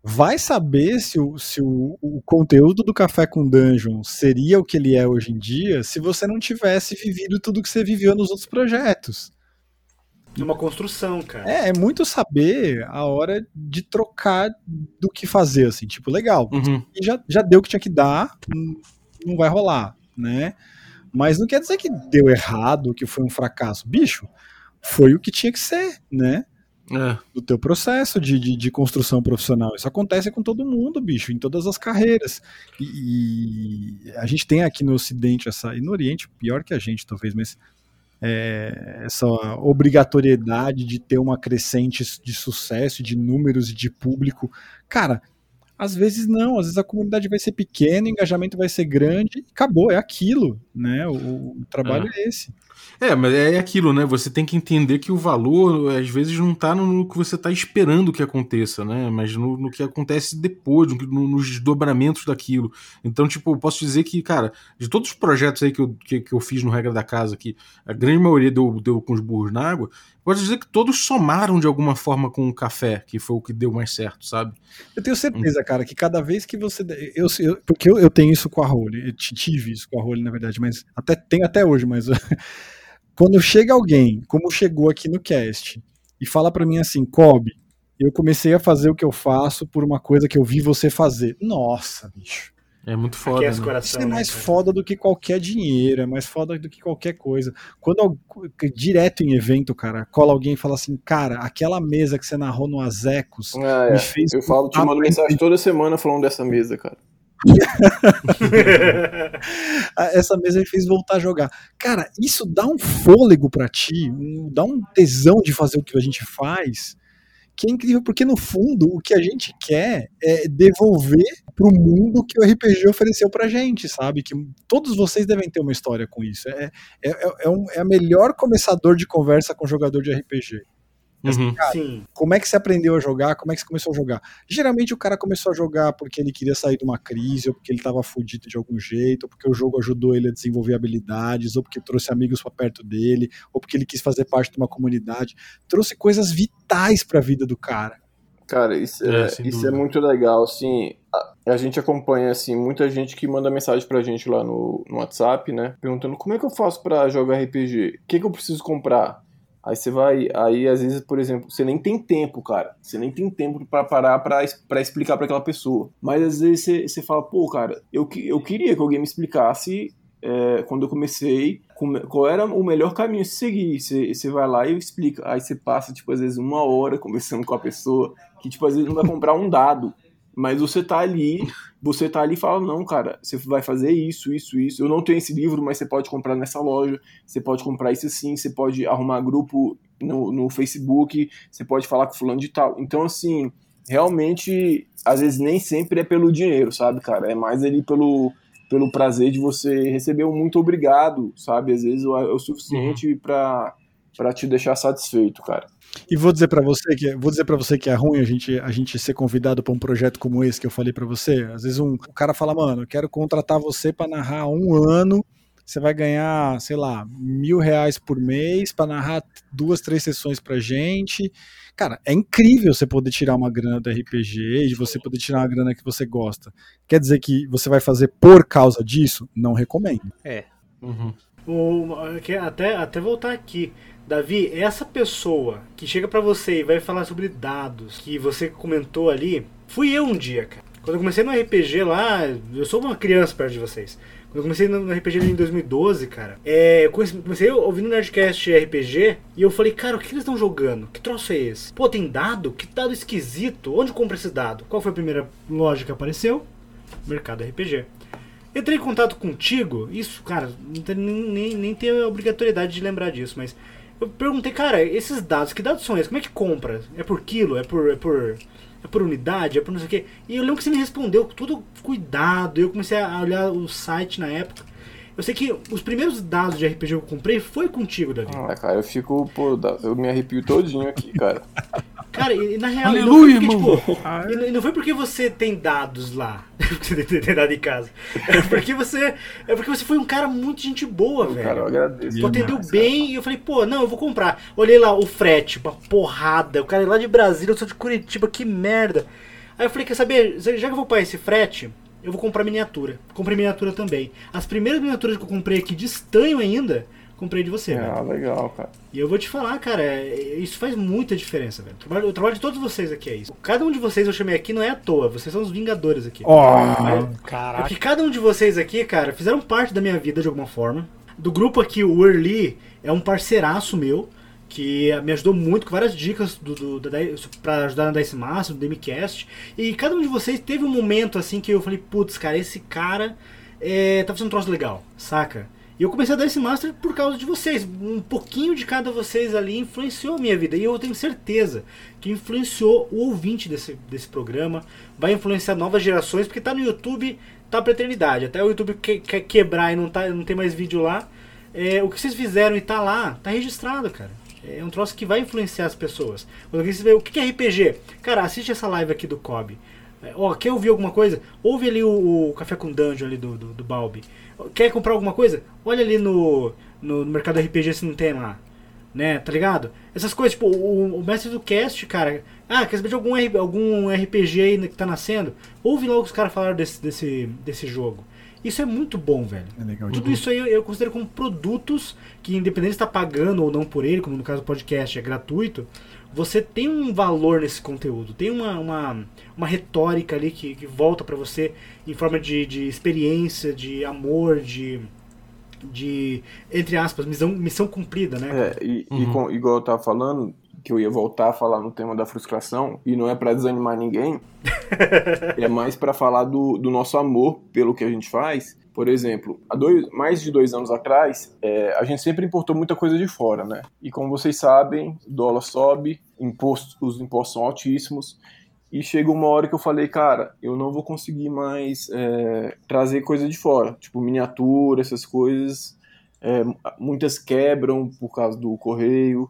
vai saber se, o, se o, o, conteúdo do Café com Dungeon seria o que ele é hoje em dia se você não tivesse vivido tudo que você viveu nos outros projetos.
Uma construção, cara.
É, é muito saber a hora de trocar do que fazer, assim, tipo, legal.
Uhum.
E já, já deu o que tinha que dar, não vai rolar, né? Mas não quer dizer que deu errado, que foi um fracasso. Bicho, foi o que tinha que ser, né?
É.
Do teu processo de, de, de, construção profissional. Isso acontece com todo mundo, bicho, em todas as carreiras. E, e, a gente tem aqui no Ocidente essa, e no Oriente, pior que a gente, talvez, mas é, essa obrigatoriedade de ter uma crescente de sucesso, de números e de público. Cara, às vezes não, às vezes a comunidade vai ser pequena, o engajamento vai ser grande, acabou, é aquilo, né? O, o trabalho é. é esse.
É, mas é aquilo, né? Você tem que entender que o valor, às vezes, não tá no que você tá esperando que aconteça, né? Mas no, no que acontece depois, no, nos desdobramentos daquilo. Então, tipo, eu posso dizer que, cara, de todos os projetos aí que eu, que, que eu fiz no Regra da Casa, que a grande maioria deu, deu com os burros na água, posso dizer que todos somaram de alguma forma com o café, que foi o que deu mais certo, sabe?
Eu tenho certeza, cara, que cada vez que você. Eu, eu porque eu, eu tenho isso com a Role, eu tive isso com a Role, na verdade, mas até tenho até hoje, mas. Quando chega alguém, como chegou aqui no cast, e fala para mim assim, Kobe, eu comecei a fazer o que eu faço por uma coisa que eu vi você fazer. Nossa, bicho.
É muito foda. Né?
Coração, Isso é mais né, foda do que qualquer dinheiro, é mais foda do que qualquer coisa. Quando direto em evento, cara, cola alguém e fala assim, cara, aquela mesa que você narrou no Azecos
ah, me é. fez. Eu falo, te mando mensagem toda semana falando dessa mesa, cara.
Essa mesa me fez voltar a jogar. Cara, isso dá um fôlego para ti, um, dá um tesão de fazer o que a gente faz, que é incrível, porque no fundo o que a gente quer é devolver pro mundo que o RPG ofereceu pra gente, sabe? Que todos vocês devem ter uma história com isso. É, é, é, é, um, é a melhor começador de conversa com jogador de RPG.
Uhum.
Cara, como é que você aprendeu a jogar? Como é que você começou a jogar? Geralmente o cara começou a jogar porque ele queria sair de uma crise, ou porque ele estava fudido de algum jeito, ou porque o jogo ajudou ele a desenvolver habilidades, ou porque trouxe amigos para perto dele, ou porque ele quis fazer parte de uma comunidade. Trouxe coisas vitais para a vida do cara.
Cara, isso é, é isso é muito legal, assim, a, a, gente acompanha, assim, muita gente que manda mensagem pra gente lá no, no WhatsApp, né, perguntando como é que eu faço para jogar RPG, o que, que eu preciso comprar, Aí você vai, aí às vezes, por exemplo, você nem tem tempo, cara. Você nem tem tempo para parar para explicar para aquela pessoa. Mas às vezes você, você fala, pô, cara, eu, eu queria que alguém me explicasse é, quando eu comecei, qual era o melhor caminho a se seguir. Você, você vai lá e explica. Aí você passa, tipo, às vezes uma hora conversando com a pessoa, que, tipo, às vezes não vai comprar um dado. Mas você tá ali, você tá ali e fala, não, cara, você vai fazer isso, isso, isso. Eu não tenho esse livro, mas você pode comprar nessa loja, você pode comprar isso assim, você pode arrumar grupo no, no Facebook, você pode falar com fulano de tal. Então, assim, realmente, às vezes nem sempre é pelo dinheiro, sabe, cara? É mais ali pelo, pelo prazer de você receber um muito obrigado, sabe? Às vezes é o suficiente pra, pra te deixar satisfeito, cara.
E vou dizer pra você que vou dizer para você que é ruim a gente a gente ser convidado pra um projeto como esse que eu falei pra você. Às vezes um o cara fala, mano, eu quero contratar você pra narrar um ano. Você vai ganhar, sei lá, mil reais por mês pra narrar duas, três sessões pra gente. Cara, é incrível você poder tirar uma grana do RPG e de você poder tirar uma grana que você gosta. Quer dizer que você vai fazer por causa disso? Não recomendo.
Uhum.
O, até, até voltar aqui. Davi, essa pessoa que chega pra você e vai falar sobre dados que você comentou ali, fui eu um dia, cara. Quando eu comecei no RPG lá, eu sou uma criança perto de vocês. Quando eu comecei no RPG em 2012, cara, é, eu comecei ouvindo Nerdcast RPG e eu falei, cara, o que eles estão jogando? Que troço é esse? Pô, tem dado? Que dado esquisito? Onde compra esse dado? Qual foi a primeira loja que apareceu? Mercado RPG. Entrei em contato contigo, isso, cara, não tem, nem, nem, nem tenho a obrigatoriedade de lembrar disso, mas eu perguntei, cara, esses dados, que dados são esses? Como é que compra? É por quilo? É por. É por, é por unidade? É por não sei o quê? E eu lembro que você me respondeu com todo cuidado, eu comecei a olhar o site na época. Eu sei que os primeiros dados de RPG que eu comprei foi contigo, Davi.
Ah, cara, eu fico, pô, eu me arrepio todinho aqui, cara.
Cara, e, na real,
Aleluia,
não foi porque,
irmão.
tipo, e não- foi porque você tem dados lá, porque você tem dado em casa. É porque você, é porque você foi um cara muito gente boa, velho.
Cara, eu agradeço.
Tu atendeu
demais,
bem e eu falei, pô, não, eu vou comprar. Olhei lá o frete, uma porrada. O cara é lá de Brasília, eu sou de Curitiba, que merda. Aí eu falei, quer saber, já que eu vou pagar esse frete, eu vou comprar miniatura. Comprei miniatura também. As primeiras miniaturas que eu comprei aqui de estanho ainda, comprei de você, velho.
Ah, legal, cara.
E eu vou te falar, cara, é- isso faz muita diferença, velho. O trabalho, o trabalho de todos vocês aqui é isso. Cada um de vocês eu chamei aqui não é à toa, vocês são os vingadores aqui. É
Caraca.
porque cada um de vocês aqui, cara, fizeram parte da minha vida de alguma forma. Do grupo aqui, o Early é um parceiraço meu, que me ajudou muito com várias dicas do, do, da, pra ajudar na Dice Master, do DMCast. E cada um de vocês teve um momento assim que eu falei, putz, cara, esse cara é, tá fazendo um troço legal, saca? E eu comecei a dar esse Master por causa de vocês. Um pouquinho de cada vocês ali influenciou a minha vida. E eu tenho certeza que influenciou o ouvinte desse, desse programa. Vai influenciar novas gerações, porque tá no YouTube, tá pra eternidade. Até o YouTube que- quer quebrar e não, tá, não tem mais vídeo lá. É, o que vocês fizeram e tá lá, tá registrado, cara. É um troço que vai influenciar as pessoas. Quando alguém se vê, o que que é RPG? Cara, assiste essa live aqui do Kobe. É, Ó, quer ouvir alguma coisa? Ouve ali o, o Café com Dungeon ali do, do, do Balbi. Quer comprar alguma coisa? Olha ali no, no, mercado RPG se não tem lá. Né, tá ligado? Essas coisas, tipo, o, o mestre do cast, cara. Ah, quer saber de algum, algum RPG aí que tá nascendo? Ouve logo os caras falaram desse, desse, desse jogo. Isso é muito bom, velho.
É legal
Tudo isso aí eu- eu considero como produtos que, independente de estar pagando ou não por ele, como no caso do podcast é gratuito, você tem um valor nesse conteúdo, tem uma, uma, uma retórica ali que, que volta pra você em forma de, de experiência, de amor, de, de entre aspas, missão, missão cumprida, né?
É, e, e
Uhum.
com- igual eu tava falando, que eu ia voltar a falar no tema da frustração, e não é pra desanimar ninguém, é mais pra falar do, do nosso amor pelo que a gente faz. Por exemplo, há dois, mais de dois anos atrás, é, a gente sempre importou muita coisa de fora, né? E como vocês sabem, o dólar sobe, imposto, os impostos são altíssimos, e chega uma hora que eu falei, cara, eu não vou conseguir mais é, trazer coisa de fora, tipo miniatura, essas coisas. É, muitas quebram por causa do correio.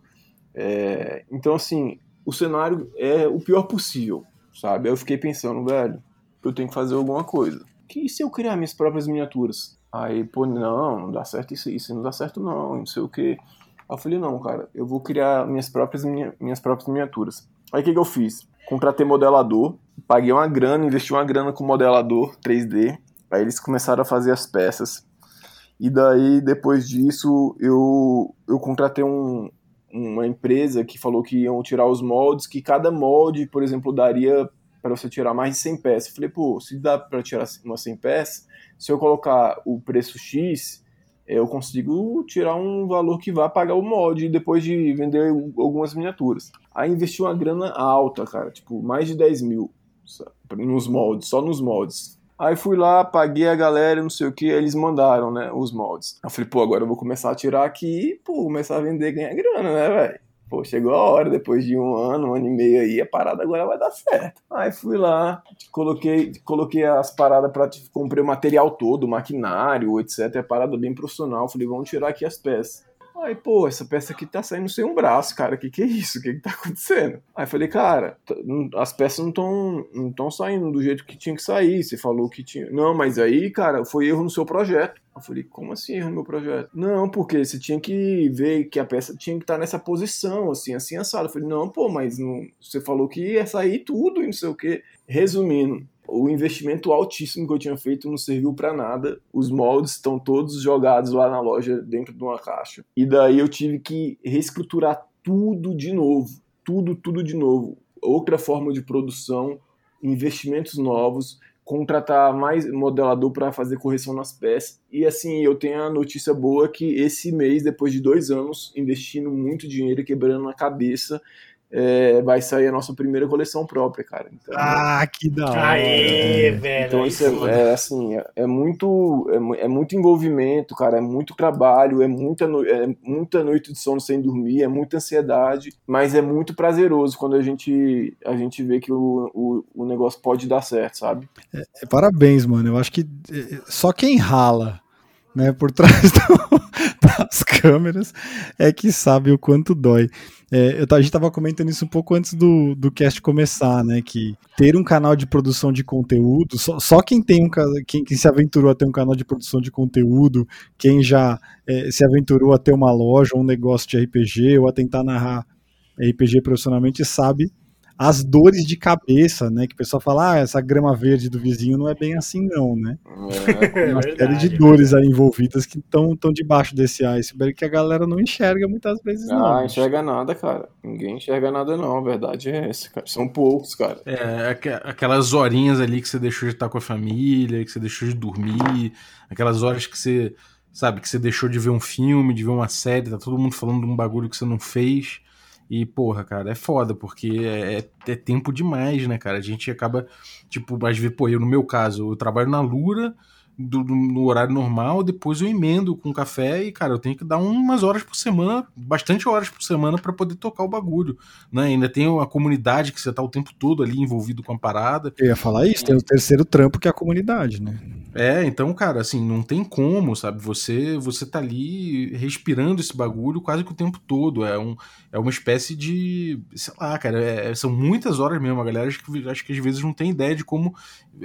É, então, assim, o cenário é o pior possível, sabe? Eu fiquei pensando, velho, eu tenho que fazer alguma coisa. Que se eu criar minhas próprias miniaturas? Aí, pô, não, não dá certo isso, isso não dá certo não, não sei o quê. Aí eu falei, não, cara, eu vou criar minhas próprias, minha- minhas próprias miniaturas. Aí o que, que eu fiz? Contratei modelador, paguei uma grana, investi uma grana com modelador 3D. Aí eles começaram a fazer as peças. E daí, depois disso, eu, eu contratei um, uma empresa que falou que iam tirar os moldes, que cada molde, por exemplo, daria para você tirar mais de 100 peças. Eu falei, pô, se dá para tirar umas 100 peças, se eu colocar o preço X, eu consigo tirar um valor que vai pagar o mod depois de vender algumas miniaturas. Aí investi uma grana alta, cara, tipo, mais de 10 mil sabe? nos moldes, só nos moldes. Aí fui lá, paguei a galera, não sei o que, eles mandaram, né, os moldes. Eu falei, pô, agora eu vou começar a tirar aqui e, pô, começar a vender e ganhar grana, né, velho? Pô, chegou a hora, depois de um ano, um ano e meio aí, a parada agora vai dar certo. Aí fui lá, coloquei, coloquei as paradas para comprei o material todo, maquinário, etc. A parada bem profissional. Falei, vamos tirar aqui as peças. Aí, pô, essa peça aqui tá saindo sem um braço, cara. Que que é isso? O que que tá acontecendo? Aí falei, cara, as peças não estão não tão saindo do jeito que tinha que sair. Você falou que tinha. Não, mas aí, cara, foi erro no seu projeto. Eu falei, como assim erro no meu projeto? Não, porque você tinha que ver que a peça tinha que estar tá nessa posição, assim, assim, assado. Eu falei, não, pô, mas não... você falou que ia sair tudo e não sei o quê. Resumindo, o investimento altíssimo que eu tinha feito não serviu para nada. Os moldes estão todos jogados lá na loja dentro de uma caixa. E daí eu tive que reestruturar tudo de novo, tudo, tudo de novo. Outra forma de produção, investimentos novos, contratar mais modelador para fazer correção nas peças. E assim, eu tenho a notícia boa que esse mês, depois de dois anos investindo muito dinheiro quebrando a cabeça, é, vai sair a nossa primeira coleção própria, cara. Então,
ah, que da hora!
Aê, velho!
Então isso é, é, assim, é, é muito, é, é, muito envolvimento, cara, é muito trabalho, é muita, no, é muita noite de sono sem dormir, é muita ansiedade, mas é muito prazeroso quando a gente, a gente vê que o, o, o negócio pode dar certo, sabe?
É, é, parabéns, mano. Eu acho que é, só quem rala né, por trás do, das câmeras é que sabe o quanto dói. É, eu, a gente estava comentando isso um pouco antes do, do cast começar, né? Que ter um canal de produção de conteúdo, só, só quem tem um quem, quem, se aventurou a ter um canal de produção de conteúdo, quem já é, se aventurou a ter uma loja, um negócio de RPG, ou a tentar narrar RPG profissionalmente, sabe as dores de cabeça, né? Que o pessoal fala, ah, essa grama verde do vizinho não é bem assim, não, né? É, uma verdade, série de dores aí envolvidas que estão tão debaixo desse iceberg que a galera não enxerga muitas vezes,
ah,
não.
Ah, enxerga nada, cara. Ninguém enxerga nada, não. A verdade é essa, cara. São poucos, cara.
É, aquelas horinhas ali que você deixou de estar com a família, que você deixou de dormir, aquelas horas que você, sabe, que você deixou de ver um filme, de ver uma série, tá todo mundo falando de um bagulho que você não fez. E, porra, cara, é foda, porque é, é, é tempo demais, né, cara? A gente acaba, tipo, às vezes, pô, eu no meu caso, eu trabalho na Lura, do, do, no horário normal, depois eu emendo com café e, cara, eu tenho que dar umas horas por semana, bastante horas por semana para poder tocar o bagulho, né? Ainda tem a comunidade que você tá o tempo todo ali envolvido com a parada.
Eu ia falar isso, tem o terceiro trampo que é a comunidade, né?
É, então, cara, assim, não tem como, sabe? Você você tá ali respirando esse bagulho quase que o tempo todo. É, um, é uma espécie de. Sei lá, cara, é, são muitas horas mesmo. A galera acho que, acho que às vezes não tem ideia de como,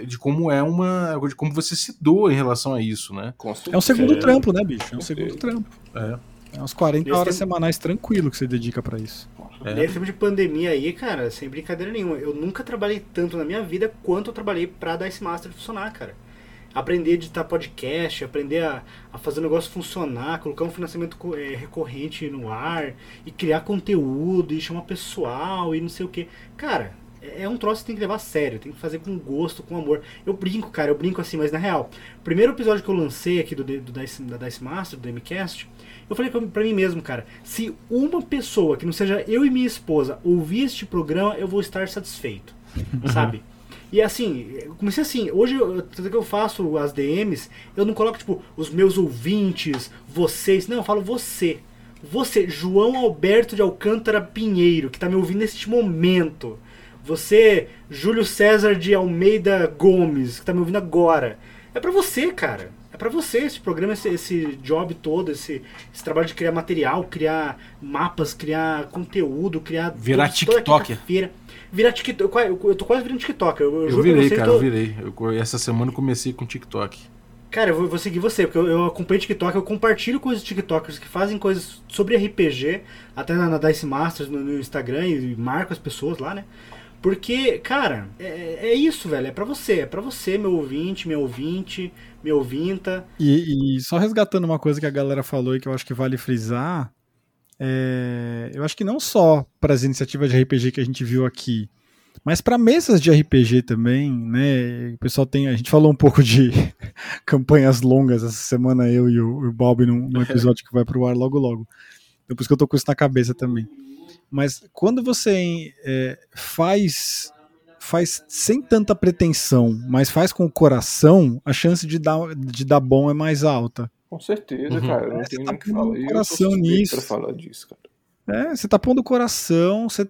de como é uma. de como você se doa em relação a isso, né?
É um segundo é. trampo, né, bicho? É um segundo trampo. É. É uns 40 horas tempo... semanais tranquilo que você dedica para isso.
É. Nesse tempo de pandemia aí, cara, sem brincadeira nenhuma, eu nunca trabalhei tanto na minha vida quanto eu trabalhei pra dar esse Master funcionar, cara aprender a editar podcast, aprender a, a fazer o negócio funcionar, colocar um financiamento é, recorrente no ar, e criar conteúdo, e chamar pessoal, e não sei o que. Cara, é, é um troço que tem que levar a sério, tem que fazer com gosto, com amor. Eu brinco, cara, eu brinco assim, mas na real, primeiro episódio que eu lancei aqui do, do Dice, da Dice Master, do MCast, eu falei pra, pra, mim mesmo, cara, se uma pessoa que não seja eu e minha esposa ouvir este programa, eu vou estar satisfeito, sabe? E assim, eu comecei assim, hoje tudo que eu faço as DMs, eu não coloco tipo os meus ouvintes, vocês, não, eu falo você. Você, João Alberto de Alcântara Pinheiro, que tá me ouvindo neste momento. Você, Júlio César de Almeida Gomes, que tá me ouvindo agora. É para você, cara. É para você esse programa, esse, esse job todo, esse, esse, trabalho de criar material, criar mapas, criar conteúdo, criar.
Virar TikToker
virar TikTok. Eu, eu tô quase virando TikTok. Eu,
eu, eu virei, cara, tô... eu virei. Eu, essa semana eu comecei com TikTok.
Cara, eu vou, vou seguir você, porque eu, eu acompanho TikTok, eu compartilho com os TikTokers que fazem coisas sobre RPG, até na, na Dice Masters no, no Instagram e marco as pessoas lá, né? Porque, cara, é, é, isso, velho. É para você. É para você, meu ouvinte, meu ouvinte, meu ouvinta.
E, e, só resgatando uma coisa que a galera falou e que eu acho que vale frisar. É, eu acho que não só para as iniciativas de RPG que a gente viu aqui, Mas para mesas de RPG também, né? O pessoal tem. A gente falou um pouco de campanhas longas essa semana, eu e o, o Bob, num, num episódio que vai pro ar logo logo. Então por isso que eu tô com isso na cabeça também. Mas quando você é, faz faz sem tanta pretensão, mas faz com o coração, a chance de dar, de dar bom é mais alta.
Com certeza,
Uhum.
cara. Eu não
É,
tenho
você tá
nem o que falar. Eu tô
coração nisso.
pra falar disso, cara.
É, você tá pondo o coração. você-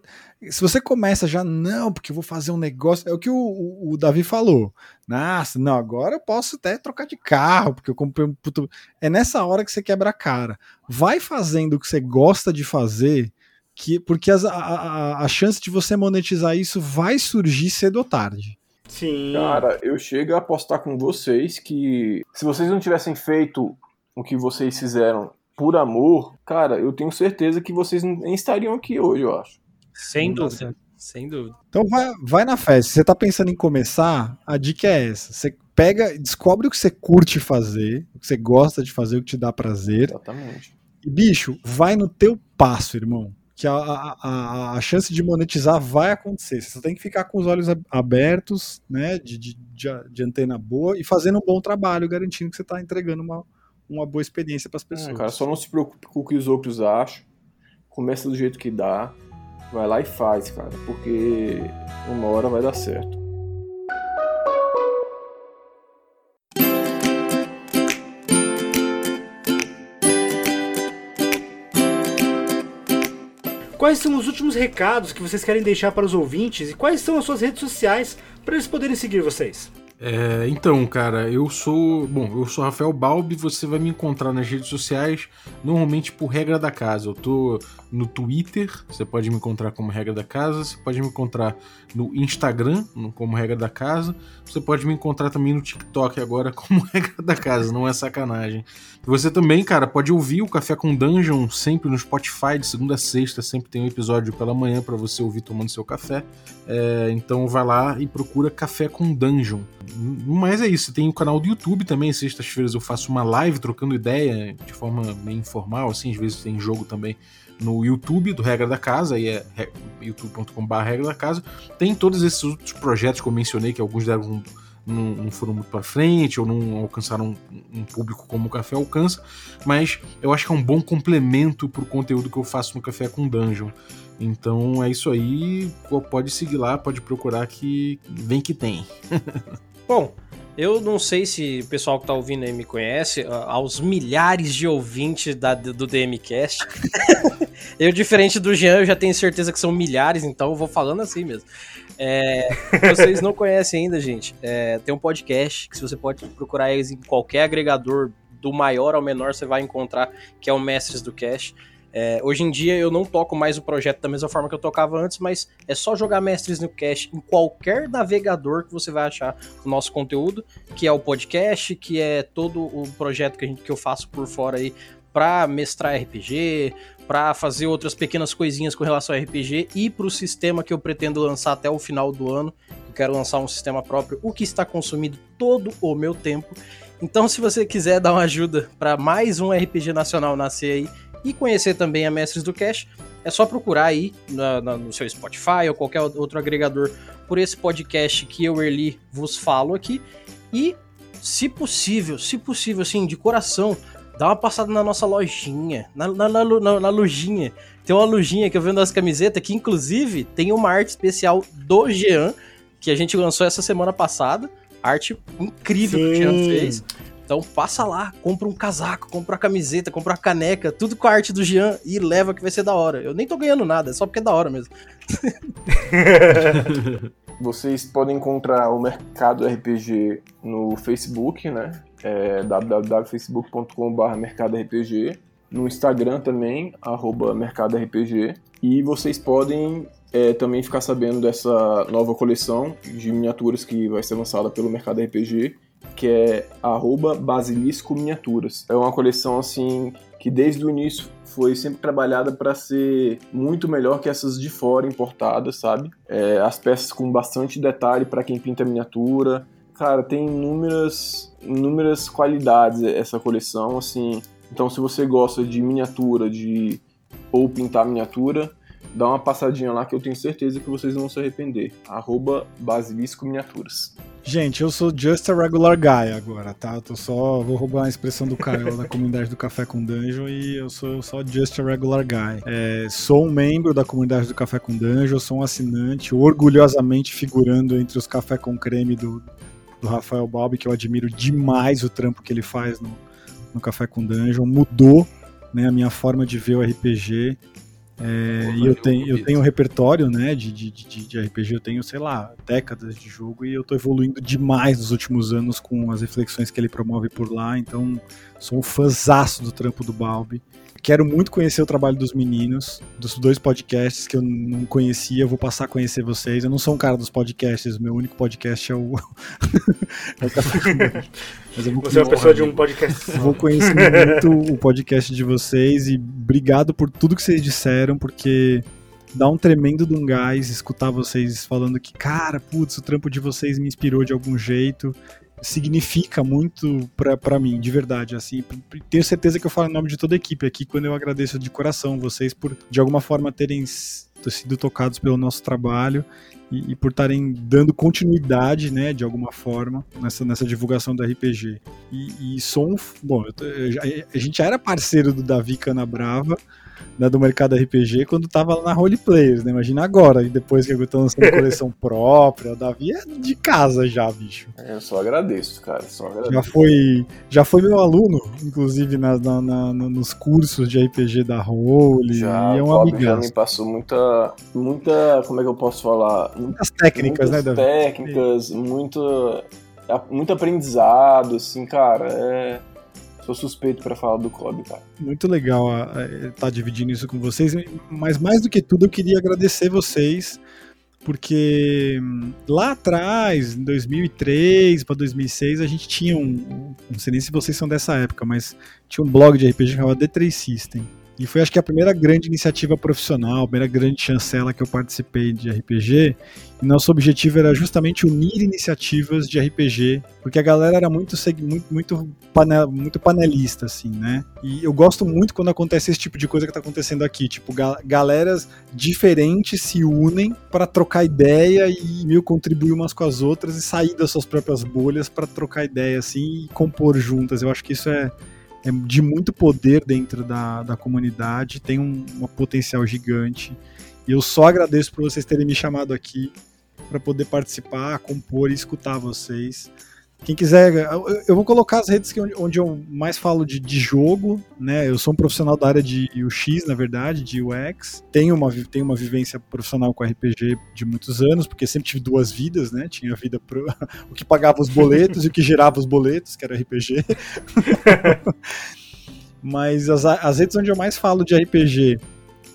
se você começa já, não, porque eu vou fazer um negócio. É o que o, o- o Davi falou. Nossa, não, agora eu posso até trocar de carro, porque eu comprei um puto. É nessa hora que você quebra a cara. Vai fazendo o que você gosta de fazer, que, porque as- a, a, a chance de você monetizar isso vai surgir cedo ou tarde.
Sim.
Cara, eu chego a apostar com vocês que se vocês não tivessem feito o que vocês fizeram por amor, cara, eu tenho certeza que vocês nem estariam aqui hoje, eu acho.
Sem
Não
dúvida. Sem dúvida.
Então vai, vai na festa. Se você tá pensando em começar, a dica é essa. Você pega, descobre o que você curte fazer, o que você gosta de fazer, o que te dá prazer.
Exatamente.
E, bicho, vai no teu passo, irmão. Que a, a, a, chance de monetizar vai acontecer. Você tem que ficar com os olhos ab- abertos, né? De, de, de, antena boa e fazendo um bom trabalho, garantindo que você tá entregando uma, uma boa experiência para as
É,
pessoas.
cara, só não se preocupe com o que os outros acham. Começa do jeito que dá. Vai lá e faz, cara, porque uma hora vai dar certo.
Quais são os últimos recados que vocês querem deixar para os ouvintes e quais são as suas redes sociais para eles poderem seguir vocês?
É, então, cara, eu sou. Bom, eu sou Rafael Balbi, você vai me encontrar nas redes sociais, normalmente por regra da casa. Eu tô no Twitter, você pode me encontrar como regra da casa, você pode me encontrar no Instagram, como regra da casa, você pode me encontrar também no TikTok agora como regra da casa, não é sacanagem. Você também, cara, pode ouvir o Café com Dungeon sempre no Spotify, de segunda a sexta, sempre tem um episódio pela manhã pra você ouvir tomando seu café. É, então vai lá e procura Café com Dungeon. Mas é isso, tem o canal do YouTube também. Sextas-feiras eu faço uma live trocando ideia de forma meio informal, assim, às vezes tem jogo também no YouTube do Regra da Casa, aí é youtube.com.br Regra da Casa. Tem todos esses outros projetos que eu mencionei, que alguns deram um- não, foram muito para frente ou não alcançaram um, um público como o Café alcança, mas eu acho que é um bom complemento pro conteúdo que eu faço no Café com Dungeon. Então é isso aí, pode seguir lá, pode procurar que vem que tem.
Bom, eu não sei se o pessoal que tá ouvindo aí me conhece, a- aos milhares de ouvintes da, do DMCast. eu, diferente do Jean, eu já tenho certeza que são milhares, então eu vou falando assim mesmo. É, vocês não conhecem ainda, gente, é, tem um podcast que você pode procurar em qualquer agregador, do maior ao menor, você vai encontrar, que é o Mestres do Cash. É, hoje em dia eu não toco mais o projeto da mesma forma que eu tocava antes, mas é só jogar Mestres no Cash em qualquer navegador que você vai achar o nosso conteúdo, que é o podcast, que é todo o projeto que, gente, que eu faço por fora aí para mestrar RPG, para fazer outras pequenas coisinhas com relação a RPG e para o sistema que eu pretendo lançar até o final do ano. Eu quero lançar um sistema próprio, o que está consumindo todo o meu tempo. Então, se você quiser dar uma ajuda para mais um RPG nacional nascer aí e conhecer também a Mestres do Cash, é só procurar aí na- na- no seu Spotify ou qualquer outro agregador por esse podcast que eu, Erli, vos falo aqui. E, se possível, se possível, assim, de coração, dá uma passada na nossa lojinha, na, na, na, na- lojinha. Tem uma lojinha que eu vendo as camisetas que, inclusive, tem uma arte especial do Jean, que a gente lançou essa semana passada. Arte incrível que o Jean
Sim.
fez. Então passa lá, compra um casaco, compra uma camiseta, compra uma caneca, tudo com a arte do Jean e leva que vai ser da hora. Eu nem tô ganhando nada, é só porque é da hora mesmo.
Vocês podem encontrar o Mercado RPG no Facebook, né? É www.facebook.com.br mercadorpg. No Instagram também, arroba mercadorpg. E vocês podem é, também ficar sabendo dessa nova coleção de miniaturas que vai ser lançada pelo Mercado RPG, que é arroba Basilisco Miniaturas. É uma coleção assim que desde o início foi sempre trabalhada para ser muito melhor que essas de fora importadas, sabe? É, as peças com bastante detalhe para quem pinta miniatura. Cara, tem inúmeras, inúmeras qualidades essa coleção, assim. Então, se você gosta de miniatura, de ou pintar miniatura, dá uma passadinha lá que eu tenho certeza que vocês vão se arrepender. Arroba Basilisco Miniaturas.
Gente, eu sou just a regular guy agora, tá? Eu tô só. Vou roubar a expressão do Caio da comunidade do Café com Dungeon e eu sou só just a regular guy. É, sou um membro da comunidade do Café com Dungeon, sou um assinante, orgulhosamente figurando entre os Café com Creme do, do Rafael Balbi, que eu admiro demais o trampo que ele faz no, no Café com Dungeon. Mudou né, a minha forma de ver o RPG. É, e eu tenho, eu tenho um repertório né, de, de, de, de, RPG, eu tenho, sei lá, décadas de jogo e eu tô evoluindo demais nos últimos anos com as reflexões que ele promove por lá, então sou um fãzaço do trampo do Balbi. Quero muito conhecer o trabalho dos meninos, dos dois podcasts que eu não conhecia, eu vou passar a conhecer vocês. Eu não sou um cara dos podcasts, o meu único podcast é o. é o Café
Mas eu vou Você é uma pessoa de um podcast.
Vou conhecer muito o podcast de vocês e obrigado por tudo que vocês disseram, porque dá um tremendo de um gás escutar vocês falando que, cara, putz, o trampo de vocês me inspirou de algum jeito significa muito para mim, de verdade, assim. Tenho certeza que eu falo em nome de toda a equipe aqui quando eu agradeço de coração vocês por de alguma forma terem sido tocados pelo nosso trabalho e, e por estarem dando continuidade, né, de alguma forma nessa, nessa divulgação do RPG. E, e sou um, bom, eu, eu, a gente já era parceiro do Davi Canabrava, né, do mercado RPG quando tava lá na Roleplayers, né? Imagina agora, e depois que eu tô lançando coleção própria, o Davi é de casa já, bicho.
É, eu só agradeço, cara. Só agradeço.
Já foi, já foi meu aluno, inclusive, na, na, na nos cursos de RPG da Role.
Já,
e é
um amigo. Já me passou muita, muita, como é que eu posso falar?
Muitas técnicas,
muitas
né,
Davi? técnicas, muito, muito aprendizado, assim, cara, é Sou suspeito para falar do Kobe, cara.
Muito legal estar tá dividindo isso com vocês, mas mais do que tudo eu queria agradecer vocês, porque hum, lá atrás, em 2003 para 2006, a gente tinha um, não sei nem se vocês são dessa época, mas tinha um blog de RPG chamado D3 System. E foi acho que a primeira grande iniciativa profissional, a primeira grande chancela que eu participei de RPG. Nosso objetivo era justamente unir iniciativas de RPG, porque a galera era muito muito muito, panel, muito panelista assim, né? E eu gosto muito quando acontece esse tipo de coisa que tá acontecendo aqui, tipo, ga galeras diferentes se unem para trocar ideia e meio contribuir umas com as outras e sair das suas próprias bolhas para trocar ideia assim e compor juntas. Eu acho que isso é é de muito poder dentro da, da comunidade, tem um, um potencial gigante. E eu só agradeço por vocês terem me chamado aqui para poder participar, compor e escutar vocês. Quem quiser, eu vou colocar as redes onde eu mais falo de, de, jogo, né? Eu sou um profissional da área de UX, na verdade, de UX. Tenho uma, tenho uma vivência profissional com RPG de muitos anos, porque sempre tive duas vidas, né? Tinha a vida pro, o que pagava os boletos e o que gerava os boletos, que era RPG. Mas as, as redes onde eu mais falo de RPG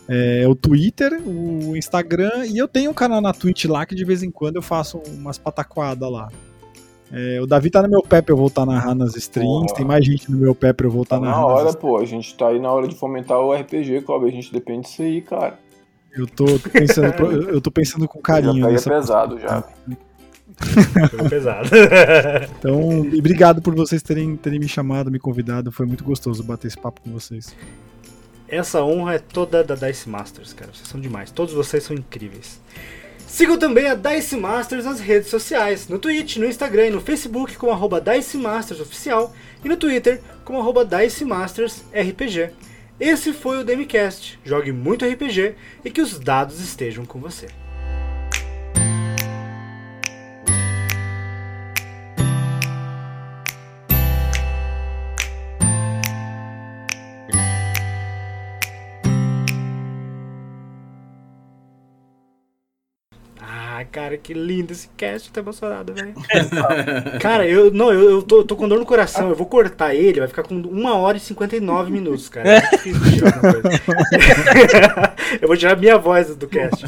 é o Twitter, o Instagram, e eu tenho um canal na Twitch lá que de vez em quando eu faço umas pataquadas lá. É, o Davi tá no meu pé pra eu voltar a narrar nas streams, Porra. tem mais gente no meu pé pra eu voltar
tá
a narrar.
Na hora, pô, a gente tá aí na hora de fomentar o RPG, Cláudio, a gente depende disso aí, cara.
Eu tô, tô pensando, eu tô pensando com carinho. Já
tá nessa... pesado já.
pesado.
então, obrigado por vocês terem, terem me chamado, me convidado. Foi muito gostoso bater esse papo com vocês.
Essa honra é toda da Dice Masters, cara. Vocês são demais. Todos vocês são incríveis. Sigam também a Dice Masters nas redes sociais, no Twitch, no Instagram e no Facebook como arroba Dice Masters Oficial e no Twitter como arroba Dice Masters RPG. Esse foi o Demicast. Jogue muito RPG e que os dados estejam com você. Cara, que lindo esse cast, tô emocionado, velho. cara, eu não, eu, eu tô, tô, com dor no coração, eu vou cortar ele, vai ficar com 1 hora e 59 minutos, cara. É difícil tirar uma coisa. eu vou tirar minha voz do cast.